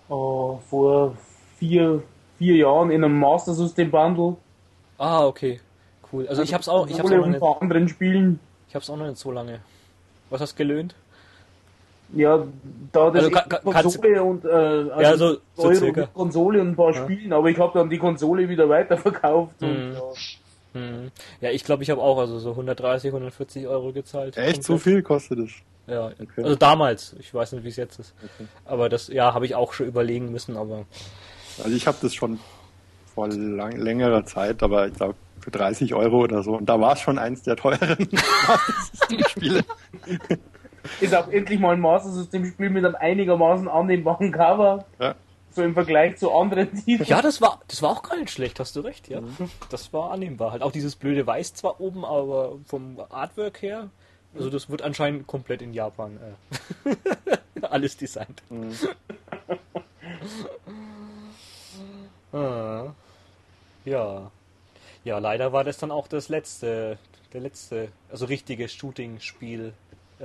Oh, vor vier, vier Jahren in einem Master System Bundle. Ah, okay. Cool. Also, ich hab's auch. Ich hab's auch noch nicht, anderen Spielen. Ich hab's auch noch nicht so lange. Was hast du gelöhnt? Ja, da das also, kann, Konsole und äh, also ja, so, so. Konsole und ein paar ja. Spielen, aber ich habe dann die Konsole wieder weiterverkauft. Mhm. Und, ja. Hm. Ja, ich glaube, ich habe auch also so 130, 140 Euro gezahlt. Echt? So viel kostet es? Ja, okay. also damals. Ich weiß nicht, wie es jetzt ist. Okay. Aber das, ja, habe ich auch schon überlegen müssen, aber. Also ich habe das schon vor lang, längerer Zeit, aber ich glaube für 30 Euro oder so. Und da war es schon eins der teuren Spiele. Ist auch endlich mal ein Master System Spiel mit einem einigermaßen annehmbaren Cover. Ja so im Vergleich zu anderen Titeln. Ja, das war, das war auch gar nicht schlecht, hast du recht, ja. Mhm. Das war annehmbar. Halt auch dieses blöde Weiß zwar oben, aber vom Artwork her, also das wird anscheinend komplett in Japan äh, alles designt. Mhm. ah, ja. Ja, leider war das dann auch das letzte, der letzte, also richtige Shooting-Spiel äh,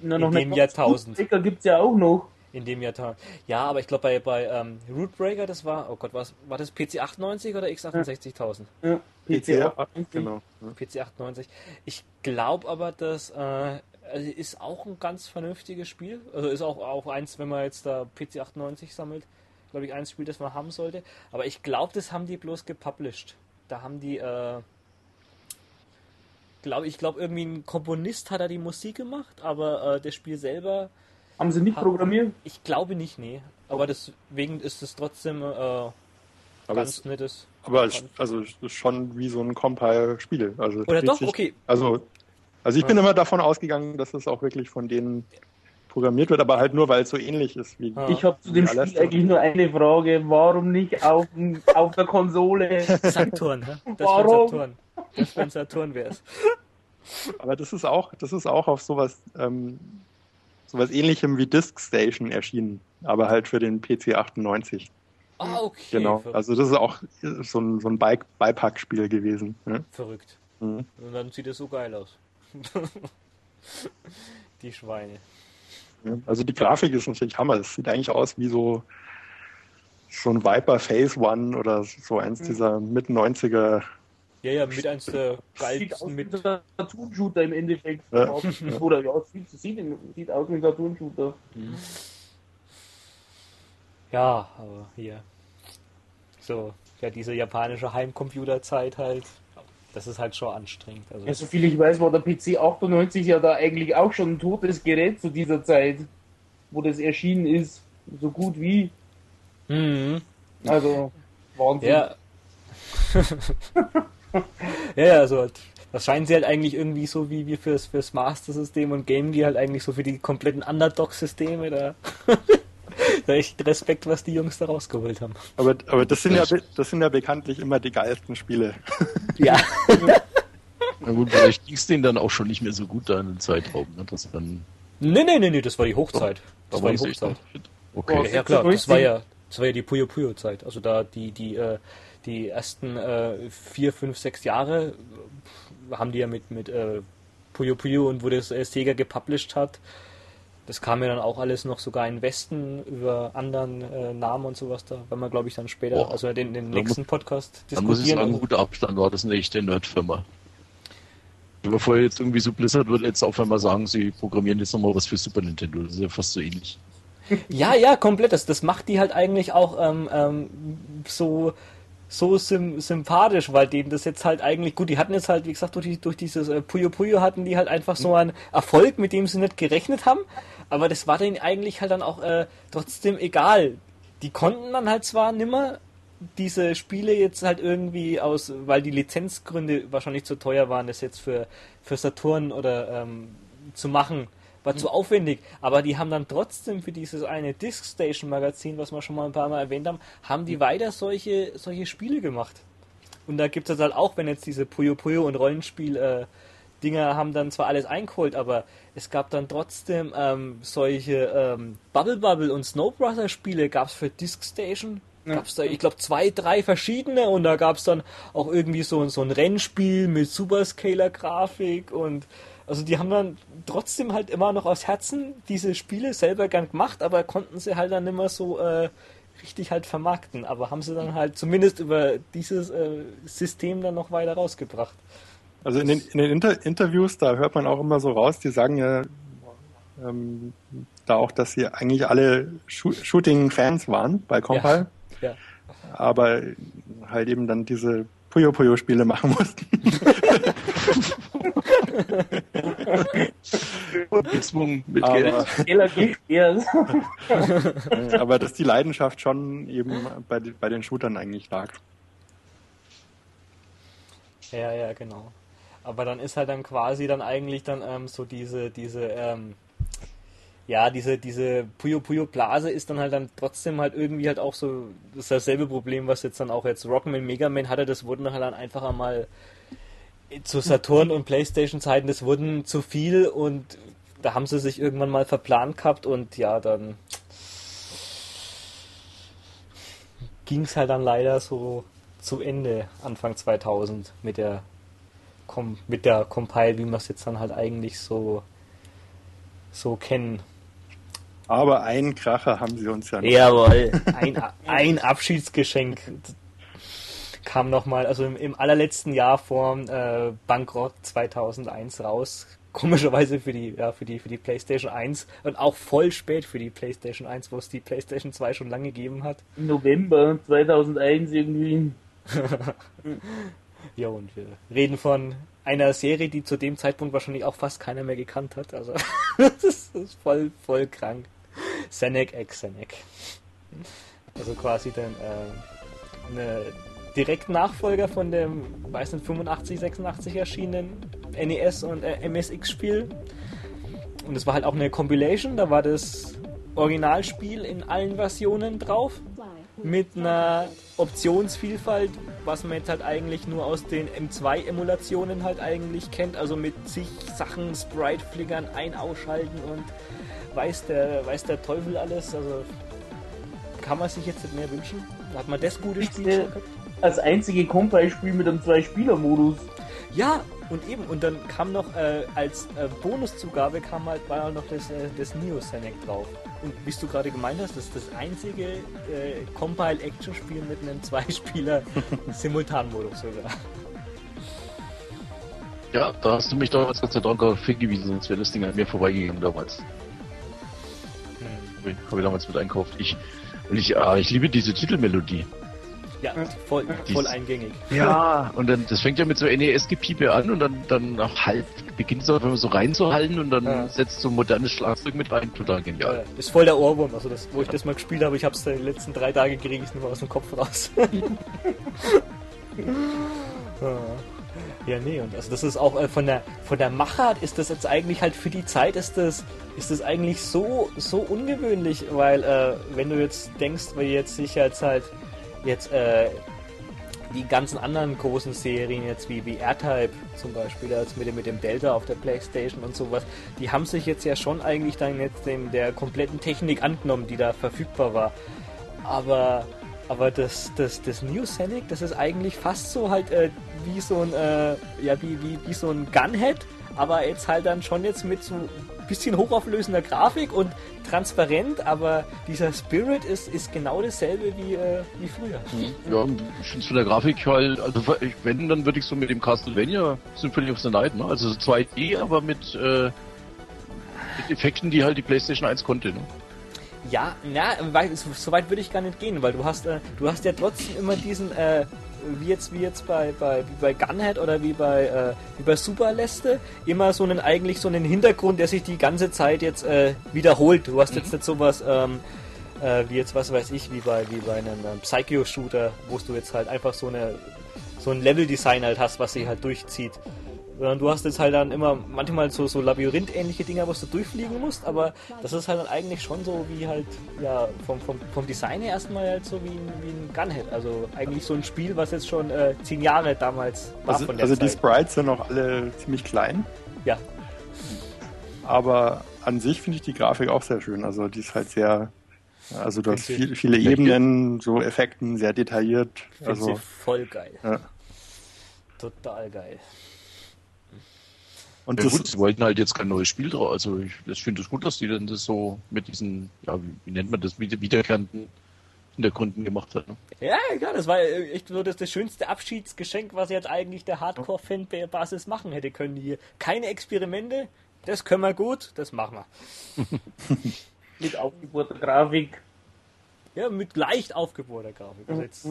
Na, in dem Jahrtausend. gibt es ja auch noch in dem Jahr. Ja, aber ich glaube bei, bei ähm, Rootbreaker, das war, oh Gott, was, war das PC 98 oder X68000? Ja, PC, 98. genau. PC 98. Ich glaube aber, das äh, also ist auch ein ganz vernünftiges Spiel. Also ist auch, auch eins, wenn man jetzt da PC 98 sammelt, glaube ich, ein Spiel, das man haben sollte. Aber ich glaube, das haben die bloß gepublished. Da haben die, äh, glaube ich, glaube irgendwie ein Komponist hat da die Musik gemacht, aber äh, das Spiel selber haben sie nicht programmiert? Ich glaube nicht, nee. Aber deswegen ist es trotzdem äh, aber ganz es, nettes. Aber es, also es ist schon wie so ein Compile-Spiel. Also Oder doch, okay. Also, also ich ja. bin immer davon ausgegangen, dass es auch wirklich von denen programmiert wird, aber halt nur, weil es so ähnlich ist wie. Ja. Ich habe zu dem Spiel eigentlich nur eine Frage: Warum nicht auf, auf der Konsole? Saturn, hä? Das Warum? Saturn. Das wenn Saturn wäre Aber das ist auch, das ist auch auf sowas ähm, sowas ähnlichem wie Disk Station erschienen, aber halt für den PC 98. Ah, okay. Genau. Also das ist auch so ein, so ein Beipackspiel gewesen. Ne? Verrückt. Mhm. Und dann sieht es so geil aus. die Schweine. Also die Grafik ist natürlich Hammer. Es sieht eigentlich aus wie so, so ein Viper Phase One oder so eins mhm. dieser Mitte 90er ja, ja, mit eins der geilsten mit. Sieht aus Cartoon-Shooter im Endeffekt. Ja. Oder ja, sieht, sieht, sieht aus wie ein Cartoon-Shooter. Mhm. Ja, aber hier. So, ja, diese japanische Heimcomputerzeit halt. das ist halt schon anstrengend. Also ja, soviel ich weiß, war der PC 98 ja da eigentlich auch schon ein totes Gerät zu dieser Zeit, wo das erschienen ist. So gut wie. Mhm. Also, Wahnsinn. Ja. ja, also das scheinen sie halt eigentlich irgendwie so wie wir fürs, fürs Master-System und Game Gear halt eigentlich so für die kompletten Underdog-Systeme da. da echt Respekt, was die Jungs da rausgeholt haben. Aber, aber das sind ja das sind ja bekanntlich immer die geilsten Spiele. Ja. Na gut, vielleicht ging es denen dann auch schon nicht mehr so gut da in den Zeitraum. Ne? Das dann nee, nee, nee, nee, das war die Hochzeit. Das da war die Hochzeit. Okay. Ja, klar, das war ja, das war ja die Puyo Puyo Zeit. Also da die, die, äh, die ersten äh, vier, fünf, sechs Jahre haben die ja mit, mit äh, Puyo Puyo und wo das äh, Sega gepublished hat. Das kam ja dann auch alles noch sogar in Westen über anderen äh, Namen und sowas da, weil man glaube ich dann später, Boah. also den, den nächsten Podcast diskutieren. Dann muss ich sagen, guter Abstand war das eine echte Nerdfirma. Bevor jetzt irgendwie so Blizzard wird jetzt auf einmal sagen, sie programmieren jetzt nochmal was für Super Nintendo. Das ist ja fast so ähnlich. Ja, ja, komplett. Das, das macht die halt eigentlich auch ähm, ähm, so so sim sympathisch, weil denen das jetzt halt eigentlich, gut, die hatten jetzt halt, wie gesagt, durch, die, durch dieses äh, Puyo Puyo hatten die halt einfach so einen Erfolg, mit dem sie nicht gerechnet haben, aber das war denen eigentlich halt dann auch äh, trotzdem egal. Die konnten dann halt zwar nimmer diese Spiele jetzt halt irgendwie aus, weil die Lizenzgründe wahrscheinlich zu teuer waren, das jetzt für, für Saturn oder ähm, zu machen, war zu aufwendig, aber die haben dann trotzdem für dieses eine Disc Station Magazin, was wir schon mal ein paar Mal erwähnt haben, haben die weiter solche, solche Spiele gemacht. Und da gibt es halt auch, wenn jetzt diese Puyo Puyo und Rollenspiel äh, Dinger haben dann zwar alles eingeholt, aber es gab dann trotzdem ähm, solche ähm, Bubble Bubble und Snow Brother Spiele gab es für Disc Station. Ja. Gab es da, ich glaube, zwei, drei verschiedene und da gab es dann auch irgendwie so, so ein Rennspiel mit Superscaler-Grafik und also die haben dann trotzdem halt immer noch aus Herzen diese Spiele selber gern gemacht, aber konnten sie halt dann immer so äh, richtig halt vermarkten. Aber haben sie dann halt zumindest über dieses äh, System dann noch weiter rausgebracht. Also in den, in den Inter Interviews, da hört man auch immer so raus, die sagen ja ähm, da auch, dass sie eigentlich alle Sh Shooting-Fans waren bei Compile. Ja. ja. Aber halt eben dann diese Puyo Puyo Spiele machen mussten. Gezwungen mit aber, Geld. aber dass die Leidenschaft schon eben bei, bei den Shootern eigentlich lag. Ja, ja, genau. Aber dann ist halt dann quasi dann eigentlich dann ähm, so diese, diese, ähm, ja, diese, diese Puyo Puyo Blase ist dann halt dann trotzdem halt irgendwie halt auch so das dasselbe Problem, was jetzt dann auch jetzt Rockman Mega Man hatte, das wurden halt dann einfach einmal zu Saturn und Playstation Zeiten, das wurden zu viel und da haben sie sich irgendwann mal verplant gehabt und ja, dann ging es halt dann leider so zu Ende Anfang 2000 mit der mit der Compile, wie wir es jetzt dann halt eigentlich so so kennen. Aber einen Kracher haben sie uns ja noch. Jawohl, ein, ein Abschiedsgeschenk kam nochmal, also im, im, allerletzten Jahr vor äh, Bankrott 2001 raus. Komischerweise für die, ja, für die, für die PlayStation 1 und auch voll spät für die PlayStation 1, wo es die PlayStation 2 schon lange gegeben hat. November 2001 irgendwie. ja, und wir reden von einer Serie, die zu dem Zeitpunkt wahrscheinlich auch fast keiner mehr gekannt hat. Also, das, ist, das ist voll, voll krank. Senec X Senec. Also quasi dann äh, eine direkt Nachfolger von dem, weiß nicht, 85, 86 erschienenen NES und äh, MSX-Spiel. Und es war halt auch eine Compilation, da war das Originalspiel in allen Versionen drauf. Mit einer Optionsvielfalt, was man jetzt halt eigentlich nur aus den M2-Emulationen halt eigentlich kennt. Also mit zig Sachen, Sprite-Flickern, ein-ausschalten und weiß der, weiß der Teufel alles. Also kann man sich jetzt nicht mehr wünschen. Hat man das gute Spiel schon gehabt? Als einzige Compile-Spiel mit einem Zwei-Spieler-Modus. Ja, und eben, und dann kam noch äh, als äh, Bonuszugabe kam halt war noch das, äh, das Neo Senec drauf. Und wie du gerade gemeint hast, das ist das einzige äh, Compile-Action-Spiel mit einem Zwei-Spieler-Simultan-Modus sogar. Ja, da hast du mich damals Gott sei Dank hingewiesen, sonst wäre das Ding an mir vorbeigegangen damals. Hm. Habe ich damals mit einkauft. Ich, und ich, ah, ich liebe diese Titelmelodie. Ja, voll, voll eingängig. Ja, und dann, das fängt ja mit so NES-Gepiepe an und dann, dann nach halb beginnt es auch so reinzuhallen und dann ja. setzt so ein modernes Schlagzeug mit rein. Total genial. Ja, ist voll der Ohrwurm. Also, das, wo ich das mal gespielt habe, ich habe es die letzten drei Tage gekriegt, ist nicht mehr aus dem Kopf raus. Ja, nee, und also das ist auch äh, von der von der Machart ist das jetzt eigentlich halt für die Zeit ist das ist das eigentlich so so ungewöhnlich, weil äh, wenn du jetzt denkst, weil jetzt sicher jetzt halt jetzt äh, die ganzen anderen großen Serien jetzt wie wie R-Type zum Beispiel jetzt mit dem mit dem Delta auf der PlayStation und sowas, die haben sich jetzt ja schon eigentlich dann jetzt dem der kompletten Technik angenommen, die da verfügbar war, aber aber das, das, das New Scenic, das ist eigentlich fast so halt äh, wie so ein, äh, ja, wie, wie, wie so ein Gunhead, aber jetzt halt dann schon jetzt mit so bisschen hochauflösender Grafik und transparent, aber dieser Spirit ist, ist genau dasselbe wie, äh, wie früher. Ja, ich finde es von der Grafik halt, also wenn, dann würde ich so mit dem Castlevania Symphony of the Night, ne? also 2D, aber mit, äh, mit Effekten, die halt die PlayStation 1 konnte. Ne? Ja, na, so weit würde ich gar nicht gehen, weil du hast, äh, du hast ja trotzdem immer diesen, äh, wie jetzt, wie jetzt bei, bei, wie bei Gunhead oder wie bei, äh, wie bei Superleste, immer so einen, eigentlich so einen Hintergrund, der sich die ganze Zeit jetzt äh, wiederholt. Du hast mhm. jetzt nicht sowas, ähm, äh, wie jetzt, was weiß ich, wie bei, wie bei einem ähm, Psycho-Shooter, wo du jetzt halt einfach so eine, so ein Level-Design halt hast, was sich halt durchzieht. Sondern du hast jetzt halt dann immer manchmal so, so Labyrinth-ähnliche Dinger, wo du durchfliegen musst, aber das ist halt dann eigentlich schon so wie halt, ja, vom, vom, vom Design her erstmal halt so wie ein, wie ein Gunhead. Also eigentlich so ein Spiel, was jetzt schon äh, zehn Jahre damals war also, von der Also Zeit. die Sprites sind noch alle ziemlich klein. Ja. Aber an sich finde ich die Grafik auch sehr schön. Also die ist halt sehr, also du hast viel, viele Ebenen, so Effekten, sehr detailliert. Also voll geil. Ja. Total geil. Und ja, gut, sie wollten halt jetzt kein neues Spiel drauf. Also ich, ich finde es gut, dass die dann das so mit diesen, ja, wie, wie nennt man das, mit wiederkehrenden Hintergründen gemacht hat. Ne? Ja, klar, das war echt so das, das schönste Abschiedsgeschenk, was jetzt eigentlich der Hardcore-Fan-Basis machen hätte können hier. Keine Experimente, das können wir gut, das machen wir. mit aufgebohrter Grafik. Ja, mit leicht aufgebohrter Grafik. Also jetzt,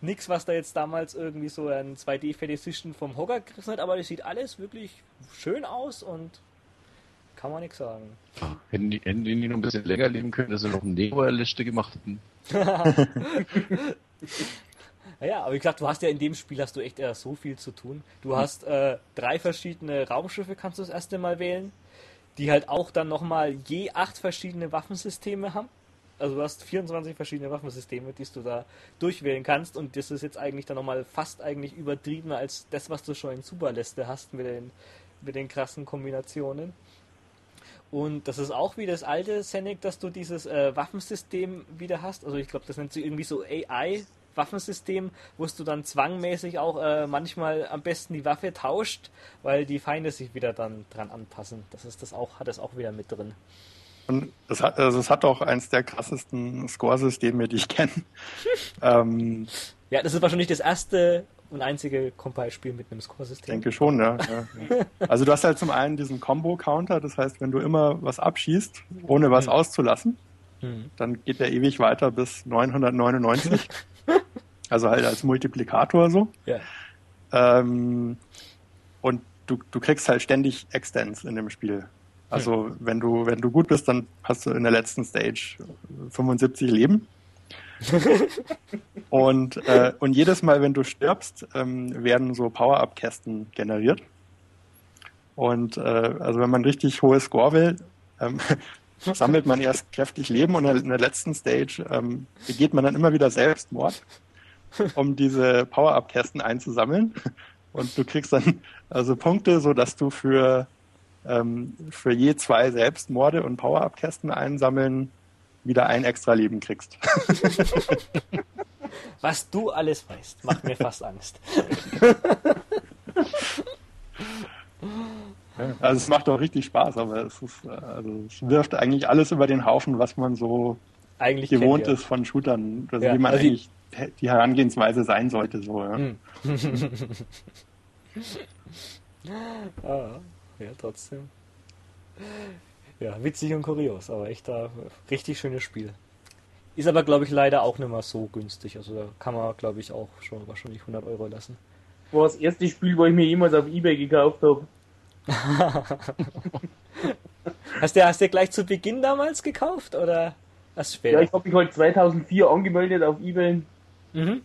nichts, was da jetzt damals irgendwie so ein 2D-Fetischisten vom Hocker gerissen hat, aber das sieht alles wirklich schön aus und kann man nichts sagen. Hätten die, hätten die noch ein bisschen länger leben können, dass sie noch eine Neo-Liste gemacht hätten. Naja, aber wie gesagt, du hast ja in dem Spiel hast du echt äh, so viel zu tun. Du hast äh, drei verschiedene Raumschiffe, kannst du das erste Mal wählen, die halt auch dann nochmal je acht verschiedene Waffensysteme haben also du hast 24 verschiedene Waffensysteme, die du da durchwählen kannst und das ist jetzt eigentlich dann nochmal fast eigentlich übertriebener als das, was du schon in Superliste hast mit den, mit den krassen Kombinationen. Und das ist auch wie das alte Senec, dass du dieses äh, Waffensystem wieder hast. Also ich glaube, das nennt sich irgendwie so AI Waffensystem, wo du dann zwangmäßig auch äh, manchmal am besten die Waffe tauscht, weil die Feinde sich wieder dann dran anpassen. Das ist das auch, hat das auch wieder mit drin. Und es hat, also es hat auch eins der krassesten Score-Systeme, die ich kenne. ähm, ja, das ist wahrscheinlich das erste und einzige Compile-Spiel mit einem Score-System. Denke schon, ja, ja, Also du hast halt zum einen diesen Combo-Counter, das heißt, wenn du immer was abschießt, ohne was mhm. auszulassen, mhm. dann geht der ewig weiter bis 999. also halt als Multiplikator so. Ja. Ähm, und du, du kriegst halt ständig Extends in dem Spiel. Also wenn du, wenn du gut bist, dann hast du in der letzten Stage 75 Leben. und, äh, und jedes Mal, wenn du stirbst, ähm, werden so Power-Up-Kästen generiert. Und äh, also wenn man richtig hohe Score will, ähm, sammelt man erst kräftig Leben und in der letzten Stage ähm, begeht man dann immer wieder Selbstmord, um diese Power-Up-Kästen einzusammeln. Und du kriegst dann also Punkte, so dass du für ähm, für je zwei Selbstmorde und Power-Up-Kästen einsammeln wieder ein extra Leben kriegst. Was du alles weißt, macht mir fast Angst. Also es macht auch richtig Spaß, aber es, ist, also es wirft eigentlich alles über den Haufen, was man so eigentlich gewohnt ist von Shootern, also ja, wie man also eigentlich die, die Herangehensweise sein sollte. So, ja. Hm. ah. Ja, trotzdem. Ja, witzig und kurios, aber echt ein richtig schönes Spiel. Ist aber, glaube ich, leider auch nicht mehr so günstig. Also da kann man, glaube ich, auch schon wahrscheinlich 100 Euro lassen. War das erste Spiel, wo ich mir jemals auf Ebay gekauft habe. hast, du, hast du gleich zu Beginn damals gekauft oder erst später? Ja, ich habe mich halt 2004 angemeldet auf Ebay. Mhm.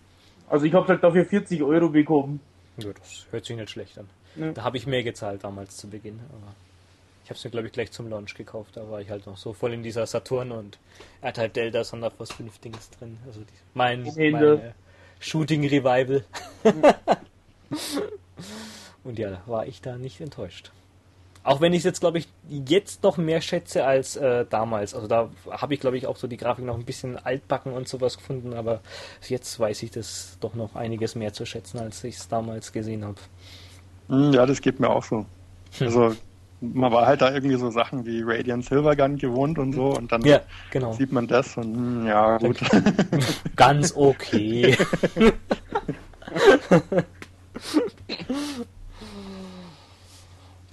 Also ich habe halt dafür 40 Euro bekommen. Ja, das hört sich nicht schlecht an. Ja. Da habe ich mehr gezahlt damals zu Beginn. Aber ich habe es mir, glaube ich, gleich zum Launch gekauft. Da war ich halt noch so voll in dieser Saturn und er hat halt Delta Sonderforce 5 Dings drin. Also die, mein, mein Shooting Revival. und ja, war ich da nicht enttäuscht. Auch wenn ich es jetzt, glaube ich, jetzt noch mehr schätze als äh, damals. Also da habe ich, glaube ich, auch so die Grafik noch ein bisschen altbacken und sowas gefunden, aber jetzt weiß ich das doch noch einiges mehr zu schätzen, als ich es damals gesehen habe. Hm, ja, das geht mir auch so. Hm. Also man war halt da irgendwie so Sachen wie Radiant Silvergun gewohnt und so und dann ja, genau. sieht man das und hm, ja gut. Ganz okay.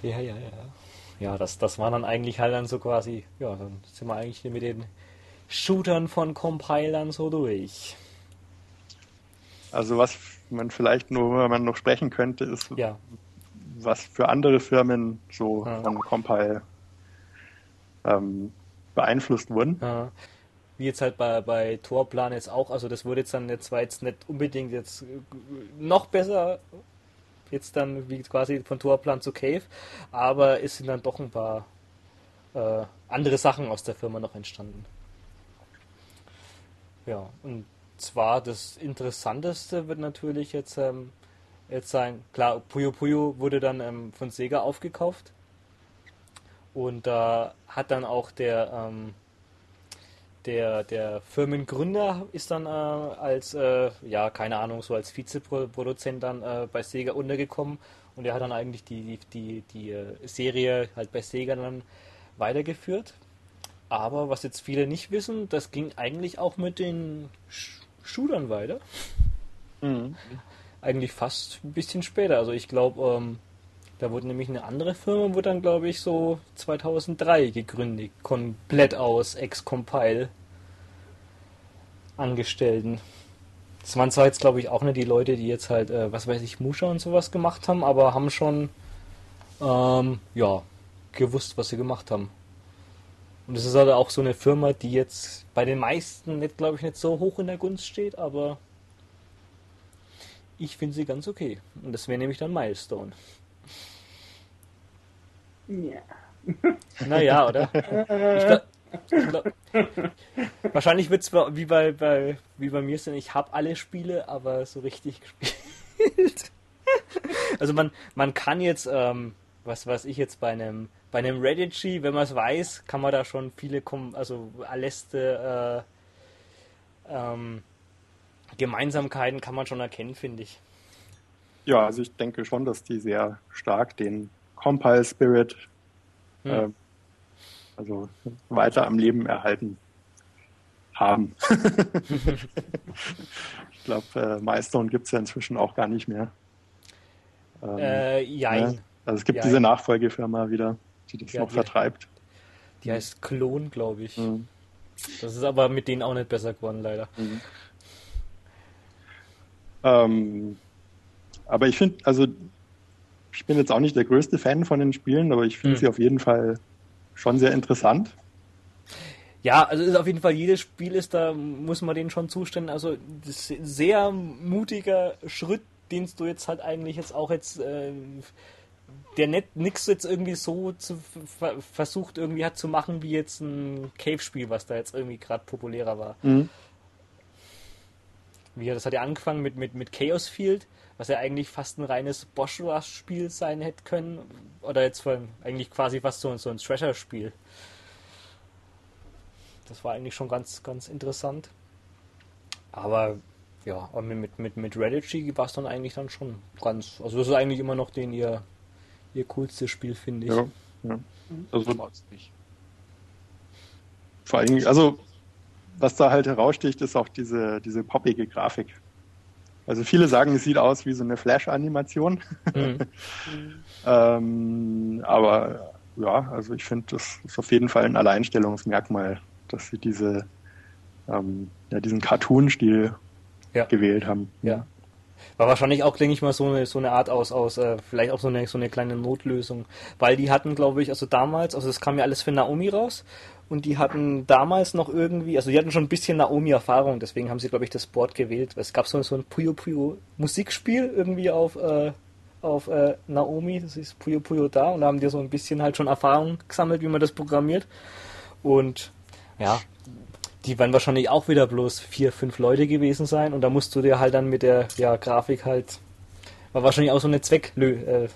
ja, ja, ja. Ja, das, das war dann eigentlich halt dann so quasi, ja, dann sind wir eigentlich mit den Shootern von Compilern so durch. Also was man vielleicht nur, wenn man noch sprechen könnte, ist, ja. was für andere Firmen so ja. von Compile ähm, beeinflusst wurden. Ja. Wie jetzt halt bei, bei Torplan jetzt auch, also das wurde jetzt dann jetzt zwar jetzt nicht unbedingt jetzt noch besser jetzt dann wie quasi von Torplan zu Cave, aber es sind dann doch ein paar äh, andere Sachen aus der Firma noch entstanden. Ja, und zwar das Interessanteste wird natürlich jetzt, ähm, jetzt sein, klar, Puyo Puyo wurde dann ähm, von Sega aufgekauft. Und da äh, hat dann auch der ähm, der, der Firmengründer ist dann äh, als, äh, ja, keine Ahnung, so als Vizeproduzent dann äh, bei Sega untergekommen. Und er hat dann eigentlich die, die, die, die äh, Serie halt bei Sega dann weitergeführt. Aber was jetzt viele nicht wissen, das ging eigentlich auch mit den Sch Shootern weiter. Mhm. Eigentlich fast ein bisschen später. Also ich glaube, ähm, da wurde nämlich eine andere Firma, wurde dann, glaube ich, so 2003 gegründet. Komplett aus Ex-Compile Angestellten. Das waren zwar jetzt, glaube ich, auch nicht die Leute, die jetzt halt, äh, was weiß ich, Musha und sowas gemacht haben, aber haben schon, ähm, ja, gewusst, was sie gemacht haben. Und es ist halt auch so eine Firma, die jetzt bei den meisten nicht, glaube ich, nicht so hoch in der Gunst steht, aber ich finde sie ganz okay. Und das wäre nämlich dann Milestone. Ja. Naja, oder? Ich glaub, ich glaub, wahrscheinlich wird es wie bei, bei, wie bei mir sein, ich habe alle Spiele, aber so richtig gespielt. also man, man kann jetzt, ähm, was weiß ich jetzt bei einem bei einem Reddit-G, wenn man es weiß, kann man da schon viele, also Aleste äh, ähm, Gemeinsamkeiten kann man schon erkennen, finde ich. Ja, also ich denke schon, dass die sehr stark den Compile Spirit hm. äh, also weiter am Leben erhalten haben. ich glaube, äh, Milestone gibt es ja inzwischen auch gar nicht mehr. Ähm, äh, ja. Ne? Also es gibt jein. diese Nachfolgefirma wieder, die das ja, noch die, vertreibt. Die heißt Klon, glaube ich. Mhm. Das ist aber mit denen auch nicht besser geworden, leider. Mhm. Ähm, aber ich finde, also ich bin jetzt auch nicht der größte Fan von den Spielen, aber ich finde mhm. sie auf jeden Fall schon sehr interessant. Ja, also ist auf jeden Fall jedes Spiel ist da, muss man denen schon zustimmen. Also sehr mutiger Schritt, den du jetzt halt eigentlich jetzt auch jetzt äh, der nicht nix jetzt irgendwie so zu, versucht irgendwie hat zu machen wie jetzt ein Cave-Spiel, was da jetzt irgendwie gerade populärer war. Mhm. Wie, das hat ja angefangen mit, mit, mit Chaos Field, was ja eigentlich fast ein reines Bosch Rush-Spiel sein hätte können. Oder jetzt von, eigentlich quasi fast so, so ein Treasure-Spiel. Das war eigentlich schon ganz, ganz interessant. Aber ja, aber mit, mit, mit Reddit war es dann eigentlich dann schon ganz. Also das ist eigentlich immer noch den ihr, ihr coolstes Spiel, finde ich. Ja, ja. Also nicht. Vor allem, also was da halt heraussticht, ist auch diese, diese poppige Grafik. Also viele sagen, es sieht aus wie so eine Flash-Animation. Mhm. ähm, aber ja, also ich finde, das ist auf jeden Fall ein Alleinstellungsmerkmal, dass sie diese ähm, ja, diesen Cartoon-Stil ja. gewählt haben. Ja. War wahrscheinlich auch, denke ich mal, so eine, so eine Art aus, aus äh, vielleicht auch so eine, so eine kleine Notlösung. Weil die hatten, glaube ich, also damals, also es kam ja alles für Naomi raus und die hatten damals noch irgendwie, also die hatten schon ein bisschen Naomi-Erfahrung, deswegen haben sie, glaube ich, das Board gewählt. Es gab so, so ein Puyo Puyo Musikspiel irgendwie auf, äh, auf äh, Naomi, das ist Puyo Puyo da und da haben die so ein bisschen halt schon Erfahrung gesammelt, wie man das programmiert. Und ja, die werden wahrscheinlich auch wieder bloß vier, fünf Leute gewesen sein und da musst du dir halt dann mit der ja, Grafik halt, war wahrscheinlich auch so eine Zweck, äh,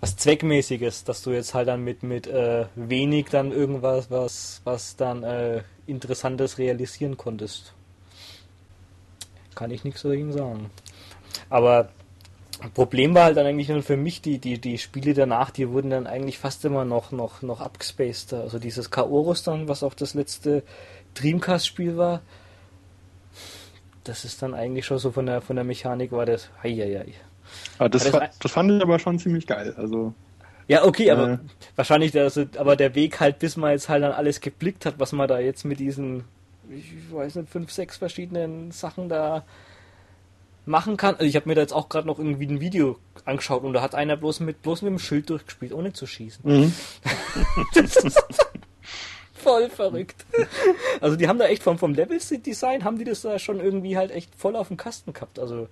was Zweckmäßiges, dass du jetzt halt dann mit, mit äh, wenig dann irgendwas, was, was dann äh, Interessantes realisieren konntest. Kann ich nichts dagegen sagen. Aber Problem war halt dann eigentlich nur für mich, die, die, die Spiele danach, die wurden dann eigentlich fast immer noch, noch, noch abgespaced. Also dieses Kaoros dann, was auch das letzte Dreamcast-Spiel war, das ist dann eigentlich schon so von der, von der Mechanik war das, hei, hei, hei. Aber das, das, das fand ich aber schon ziemlich geil, also. Ja, okay, aber äh, wahrscheinlich, der, also, aber der Weg halt, bis man jetzt halt dann alles geblickt hat, was man da jetzt mit diesen, ich weiß nicht, fünf, sechs verschiedenen Sachen da machen kann. Also ich habe mir da jetzt auch gerade noch irgendwie ein Video angeschaut und da hat einer bloß mit bloß mit dem Schild durchgespielt, ohne zu schießen. Mhm. voll verrückt. Also die haben da echt vom, vom Level-Design haben die das da schon irgendwie halt echt voll auf dem Kasten gehabt. Also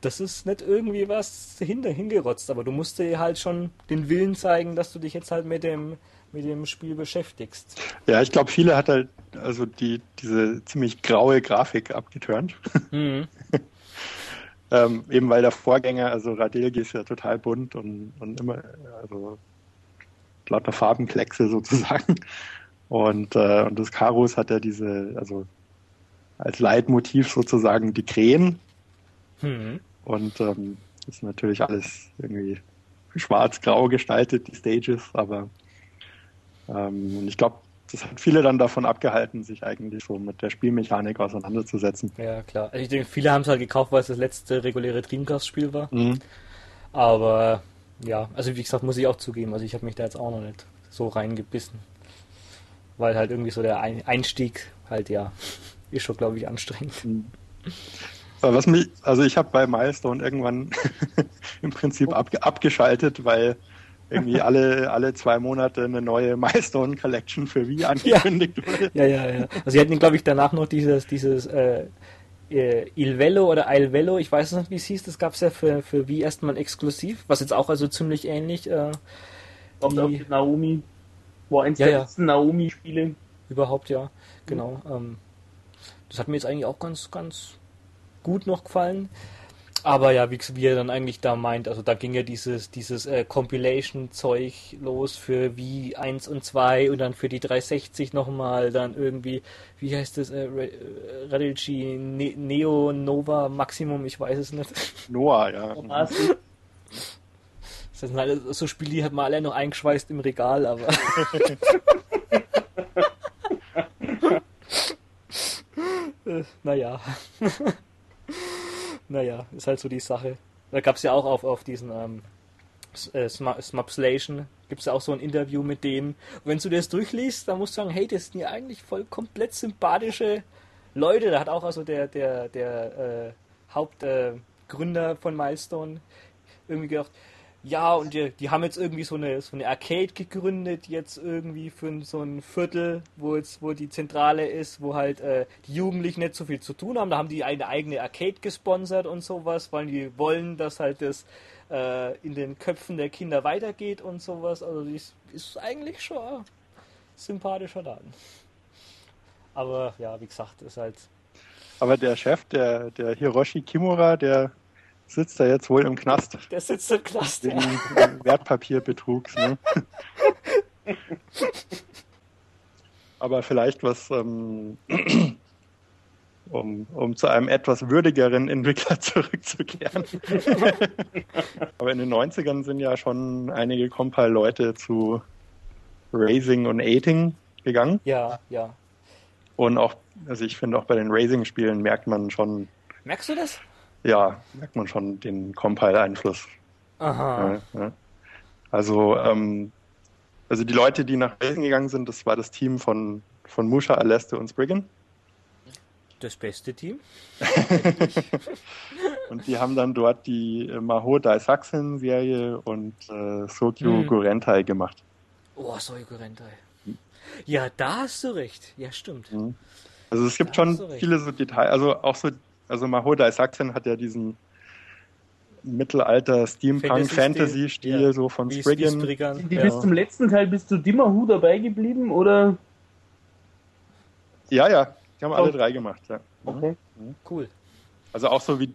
das ist nicht irgendwie was hinter hingerotzt, aber du musst dir halt schon den Willen zeigen, dass du dich jetzt halt mit dem mit dem Spiel beschäftigst. Ja, ich glaube, viele hat halt also die diese ziemlich graue Grafik abgeturnt. Mhm. Ähm, eben weil der Vorgänger, also Radelgi ist ja total bunt und, und immer, also lauter Farbenkleckse sozusagen. Und, äh, und das Karos hat ja diese, also als Leitmotiv sozusagen die Krähen. Mhm. Und ähm, ist natürlich alles irgendwie schwarz-grau gestaltet, die Stages, aber ähm, ich glaube, das hat viele dann davon abgehalten, sich eigentlich so mit der Spielmechanik auseinanderzusetzen. Ja, klar. Also ich denke, viele haben es halt gekauft, weil es das letzte reguläre Dreamcast-Spiel war. Mhm. Aber ja, also wie gesagt, muss ich auch zugeben, also ich habe mich da jetzt auch noch nicht so reingebissen. Weil halt irgendwie so der Einstieg halt ja, ist schon, glaube ich, anstrengend. Mhm. Was mich, also ich habe bei Milestone irgendwann im Prinzip ab, abgeschaltet, weil irgendwie alle, alle zwei Monate eine neue Milestone Collection für Wii angekündigt ja. wurde. Ja, ja, ja. Also sie hatten, glaube ich, danach noch dieses, dieses äh, äh Il Velo oder Il Velo, ich weiß nicht, wie es hieß, das gab es ja für, für Wii erstmal exklusiv, was jetzt auch also ziemlich ähnlich. Äh, Kommt auch Naomi, war eins ja, der letzten ja. Naomi-Spiele. Überhaupt, ja, genau. Mhm. Ähm, das hat mir jetzt eigentlich auch ganz, ganz gut noch gefallen. Aber ja, wie, wie er dann eigentlich da meint, also da ging ja dieses, dieses äh, Compilation-Zeug los für Wii 1 und 2 und dann für die 360 nochmal, dann irgendwie, wie heißt das, äh, äh Radici ne Neo Nova Maximum, ich weiß es nicht. Noah, ja. Das sind halt so Spiele, die hat man alle noch eingeschweißt im Regal, aber. naja. Naja, ist halt so die Sache. Da gab es ja auch auf, auf diesen ähm, äh, Smupslation, gibt es ja auch so ein Interview mit dem. Und wenn du das durchliest, dann musst du sagen, hey, das sind ja eigentlich voll komplett sympathische Leute. Da hat auch also der, der, der äh, Hauptgründer äh, von Milestone irgendwie gedacht, ja, und die, die haben jetzt irgendwie so eine, so eine Arcade gegründet, jetzt irgendwie für so ein Viertel, wo jetzt, wo die Zentrale ist, wo halt äh, die Jugendlichen nicht so viel zu tun haben. Da haben die eine eigene Arcade gesponsert und sowas, weil die wollen, dass halt das äh, in den Köpfen der Kinder weitergeht und sowas. Also das ist eigentlich schon ein sympathischer Laden. Aber ja, wie gesagt, ist halt. Aber der Chef, der, der Hiroshi Kimura, der sitzt er jetzt wohl im Knast. Der sitzt im Knast, Wegen ja. Wertpapierbetrugs. Ne? Aber vielleicht was, ähm, um, um zu einem etwas würdigeren Entwickler zurückzukehren. Aber in den 90ern sind ja schon einige Compile-Leute zu Racing und Ating gegangen. Ja, ja. Und auch, also ich finde auch bei den Racing-Spielen merkt man schon. Merkst du das? Ja, merkt man schon den Compile-Einfluss. Aha. Ja, ja. Also, ähm, also die Leute, die nach Belgien gegangen sind, das war das Team von, von Musha, Aleste und Spriggan. Das beste Team. und die haben dann dort die äh, Maho Daisaxen Serie und äh, Sokyu hm. Gorentai gemacht. Oh, Sokyu Gorentai. Ja, da hast du recht. Ja, stimmt. Mhm. Also es gibt schon viele so Details, also auch so, also Maho Daisaxen hat ja diesen Mittelalter Steampunk-Fantasy-Stil Fantasy ja. so von Spriggan. Sind die ja. bis zum letzten Teil bis zu Dimmerhu dabei geblieben oder? Ja, ja, die haben oh. alle drei gemacht, ja. Okay. Mhm. Cool. Also auch so wie,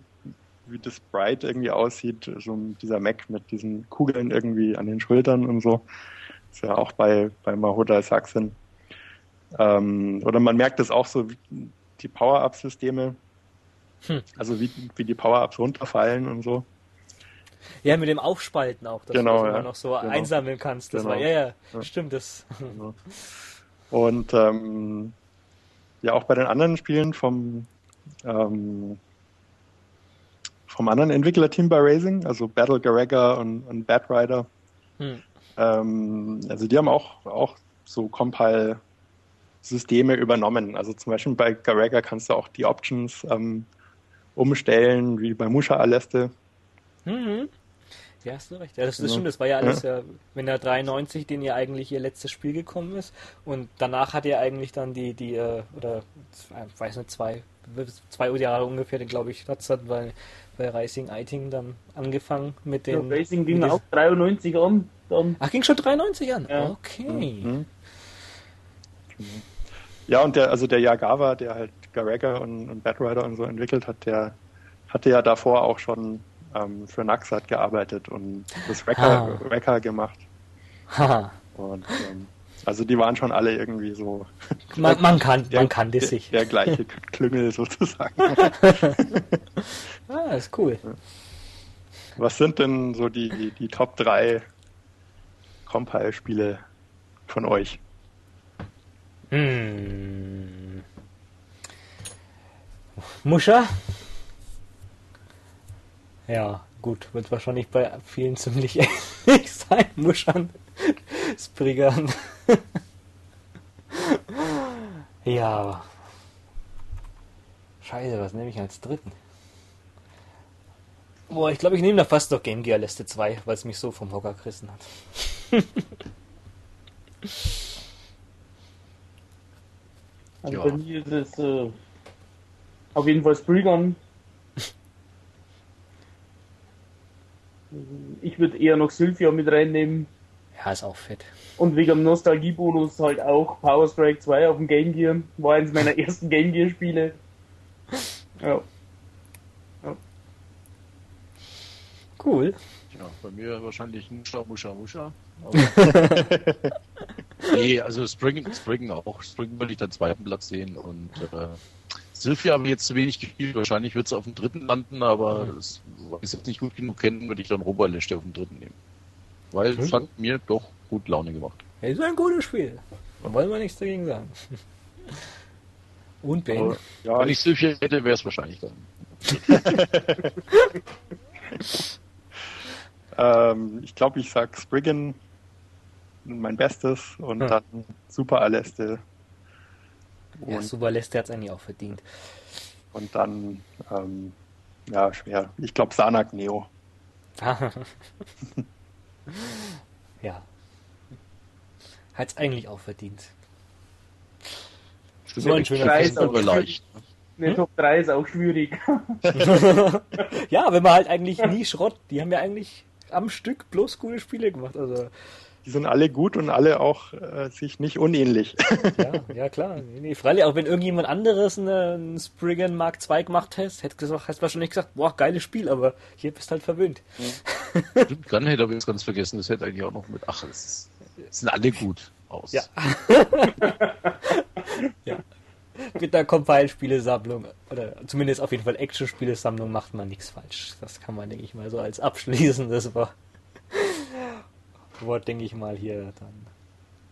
wie das Sprite irgendwie aussieht, so dieser Mac mit diesen Kugeln irgendwie an den Schultern und so. Ist ja auch bei, bei Mahoda Sachsen. Ähm, oder man merkt es auch so, die Power-Up-Systeme, hm. also wie, wie die Power-Ups runterfallen und so. Ja, mit dem Aufspalten auch, dass genau, du das ja. noch so genau. einsammeln kannst. Das genau. war, ja, ja, ja, stimmt das. Genau. Und ähm, ja, auch bei den anderen Spielen vom ähm, vom anderen Entwicklerteam bei Racing, also Battle Garaga und, und Bad Rider. Hm. Ähm, also die haben auch, auch so Compile-Systeme übernommen. Also zum Beispiel bei Garaga kannst du auch die Options ähm, umstellen, wie bei Musha Aleste. Mhm. Ja, hast du recht. Ja, das, das ja. stimmt. Das war ja alles, ja. ja, wenn der 93, den ja eigentlich ihr letztes Spiel gekommen ist. Und danach hat er eigentlich dann die, die, äh, oder, ich weiß nicht, zwei, zwei Jahre ungefähr, glaube ich, hat dann bei, bei Racing Eiting dann angefangen mit den. Ja, Racing ging auch 93 an. Dann. Ach, ging schon 93 an? Ja. Okay. Mhm. Ja, und der, also der Yagawa, der halt Garaga und, und Bad Rider und so entwickelt hat, der hatte ja davor auch schon ähm, für Naxat gearbeitet und das Wrecker, ah. gemacht. Ha. Und ähm, also die waren schon alle irgendwie so. Man, man kann, der, man kann das sich. Der, der gleiche Klüngel sozusagen. ah, ist cool. Was sind denn so die, die, die Top 3 Compile-Spiele von euch? Hm. Muscha? Ja, gut, wird wahrscheinlich bei vielen ziemlich ähnlich sein. Muschern, Spriggern. ja. Scheiße, was nehme ich als dritten? Boah, ich glaube, ich nehme da fast noch Game Gear Liste 2, weil es mich so vom Hocker gerissen hat. also ja. bei mir ist es äh, auf jeden Fall Spriggan Ich würde eher noch Sylphia mit reinnehmen. Ja, ist auch fett. Und wegen dem Nostalgiebonus halt auch Power Strike 2 auf dem Game Gear. War eins meiner ersten Game Gear Spiele. Ja. ja. Cool. Ja, bei mir wahrscheinlich Musha, Musha, Musha. nee, also Spring, Spring auch. Spring würde ich dann zweiten Platz sehen und äh, Sylphia habe ich jetzt zu wenig gespielt. Wahrscheinlich wird es auf dem dritten landen, aber mhm. das, weil ich es jetzt nicht gut genug kennen, würde ich dann Robaleste auf dem dritten nehmen. Weil es hat mir doch gut Laune gemacht. Ja, ist ein gutes Spiel. Da wollen wir nichts dagegen sagen. Und Ben. ja, Wenn ich Sylphia hätte, wäre es wahrscheinlich dann. ähm, ich glaube, ich sag Spriggan mein Bestes und hm. dann Super Aleste und ja, Super Leste hat es eigentlich auch verdient. Und dann, ähm, ja, schwer. Ich glaube, Sanak Neo. ja. Hat es eigentlich auch verdient. So ein schöner Preis, aber leicht. Eine hm? Top 3 ist auch schwierig. ja, wenn man halt eigentlich nie Schrott, die haben ja eigentlich am Stück bloß coole Spiele gemacht. Also die sind alle gut und alle auch äh, sich nicht unähnlich. ja, ja klar. Nee, freilich, auch wenn irgendjemand anderes einen Spriggan Mark II gemacht hätte, hätte du wahrscheinlich gesagt, boah, geiles Spiel, aber hier bist du halt verwöhnt. Ja. Gunhead habe ich jetzt ganz vergessen, das hätte eigentlich auch noch mit, ach, es sind alle gut aus. Ja. ja. Mit der Compile-Spielesammlung, oder zumindest auf jeden Fall Action-Spielesammlung, macht man nichts falsch. Das kann man, denke ich mal, so als abschließendes Wort Wort, denke ich mal, hier dann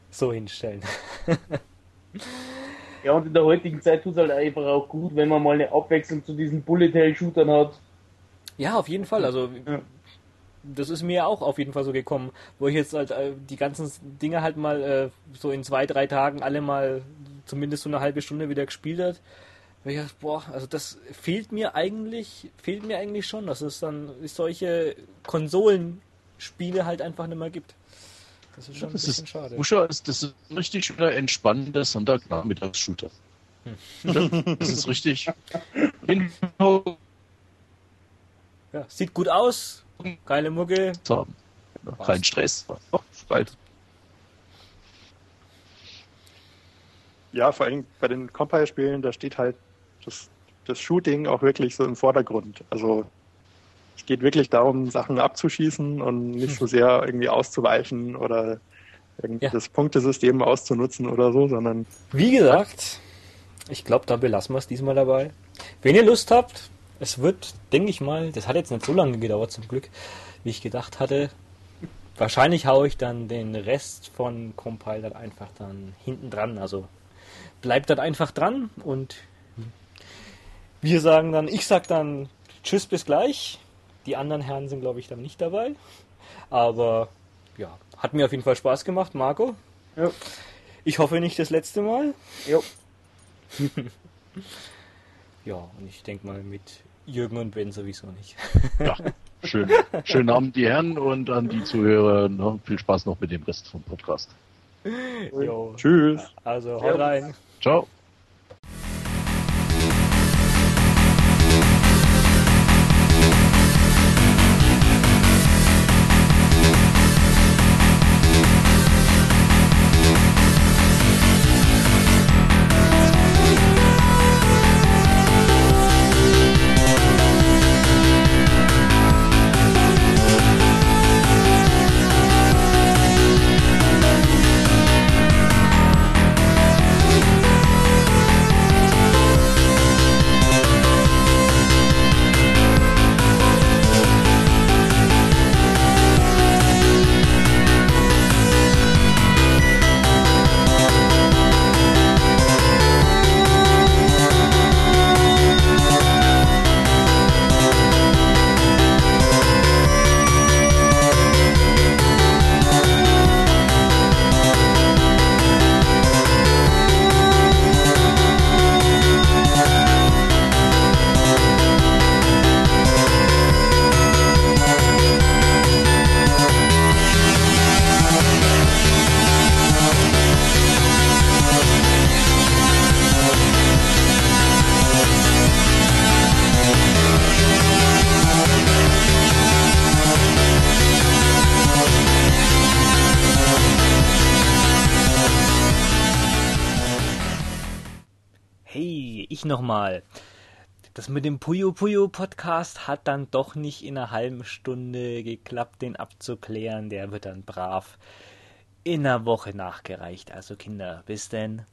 so hinstellen. ja, und in der heutigen Zeit tut es halt einfach auch gut, wenn man mal eine Abwechslung zu diesen Bullet-Hell-Shootern hat. Ja, auf jeden Fall. Also, ja. das ist mir auch auf jeden Fall so gekommen, wo ich jetzt halt äh, die ganzen Dinge halt mal äh, so in zwei, drei Tagen alle mal zumindest so eine halbe Stunde wieder gespielt hat, ich dachte, boah, also das fehlt mir eigentlich, fehlt mir eigentlich schon, dass es dann solche Konsolenspiele halt einfach nicht mehr gibt. Das ist schon das ein bisschen ist, schade. Usha ist, das ist ein richtig schöner, entspannender Sonntagnachmittags-Shooter. Hm. Das ist richtig. ja, sieht gut aus, geile Mucke. So, kein Stress. Oh, Ja, vor allem bei den Compile-Spielen, da steht halt das, das Shooting auch wirklich so im Vordergrund. Also es geht wirklich darum, Sachen abzuschießen und nicht so sehr irgendwie auszuweichen oder irgendwie ja. das Punktesystem auszunutzen oder so, sondern. Wie gesagt, ich glaube, da belassen wir es diesmal dabei. Wenn ihr Lust habt, es wird, denke ich mal, das hat jetzt nicht so lange gedauert zum Glück, wie ich gedacht hatte. Wahrscheinlich haue ich dann den Rest von Compile einfach dann hinten dran. Also bleibt dann einfach dran und wir sagen dann, ich sag dann Tschüss bis gleich. Die anderen Herren sind, glaube ich, dann nicht dabei. Aber ja, hat mir auf jeden Fall Spaß gemacht, Marco. Ja. Ich hoffe nicht das letzte Mal. Ja. ja, und ich denke mal mit Jürgen und Ben sowieso nicht. ja, schön. Schönen Abend, die Herren, und an die Zuhörer noch viel Spaß noch mit dem Rest vom Podcast. Jo. Tschüss. Also, haut rein. Ciao. Nochmal. Das mit dem Puyo Puyo Podcast hat dann doch nicht in einer halben Stunde geklappt, den abzuklären. Der wird dann brav in einer Woche nachgereicht. Also Kinder, bis denn.